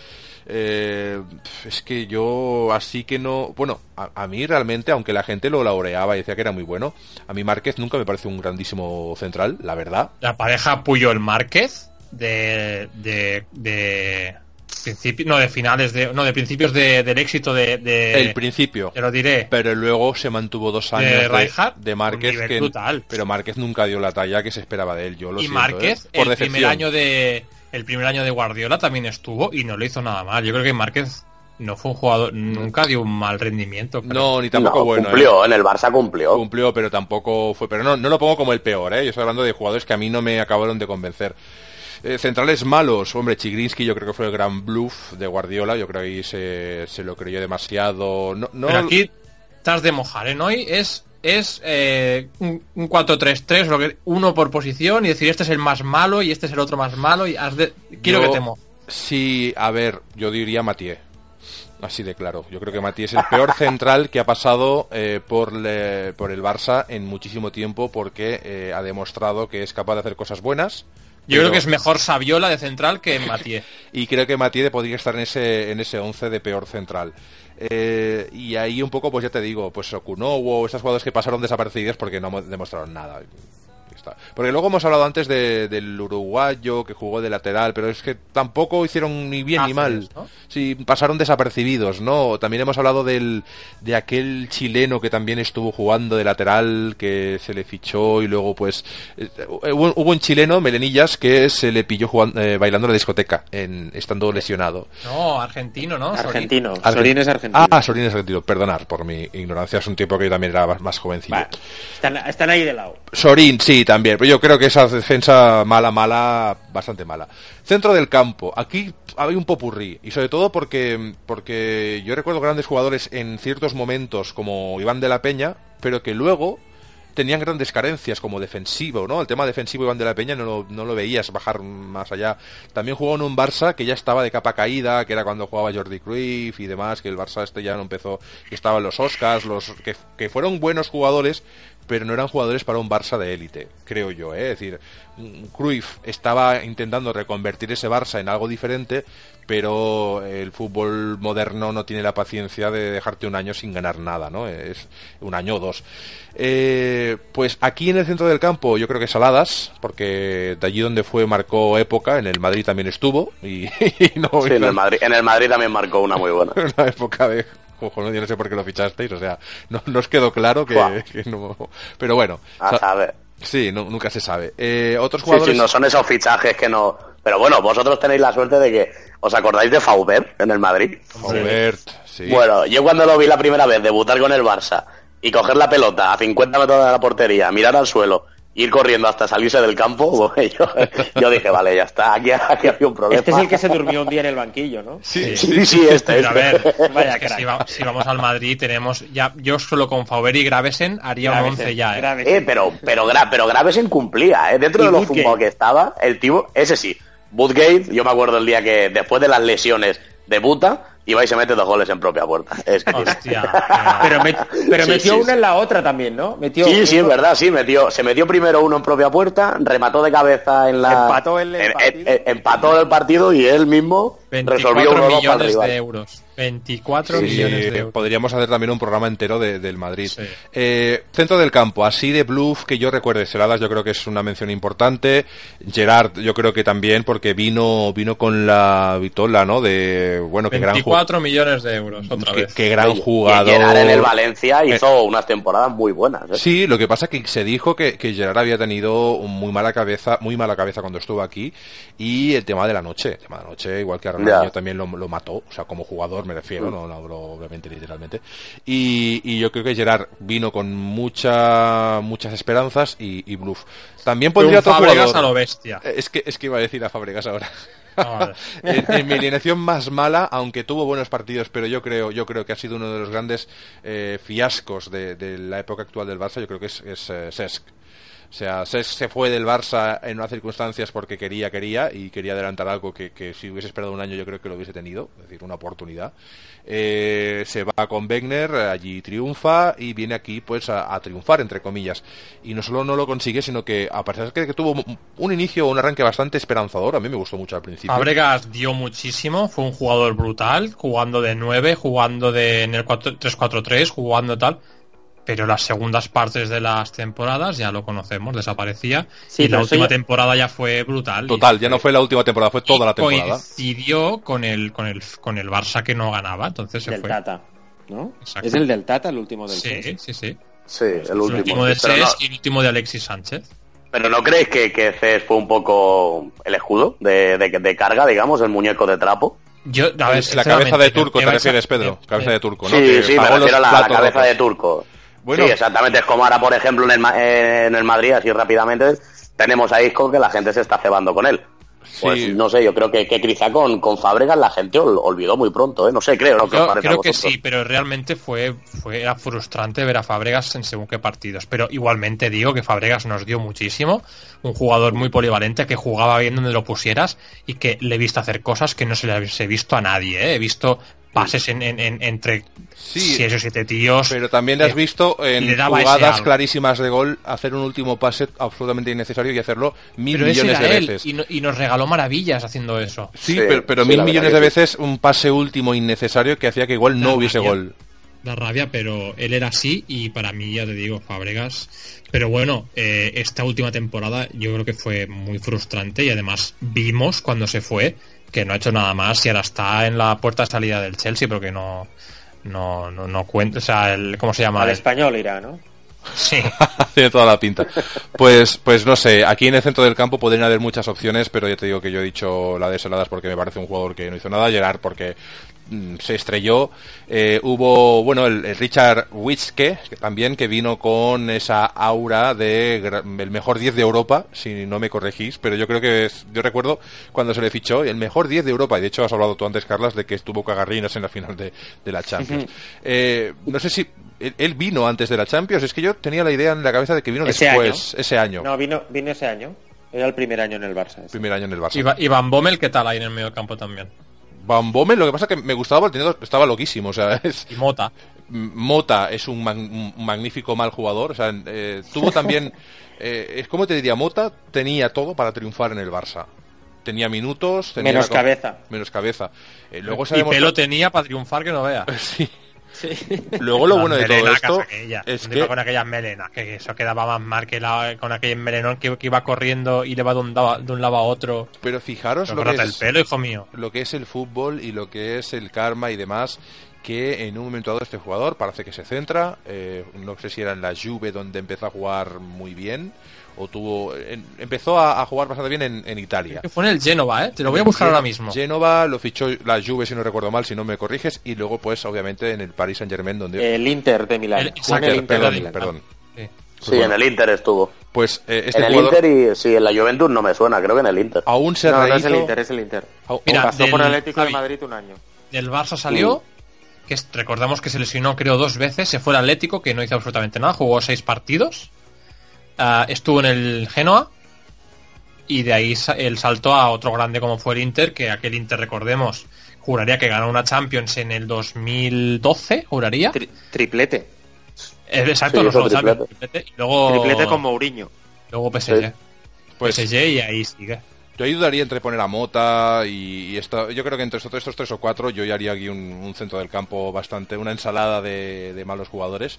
Eh, es que yo así que no... Bueno, a, a mí realmente, aunque la gente lo laureaba y decía que era muy bueno, a mí Márquez nunca me parece un grandísimo central, la verdad. La pareja Puyol-Márquez de... de, de principi- no, de finales de... No, de principios de- del éxito de... de El principio. te lo diré. Pero luego se mantuvo dos años De de, Rijkaard, de un Márquez, que, pero Márquez nunca dio la talla que se esperaba de él. Yo lo y siento, Márquez, ¿eh? Por el primer año de el primer año de Guardiola también estuvo y no lo hizo nada mal. Yo creo que Márquez no fue un jugador, nunca dio un mal rendimiento. creo. No, ni tampoco No, bueno. ¿eh? cumplió, en el Barça cumplió. Cumplió, pero tampoco fue. Pero no, no lo pongo como el peor, ¿eh? Yo estoy hablando de jugadores que a mí no me acabaron de convencer. Eh, centrales malos, hombre, Chigrinsky yo creo que fue el gran bluff de Guardiola, yo creo que ahí se, se lo creyó demasiado. No, no, Pero aquí has de mojar, ¿eh? Hoy es, es eh, un, un 4-3-3, lo que- uno por posición y decir este es el más malo y este es el otro más malo y has de... Quiero Yo- que te mojes. Sí, a ver, yo diría Mathieu. Así de claro. Yo creo que Mathieu es el peor central que ha pasado eh, por, le- por el Barça en muchísimo tiempo porque eh, ha demostrado que es capaz de hacer cosas buenas. Yo pero- creo que es mejor Saviola de central que Mathieu. Y creo que Mathieu podría estar en ese, en ese 11 de peor central. Eh, y ahí un poco, pues ya te digo, pues Okunowo, estas jugadores que pasaron desaparecidos porque no mo- demostraron nada. Está. Porque luego hemos hablado antes de- del uruguayo que jugó de lateral, pero es que tampoco hicieron ni bien ni mal. ¿no? Sí, pasaron desapercibidos, ¿no? También hemos hablado del, de aquel chileno que también estuvo jugando de lateral, que se le fichó y luego pues... eh, hubo, hubo un chileno, Melenillas, que se le pilló jugando, eh, bailando en la discoteca, en, estando lesionado. No, argentino, ¿no? Sorín. Argentino. Argen- Sorín es argentino. Ah, Sorín es argentino, perdonar por mi ignorancia, es un tiempo que yo también era más. Va, están, están ahí de lado. Sorín, sí, también. Pero yo creo que esa defensa mala, mala, bastante mala. Centro del campo. Aquí hay un popurrí. Y sobre todo porque, porque yo recuerdo grandes jugadores en ciertos momentos como Iván de la Peña, pero que luego tenían grandes carencias como defensivo, ¿no? El tema defensivo Iván de la Peña no lo, no lo veías bajar más allá. También jugó en un Barça que ya estaba de capa caída, que era cuando jugaba Jordi Cruyff y demás, que el Barça este ya no empezó, que estaban los Oscars, los que, que fueron buenos jugadores, pero no eran jugadores para un Barça de élite, creo yo, ¿eh? es decir, Cruyff estaba intentando reconvertir ese Barça en algo diferente, pero el fútbol moderno no tiene la paciencia de dejarte un año sin ganar nada, ¿no? Es un año o dos. Eh, pues aquí en el centro del campo yo creo que Saladas, porque de allí donde fue marcó época, en el Madrid también estuvo y, y no Sí, en el, Madrid, en el Madrid también marcó una muy buena. una época de cojones, yo no sé por qué lo fichasteis, o sea, no nos quedó claro que, no. Pero bueno, A sa- saber. sí, no- nunca se sabe. Eh, otros jugadores. sí, no son esos fichajes que no. Pero bueno, vosotros tenéis la suerte de que. ¿Os acordáis de Faubert en el Madrid? Faubert, sí. Bueno, yo cuando lo vi la primera vez debutar con el Barça y coger la pelota a 50 metros de la portería, mirar al suelo, ir corriendo hasta salirse del campo, pues, yo, yo dije, vale, ya está, aquí, aquí había un problema. Este es el que se durmió un día en el banquillo, ¿no? Sí, Sí, sí, este, Pero a este. ver, Vaya es que si, va- si vamos al Madrid tenemos ya yo solo con Faber y Gravesen haría un Gravesen, 11 ya, ¿eh? Gravesen. Eh, pero, pero, gra- pero Gravesen cumplía, ¿eh? Dentro de lo fumado que estaba, el tío, ese sí. Woodgate, yo me acuerdo el día que después de las lesiones debuta y va y se mete dos goles en propia puerta. Es que Hostia. Pero, met- pero Sí, metió sí, una sí. en la otra también, ¿no? Metió Sí, sí, es verdad, sí, metió, se metió primero uno en propia puerta, remató de cabeza en la... Empató el en- partido. en- empató el partido y él mismo 24 resolvió para el millones rival. de euros. 24 Sí, millones de euros. podríamos hacer también un programa entero de- del Madrid. Sí. Eh, centro del campo, así de bluff que yo recuerde, Seladas yo creo que es una mención importante. Gerard yo creo que también porque vino vino con la vitola, ¿no? De bueno, que gran ju- 24 millones de euros otra que, vez. que gran jugador. Gerard en el Valencia hizo unas temporadas muy buenas. ¿eh? Sí, lo que pasa que se dijo que, que Gerard había tenido un muy mala cabeza, muy mala cabeza cuando estuvo aquí y el tema de la noche, el tema de la noche, igual que a Ronaldinho también lo, lo mató, o sea, como jugador me refiero, no, no hablo obviamente literalmente. Y, y yo creo que Gerard vino con mucha, muchas esperanzas y, y bluff. También un otro Fábregas jugador- a lo bestia. Eh, Es que, es que iba a decir a Fabregas ahora. Ah, vale. en, en mi alineación más mala, aunque tuvo buenos partidos, pero yo creo, yo creo que ha sido uno de los grandes eh, fiascos de, de la época actual del Barça. Yo creo que es, es eh, Cesc. O sea, Cesc se fue del Barça en unas circunstancias porque quería, quería y quería adelantar algo que, que si hubiese esperado un año yo creo que lo hubiese tenido, es decir, una oportunidad. Eh, se va con Wegner, allí triunfa y viene aquí pues a, triunfar, entre comillas. Y no solo no lo consigue, sino que a pesar de que, tuvo un inicio, un arranque bastante esperanzador, a mí me gustó mucho al principio. Fábregas dio muchísimo, fue un jugador brutal, jugando de 9, jugando de, en el 4 3-4-3, jugando tal. Pero las segundas partes de las temporadas ya lo conocemos, desaparecía. Sí, y la última ya- temporada ya fue brutal. Total, Y ya no fue la última temporada, fue toda la temporada. Coincidió con el, con el, con el Barça que no ganaba, entonces se del fue. Tata, ¿no? Exacto. Es el del Tata, el último del Sí, sí, sí. Sí, el El último. último de pero, no, y el último de Alexis Sánchez. pero ¿no creéis que, que Cesc fue un poco el escudo de, de, de carga, digamos, el muñeco de trapo? Yo, a ver, la cabeza de turco me te refieres, Pedro. cabeza de turco, ¿no? Sí, sí, me refiero a la, cabeza de turco. Bueno. Sí, exactamente. Es como ahora, por ejemplo, en el, Ma- eh, en el Madrid, así rápidamente, tenemos a Isco que la gente se está cebando con él. Pues Sí. no sé, yo creo que, que quizá con, con Fábregas la gente ol- olvidó muy pronto, ¿eh? No sé, creo, ¿no? ¿Qué os Yo creo que sí, pero realmente fue, fue era frustrante ver a Fabregas en según qué partidos. Pero igualmente digo que Fabregas nos dio muchísimo. Un jugador muy polivalente que jugaba bien donde lo pusieras y que le he visto hacer cosas que no se le he visto a nadie. ¿eh? He visto pases en, en- en- entre Sí, seis o siete tíos. Pero también le has Eh, visto en jugadas clarísimas de gol hacer un último pase absolutamente innecesario y hacerlo mil pero ese millones era de él, veces. y, no- y nos regaló maravillas haciendo eso. Sí, Sí, pero, pero sí, mil millones de sí. veces un pase último innecesario que hacía que igual no hubiese rabia. gol. da rabia, pero él era así y para mí, ya te digo, Fabregas. Pero bueno, eh, esta última temporada yo creo que fue muy frustrante y además vimos cuando se fue que no ha hecho nada más y ahora está en la puerta de salida del Chelsea porque no no no, no cuenta, o sea, el, ¿cómo se llama? Al El- español irá, ¿no? Sí. Tiene toda la pinta. Pues, pues no sé, aquí en el centro del campo podrían haber muchas opciones, pero ya te digo que yo he dicho la de Saladas porque me parece un jugador que no hizo nada, Gerard porque se estrelló. Eh, hubo, bueno, el, el Richard Witzke, que también que vino con esa aura de el mejor 10 de Europa, si no me corregís, pero yo creo que es, yo recuerdo cuando se le fichó el mejor 10 de Europa, y de hecho has hablado tú antes, Carlas, de que estuvo cagarrinas en la final de, de la Champions. Eh, no sé si él, él vino antes de la Champions, es que yo tenía la idea en la cabeza de que vino Ese después, ese año, No, vino, vino ese año. Era el primer año en el Barça. ese. primer año en el Barça. Iván Bommel, ¿qué tal ahí en el medio campo también? Van Bommel, lo que pasa que me gustaba porque tenía- estaba loquísimo, o sea, es, Y Mota. Mota es un, mag- un magnífico mal jugador, o sea, eh, tuvo también, eh, es como te diría, Mota tenía todo para triunfar en el Barça. Tenía minutos, tenía Menos cabeza. menos cabeza. Eh, luego Y sabemos pelo tenía para triunfar que no vea. Sí. Luego lo bueno de todo esto aquellas, es ¿dónde iba que con aquellas melenas, que eso quedaba más mal que la, con aquel melenón que, que iba corriendo y le va de un, lado- de un lado a otro. pero fijaros lo que corta el es pelo, hijo mío. lo que es el fútbol y lo que es el karma y demás que en un momento dado este jugador parece que se centra eh, no sé si era en la Juve donde empezó a jugar muy bien o tuvo en- empezó a, a jugar bastante bien en, en Italia Que fue en el Génova, ¿eh? Te lo voy a buscar ahora mismo. Génova lo fichó la Juve si no recuerdo mal si no me corriges y luego pues obviamente en el Paris Saint Germain donde El Inter de Milán. El- el de perdón, Milán. perdón Sí. Sí, en el Inter estuvo. pues eh, este en el jugador Inter y sí, en la Juventus no me suena, creo que en el Inter. aún se No, no es rehizo el Inter, es el Inter. Mira, Pasó del- por el Atlético de Javi. Madrid un año. Del Barça salió, que es- recordamos que se lesionó creo dos veces, se fue al Atlético, que no hizo absolutamente nada, jugó seis partidos, Ah, estuvo en el Genoa y de ahí el salto a otro grande como fue el Inter, que aquel Inter, recordemos, juraría que ganó una Champions en el 2012, juraría. Tri- triplete. Eh, Exacto, Sí, no solo Champions, triplete. triplete, y luego, Triplete con Mourinho. luego PSG. Sí. Pues- PSG y ahí sigue. Yo dudaría entre poner a Mota y, esto. Yo creo que entre estos, tres o cuatro yo ya haría aquí un, un centro del campo bastante, una ensalada de, de malos jugadores.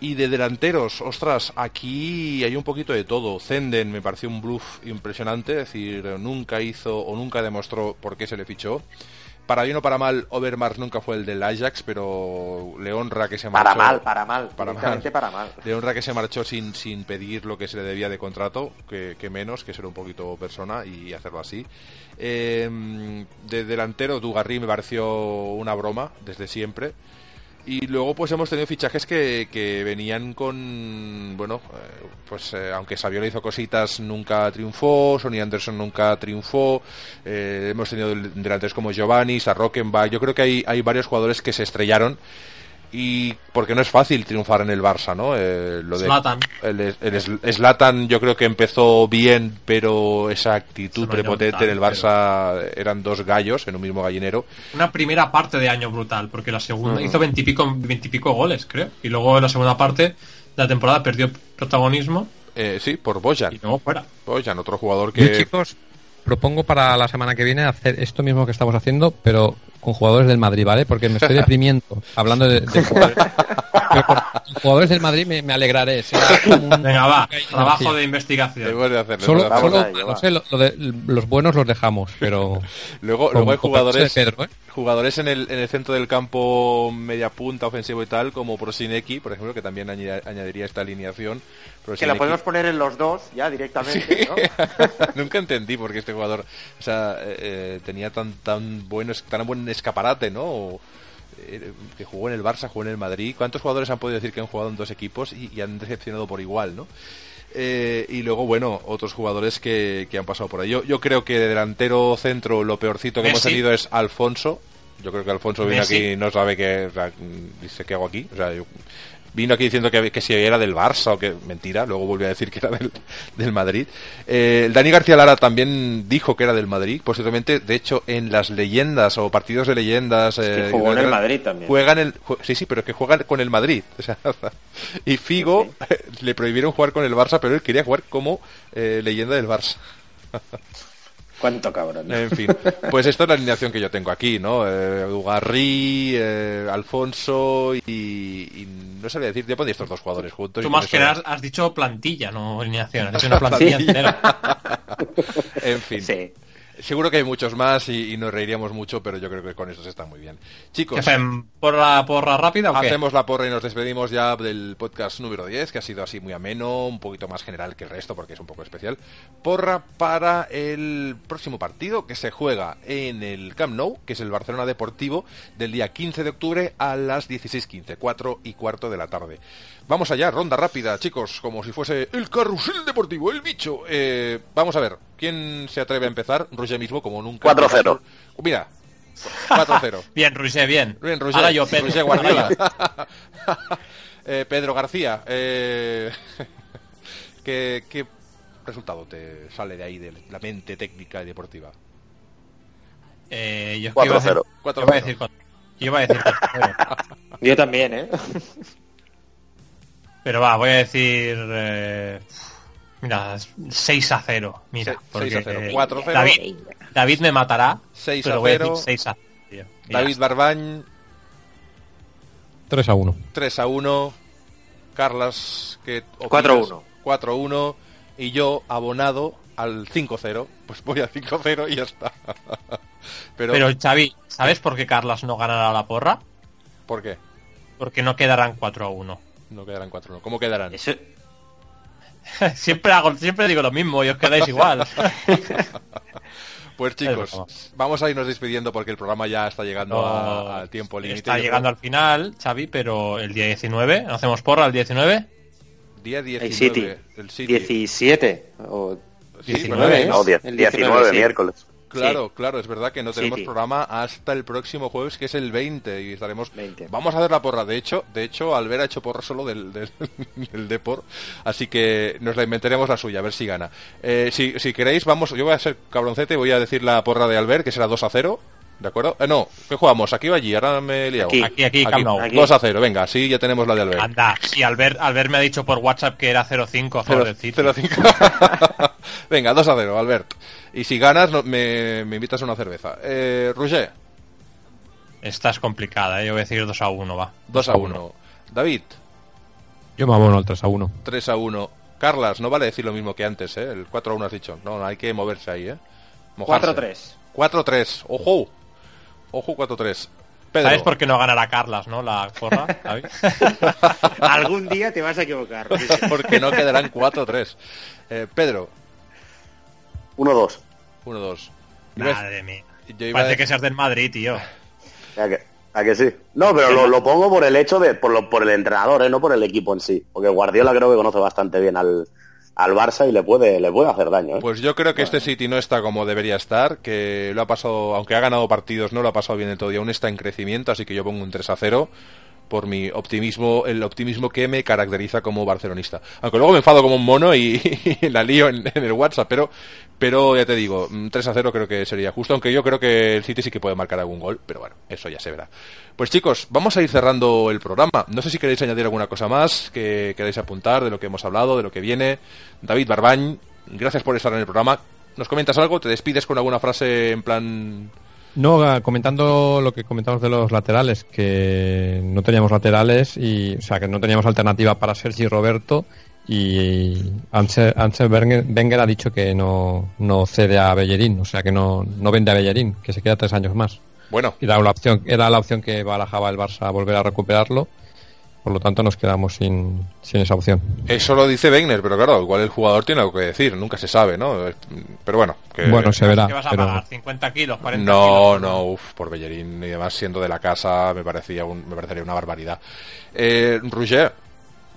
Y de delanteros, ostras, aquí hay un poquito de todo. Zenden me pareció un bluff impresionante, es decir, nunca hizo o nunca demostró por qué se le fichó. Para bien o para mal, Overmars nunca fue el del Ajax, pero le honra que se marchó. Para mal, para mal. Para mal. para mal. Le honra que se marchó sin, sin pedir lo que se le debía de contrato, que, que menos, que ser un poquito persona y hacerlo así. Eh, de delantero, Dugarry me pareció una broma desde siempre. Y luego pues hemos tenido fichajes que, que venían con, bueno, eh, pues eh, aunque Saviola hizo cositas, nunca triunfó, Sonny Anderson nunca triunfó, eh, hemos tenido del- delanteros como Giovanni, Sarrokenbach, yo creo que hay, hay varios jugadores que se estrellaron y porque no es fácil triunfar en el Barça, ¿no? Eh, lo de Zlatan. el, el Zlatan yo creo que empezó bien, pero esa actitud prepotente en el Barça eran dos gallos en un mismo gallinero. Una primera parte de año brutal, porque la segunda Ujú. hizo veintipico, veintipico goles, creo. Y luego en la segunda parte de la temporada perdió protagonismo Eh, sí, por Bojan. y luego fuera. Bojan, otro jugador Yo, que... chicos, propongo para la semana que viene hacer esto mismo que estamos haciendo, pero con jugadores del Madrid, ¿vale? Porque me estoy deprimiendo hablando de, de jugadores. Pero con jugadores del Madrid me, me alegraré. un- Venga, va, trabajo de investigación. Debemos de hacerlo, Solo, no sé, lo, lo de, los buenos los dejamos, pero. Luego, luego hay jugadores, de Pedro, ¿eh? Jugadores en el, en el centro del campo media punta ofensivo y tal como Prosineki por ejemplo que también añadi- añadiría esta alineación Que lo Prosineki- podemos poner en los dos ya directamente, ¿no? Nunca entendí por qué este jugador o sea, eh, eh, tenía tan tan bueno tan buen escaparate, ¿no? O, eh, que jugó en el Barça, jugó en el Madrid. ¿Cuántos jugadores han podido decir que han jugado en dos equipos y, y han decepcionado por igual, ¿no? Eh, y luego, bueno, otros jugadores que, que han pasado por ahí. Yo, yo creo que de delantero centro lo peorcito que hemos tenido es Alfonso. Yo creo que Alfonso Messi. aquí y no sabe qué, o sea, dice qué hago aquí. O sea, yo- vino aquí diciendo que, que si era del Barça o que mentira, luego volvió a decir que era del, del Madrid. Eh, Dani García Lara también dijo que era del Madrid, posiblemente, de hecho, en las leyendas o partidos de leyendas. que eh, jugó en el Madrid también. Juegan el, ju- sí, sí, pero que juegan con el Madrid. O sea, y Figo le prohibieron jugar con el Barça, pero él quería jugar como eh, leyenda del Barça. Cuánto cabrón. En fin, pues esta es la alineación que yo tengo aquí, ¿no? Eh, Ugarri, eh, Alfonso y, y no sabría decir, yo pondría estos dos jugadores juntos. Tú más que nada has, has dicho plantilla, no alineación. Has dicho una plantilla entera. En fin, Sí. Seguro que hay muchos más y, y nos reiríamos mucho, pero yo creo que con estos está muy bien. Chicos, ¿Qué hacen? ¿Porra, porra rápida o qué? Hacemos la porra y nos despedimos ya del podcast número 10, que ha sido así muy ameno, un poquito más general que el resto porque es un poco especial. Porra para el próximo partido que se juega en el Camp Nou, que es el Barcelona Deportivo, del día 15 de octubre a las 16.15, 4 y cuarto de la tarde. Vamos allá, ronda rápida, chicos, como si fuese el carrusel deportivo, el bicho. Eh, vamos a ver, ¿quién se atreve a empezar? Roger mismo, como nunca. 4-0. Mira, 4-0. Bien, Roger, bien. Bien, Roger. Ahora yo, Pedro. Roger Guardiola. Eh, Pedro García, eh, ¿qué, qué resultado te sale de ahí, de la mente técnica y deportiva? Eh, yo es que iba a decir- 4-0. Yo iba a decir cuatro- yo iba a decir 4-0. Yo también, ¿eh? Pero va, voy a decir. eh, mira, 6 a 0. Mira, Se- porque, 6 a 0. eh, 4 a 0. David, David me matará. 6 pero a voy a 0. decir 6 a 0. tío. Y ya David. Barbañ, 3 a 1. 3 a 1. Carlas, ¿qué opinas? 4-1. 4-1. Y yo, abonado al 5-0. Pues voy al 5-0 y ya está. Pero, Pero Xavi, ¿sabes por qué Carlas no ganará la porra? ¿por qué? Porque no quedarán 4 a 1. No quedarán 4-1. ¿Cómo quedarán? Eso, siempre hago, siempre digo lo mismo y os quedáis igual. Pues chicos, vamos a irnos despidiendo porque el programa ya está llegando No, a- al tiempo límite. Está llegando creo- al final, Xavi, pero el día 19, ¿no hacemos porra el 19? Día el 19. City. El City. 17. O... Sí, 19, bueno, ¿no? No, 10, El 19, 19, sí. miércoles. Claro, claro, es verdad que no tenemos programa hasta el próximo jueves, que es el 20, y estaremos... 20. Vamos a hacer la porra, de hecho, de hecho, Albert ha hecho porra solo del, del, del Depor, así que nos la inventaremos la suya, a ver si gana. Eh, si, si queréis, vamos, yo voy a ser cabroncete y voy a decir la porra de Albert, que será 2 a 0, ¿de acuerdo? Eh, no, ¿qué jugamos? ¿Aquí o allí? Ahora me he liado. Aquí. Aquí, aquí, Camp Nou. Aquí. 2 a 0, venga, así ya tenemos la de Albert. Anda, sí, Albert, Albert me ha dicho por WhatsApp que era 0-5 a favor del City. 0-5. Venga, 2 a 0, Albert. Y si ganas, no- me, me invitas a una cerveza. Eh, Roger, Esta es complicada, ¿eh? yo voy a decir 2 a 1, va. 2 a 1. David, Yo me abono al 3 a 1. 3 a 1. Carlas, no vale decir lo mismo que antes, ¿eh? El 4 a 1 has dicho. No, no, hay que moverse ahí, ¿eh? Mojarse. 4-3. 4-3. Ojo. Ojo 4-3. Pedro. ¿Sabes por qué no ganará Carlas, no? La porra? Algún día te vas a equivocar. Porque no quedarán 4-3. Eh, Pedro, 1-2. 1-2. Madre mía. Yo iba Parece de- que seas del Madrid, tío. ¿A que, a que sí? No, pero lo, lo pongo por el hecho de, por, lo, por el entrenador, ¿eh? no por el equipo en sí. Porque Guardiola creo que conoce bastante bien al, al Barça y le puede, le puede hacer daño. ¿eh? Pues yo creo que este City no está como debería estar, que lo ha pasado, aunque ha ganado partidos, no lo ha pasado bien del todo y aún está en crecimiento, así que yo pongo un 3 a 0 por mi optimismo, el optimismo que me caracteriza como barcelonista. Aunque luego me enfado como un mono y, y la lío en, en el WhatsApp, pero, pero ya te digo, mm, 3 a 0 creo que sería justo, aunque yo creo que el City sí que puede marcar algún gol, pero bueno, eso ya se verá. Pues chicos, vamos a ir cerrando el programa. No sé si queréis añadir alguna cosa más que queráis apuntar de lo que hemos hablado, de lo que viene. David Barbañ, gracias por estar en el programa. ¿Nos comentas algo? ¿Te despides con alguna frase en plan... No, comentando lo que comentamos de los laterales, que no teníamos laterales y, o sea, que no teníamos alternativa para Sergi Roberto y Ansel, Ansel Wenger, Wenger ha dicho que no, no cede a Bellerín, o sea, que no, no vende a Bellerín, que se queda tres años más. Bueno, Y era la opción, era la opción que barajaba el Barça a volver a recuperarlo. Por lo tanto, nos quedamos sin, sin esa opción. eso lo dice Wegner, pero claro, igual el jugador tiene algo que decir, nunca se sabe, ¿no? Pero bueno, que... Bueno, se verá. ¿Qué vas a pero- pagar? ¿50 kilos? ¿40 No, kilos? no, uf, por Bellerín y demás siendo de la casa me parecía un- me parecería una barbaridad. Eh, Roger,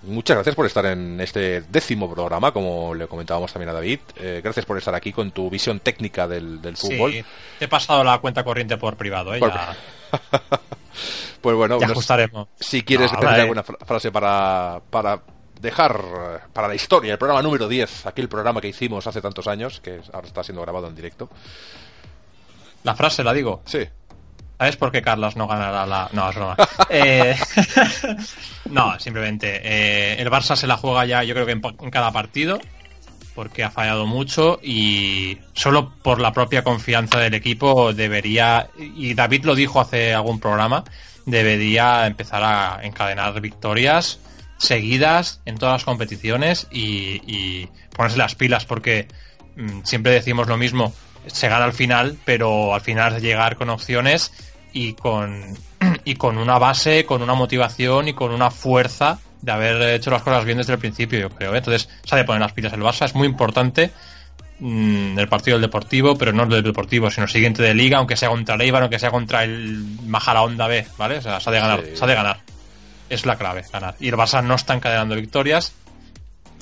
muchas gracias por estar en este décimo programa, como le comentábamos también a David. Eh, gracias por estar aquí con tu visión técnica del, del fútbol. Sí, te he pasado la cuenta corriente por privado, ¿eh? Por- Ya, Pues bueno, ya no ajustaremos. si quieres No, tener vale. alguna fra- frase para, para dejar para la historia el programa número 10, aquel programa que hicimos hace tantos años, que ahora está siendo grabado en directo. La frase la digo. Sí, ¿Sabes por qué Carlos no ganará la.? No, es broma. Eh, no, simplemente. eh, el Barça se la juega ya, yo creo que en, en cada partido, porque ha fallado mucho y solo por la propia confianza del equipo debería. Y David lo dijo hace algún programa, debería empezar a encadenar victorias seguidas en todas las competiciones y, y ponerse las pilas, porque mm, siempre decimos lo mismo. Se gana al final, pero al final llegar con opciones y con, y con una base, con una motivación y con una fuerza de haber hecho las cosas bien desde el principio, yo creo. ¿eh? Entonces, se ha de poner las pilas el Barça, es muy importante mm, el partido del Deportivo, pero no el del Deportivo, sino el siguiente de Liga, aunque sea contra el Eibar, aunque sea contra el Majadahonda B, ¿vale? O sea, se ha de ganar, Sí. se ha de ganar. Es la clave, ganar. Y el Barça no está encadenando victorias,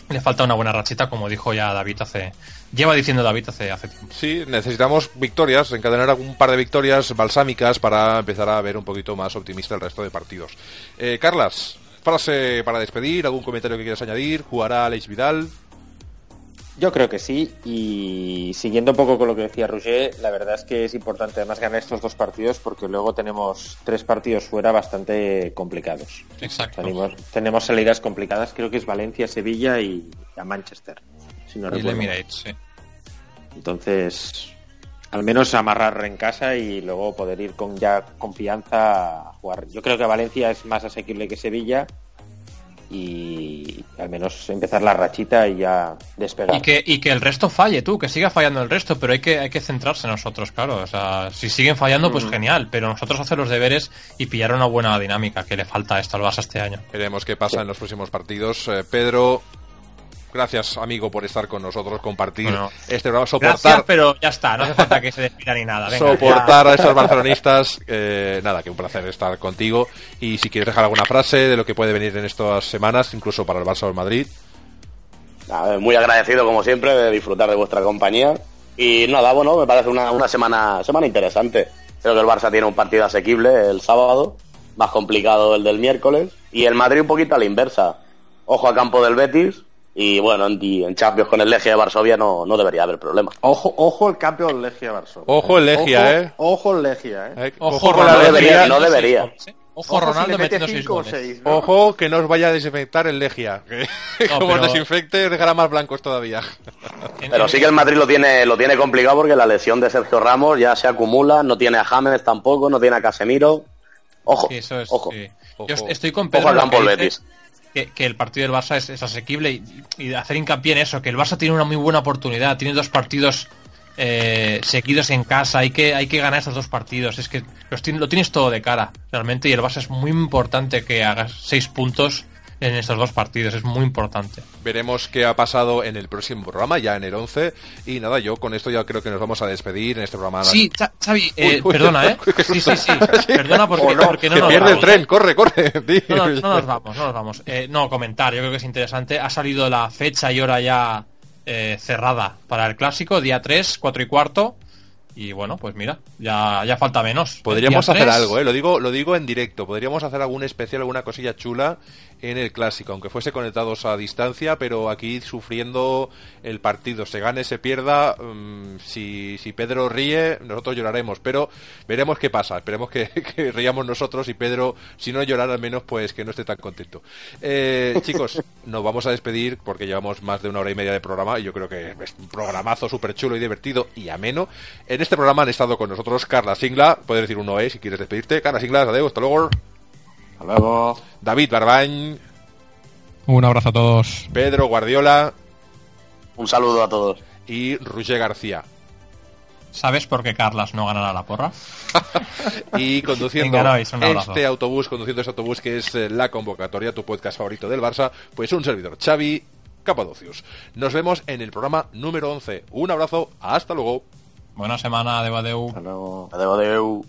le falta una buena rachita, como dijo ya David hace... Lleva diciendo David hace, hace tiempo. Sí, necesitamos victorias, encadenar algún par de victorias balsámicas para empezar a ver un poquito más optimista el resto de partidos. Eh, Carlas, frase para despedir, algún comentario que quieras añadir, jugará Alex Vidal. Yo creo que sí, y siguiendo un poco con lo que decía Roger, la verdad es que es importante además ganar estos dos partidos porque luego tenemos tres partidos fuera bastante complicados. Exacto. Tenemos, tenemos salidas complicadas, creo que es Valencia, Sevilla y a Manchester, si no Y recuerdo. mal. Emirates, sí. Entonces, al menos amarrar en casa y luego poder ir con ya confianza a jugar. Yo creo que Valencia es más asequible que Sevilla y al menos empezar la rachita y ya despegar. Y que, y que el resto falle, tú, que siga fallando el resto, pero hay que, hay que centrarse en nosotros, claro. O sea, si siguen fallando, pues genial, pero nosotros hacer los deberes y pillar una buena dinámica que le falta a esto al Barça este año. Veremos qué pasa en los próximos partidos. Eh, Pedro, gracias amigo por estar con nosotros, compartir Bueno, este programa, Gracias, soportar, pero ya está, no hace falta que se despida ni nada. Venga, soportar a estos barcelonistas. Eh, nada, que un placer estar contigo. Y si quieres dejar alguna frase de lo que puede venir en estas semanas, incluso para el Barça o el Madrid. Nada, muy agradecido como siempre de disfrutar de vuestra compañía. Y nada, bueno, me parece una, una semana, semana interesante. Creo que el Barça tiene un partido asequible el sábado, más complicado el del miércoles. Y el Madrid un poquito a la inversa. Ojo a campo del Betis. Y bueno, en, y en Champions con el Legia de Varsovia no, no debería haber problema. Ojo, ojo el del Legia Varsovia. Ojo el Legia, Ojo- ¿eh? Ojo el Legia, ¿eh? Eh, Ojo, con la Ronaldo debería, no debería. Ojo, Ojo Ronaldo metiendo seis cinco o goles. seis, ¿no? Ojo que no os vaya a desinfectar el Legia. Que No, como os pero- desinfecte os dejará más blancos todavía. Pero sí que el Madrid lo tiene, lo tiene complicado porque la lesión de Sergio Ramos ya se acumula, no tiene a James tampoco, no tiene a Casemiro. Ojo, Sí, eso es, ojo. sí. Ojo. Yo est- estoy con Ojo Pedro al dice Betis. Que, el partido del Barça es, asequible y, hacer hincapié en eso, que el Barça tiene una muy buena oportunidad, tiene dos partidos eh, seguidos en casa, hay que, hay que ganar esos dos partidos, es que lo tienes todo de cara, realmente, y el Barça es muy importante que hagas seis puntos en estos dos partidos, es muy importante. Veremos qué ha pasado en el próximo programa, ya en el 11. Y nada, yo con esto ya creo que nos vamos a despedir en este programa. Sí, Xavi, eh, Uy, uy, perdona, ¿eh? Sí, sí, sí, perdona porque, no, porque no nos pierde el vamos, ¿eh? tren, corre, corre. di. No, no, no nos vamos, no nos vamos. Eh, no, comentar, yo creo que es interesante. Ha salido la fecha y hora ya eh, cerrada para el clásico, día 3, 4 y cuarto. Y bueno, pues mira, ya, ya falta menos. Podríamos hacer 3, algo, ¿eh? lo digo, lo digo en directo. Podríamos hacer algún especial, alguna cosilla chula en el clásico, aunque fuese conectados a distancia, pero aquí sufriendo el partido. Se gane, se pierda. mm, si, si Pedro ríe, nosotros lloraremos, pero veremos qué pasa. Esperemos que, que riamos nosotros y Pedro, si no llorar, al menos pues que no esté tan contento. Eh, chicos, nos vamos a despedir porque llevamos más de una hora y media de programa y yo creo que es un programazo súper chulo y divertido y ameno. En este programa han estado con nosotros Carla Singla, puedes decir un Noé si quieres despedirte. Carla Singla, adiós, hasta luego. Hasta luego. David Barbañ, Un abrazo a todos. Pedro Guardiola Un saludo a todos. y Roger García. ¿Sabes por qué Carlas no ganará la porra? y conduciendo Venga, este autobús, conduciendo este autobús que es eh, la convocatoria, tu podcast favorito del Barça, pues un servidor, Xavi Capadocius. Nos vemos en el programa número 11. Un abrazo, hasta luego. Buena semana, adeu, adeu. Hasta luego. Adeu, adeu.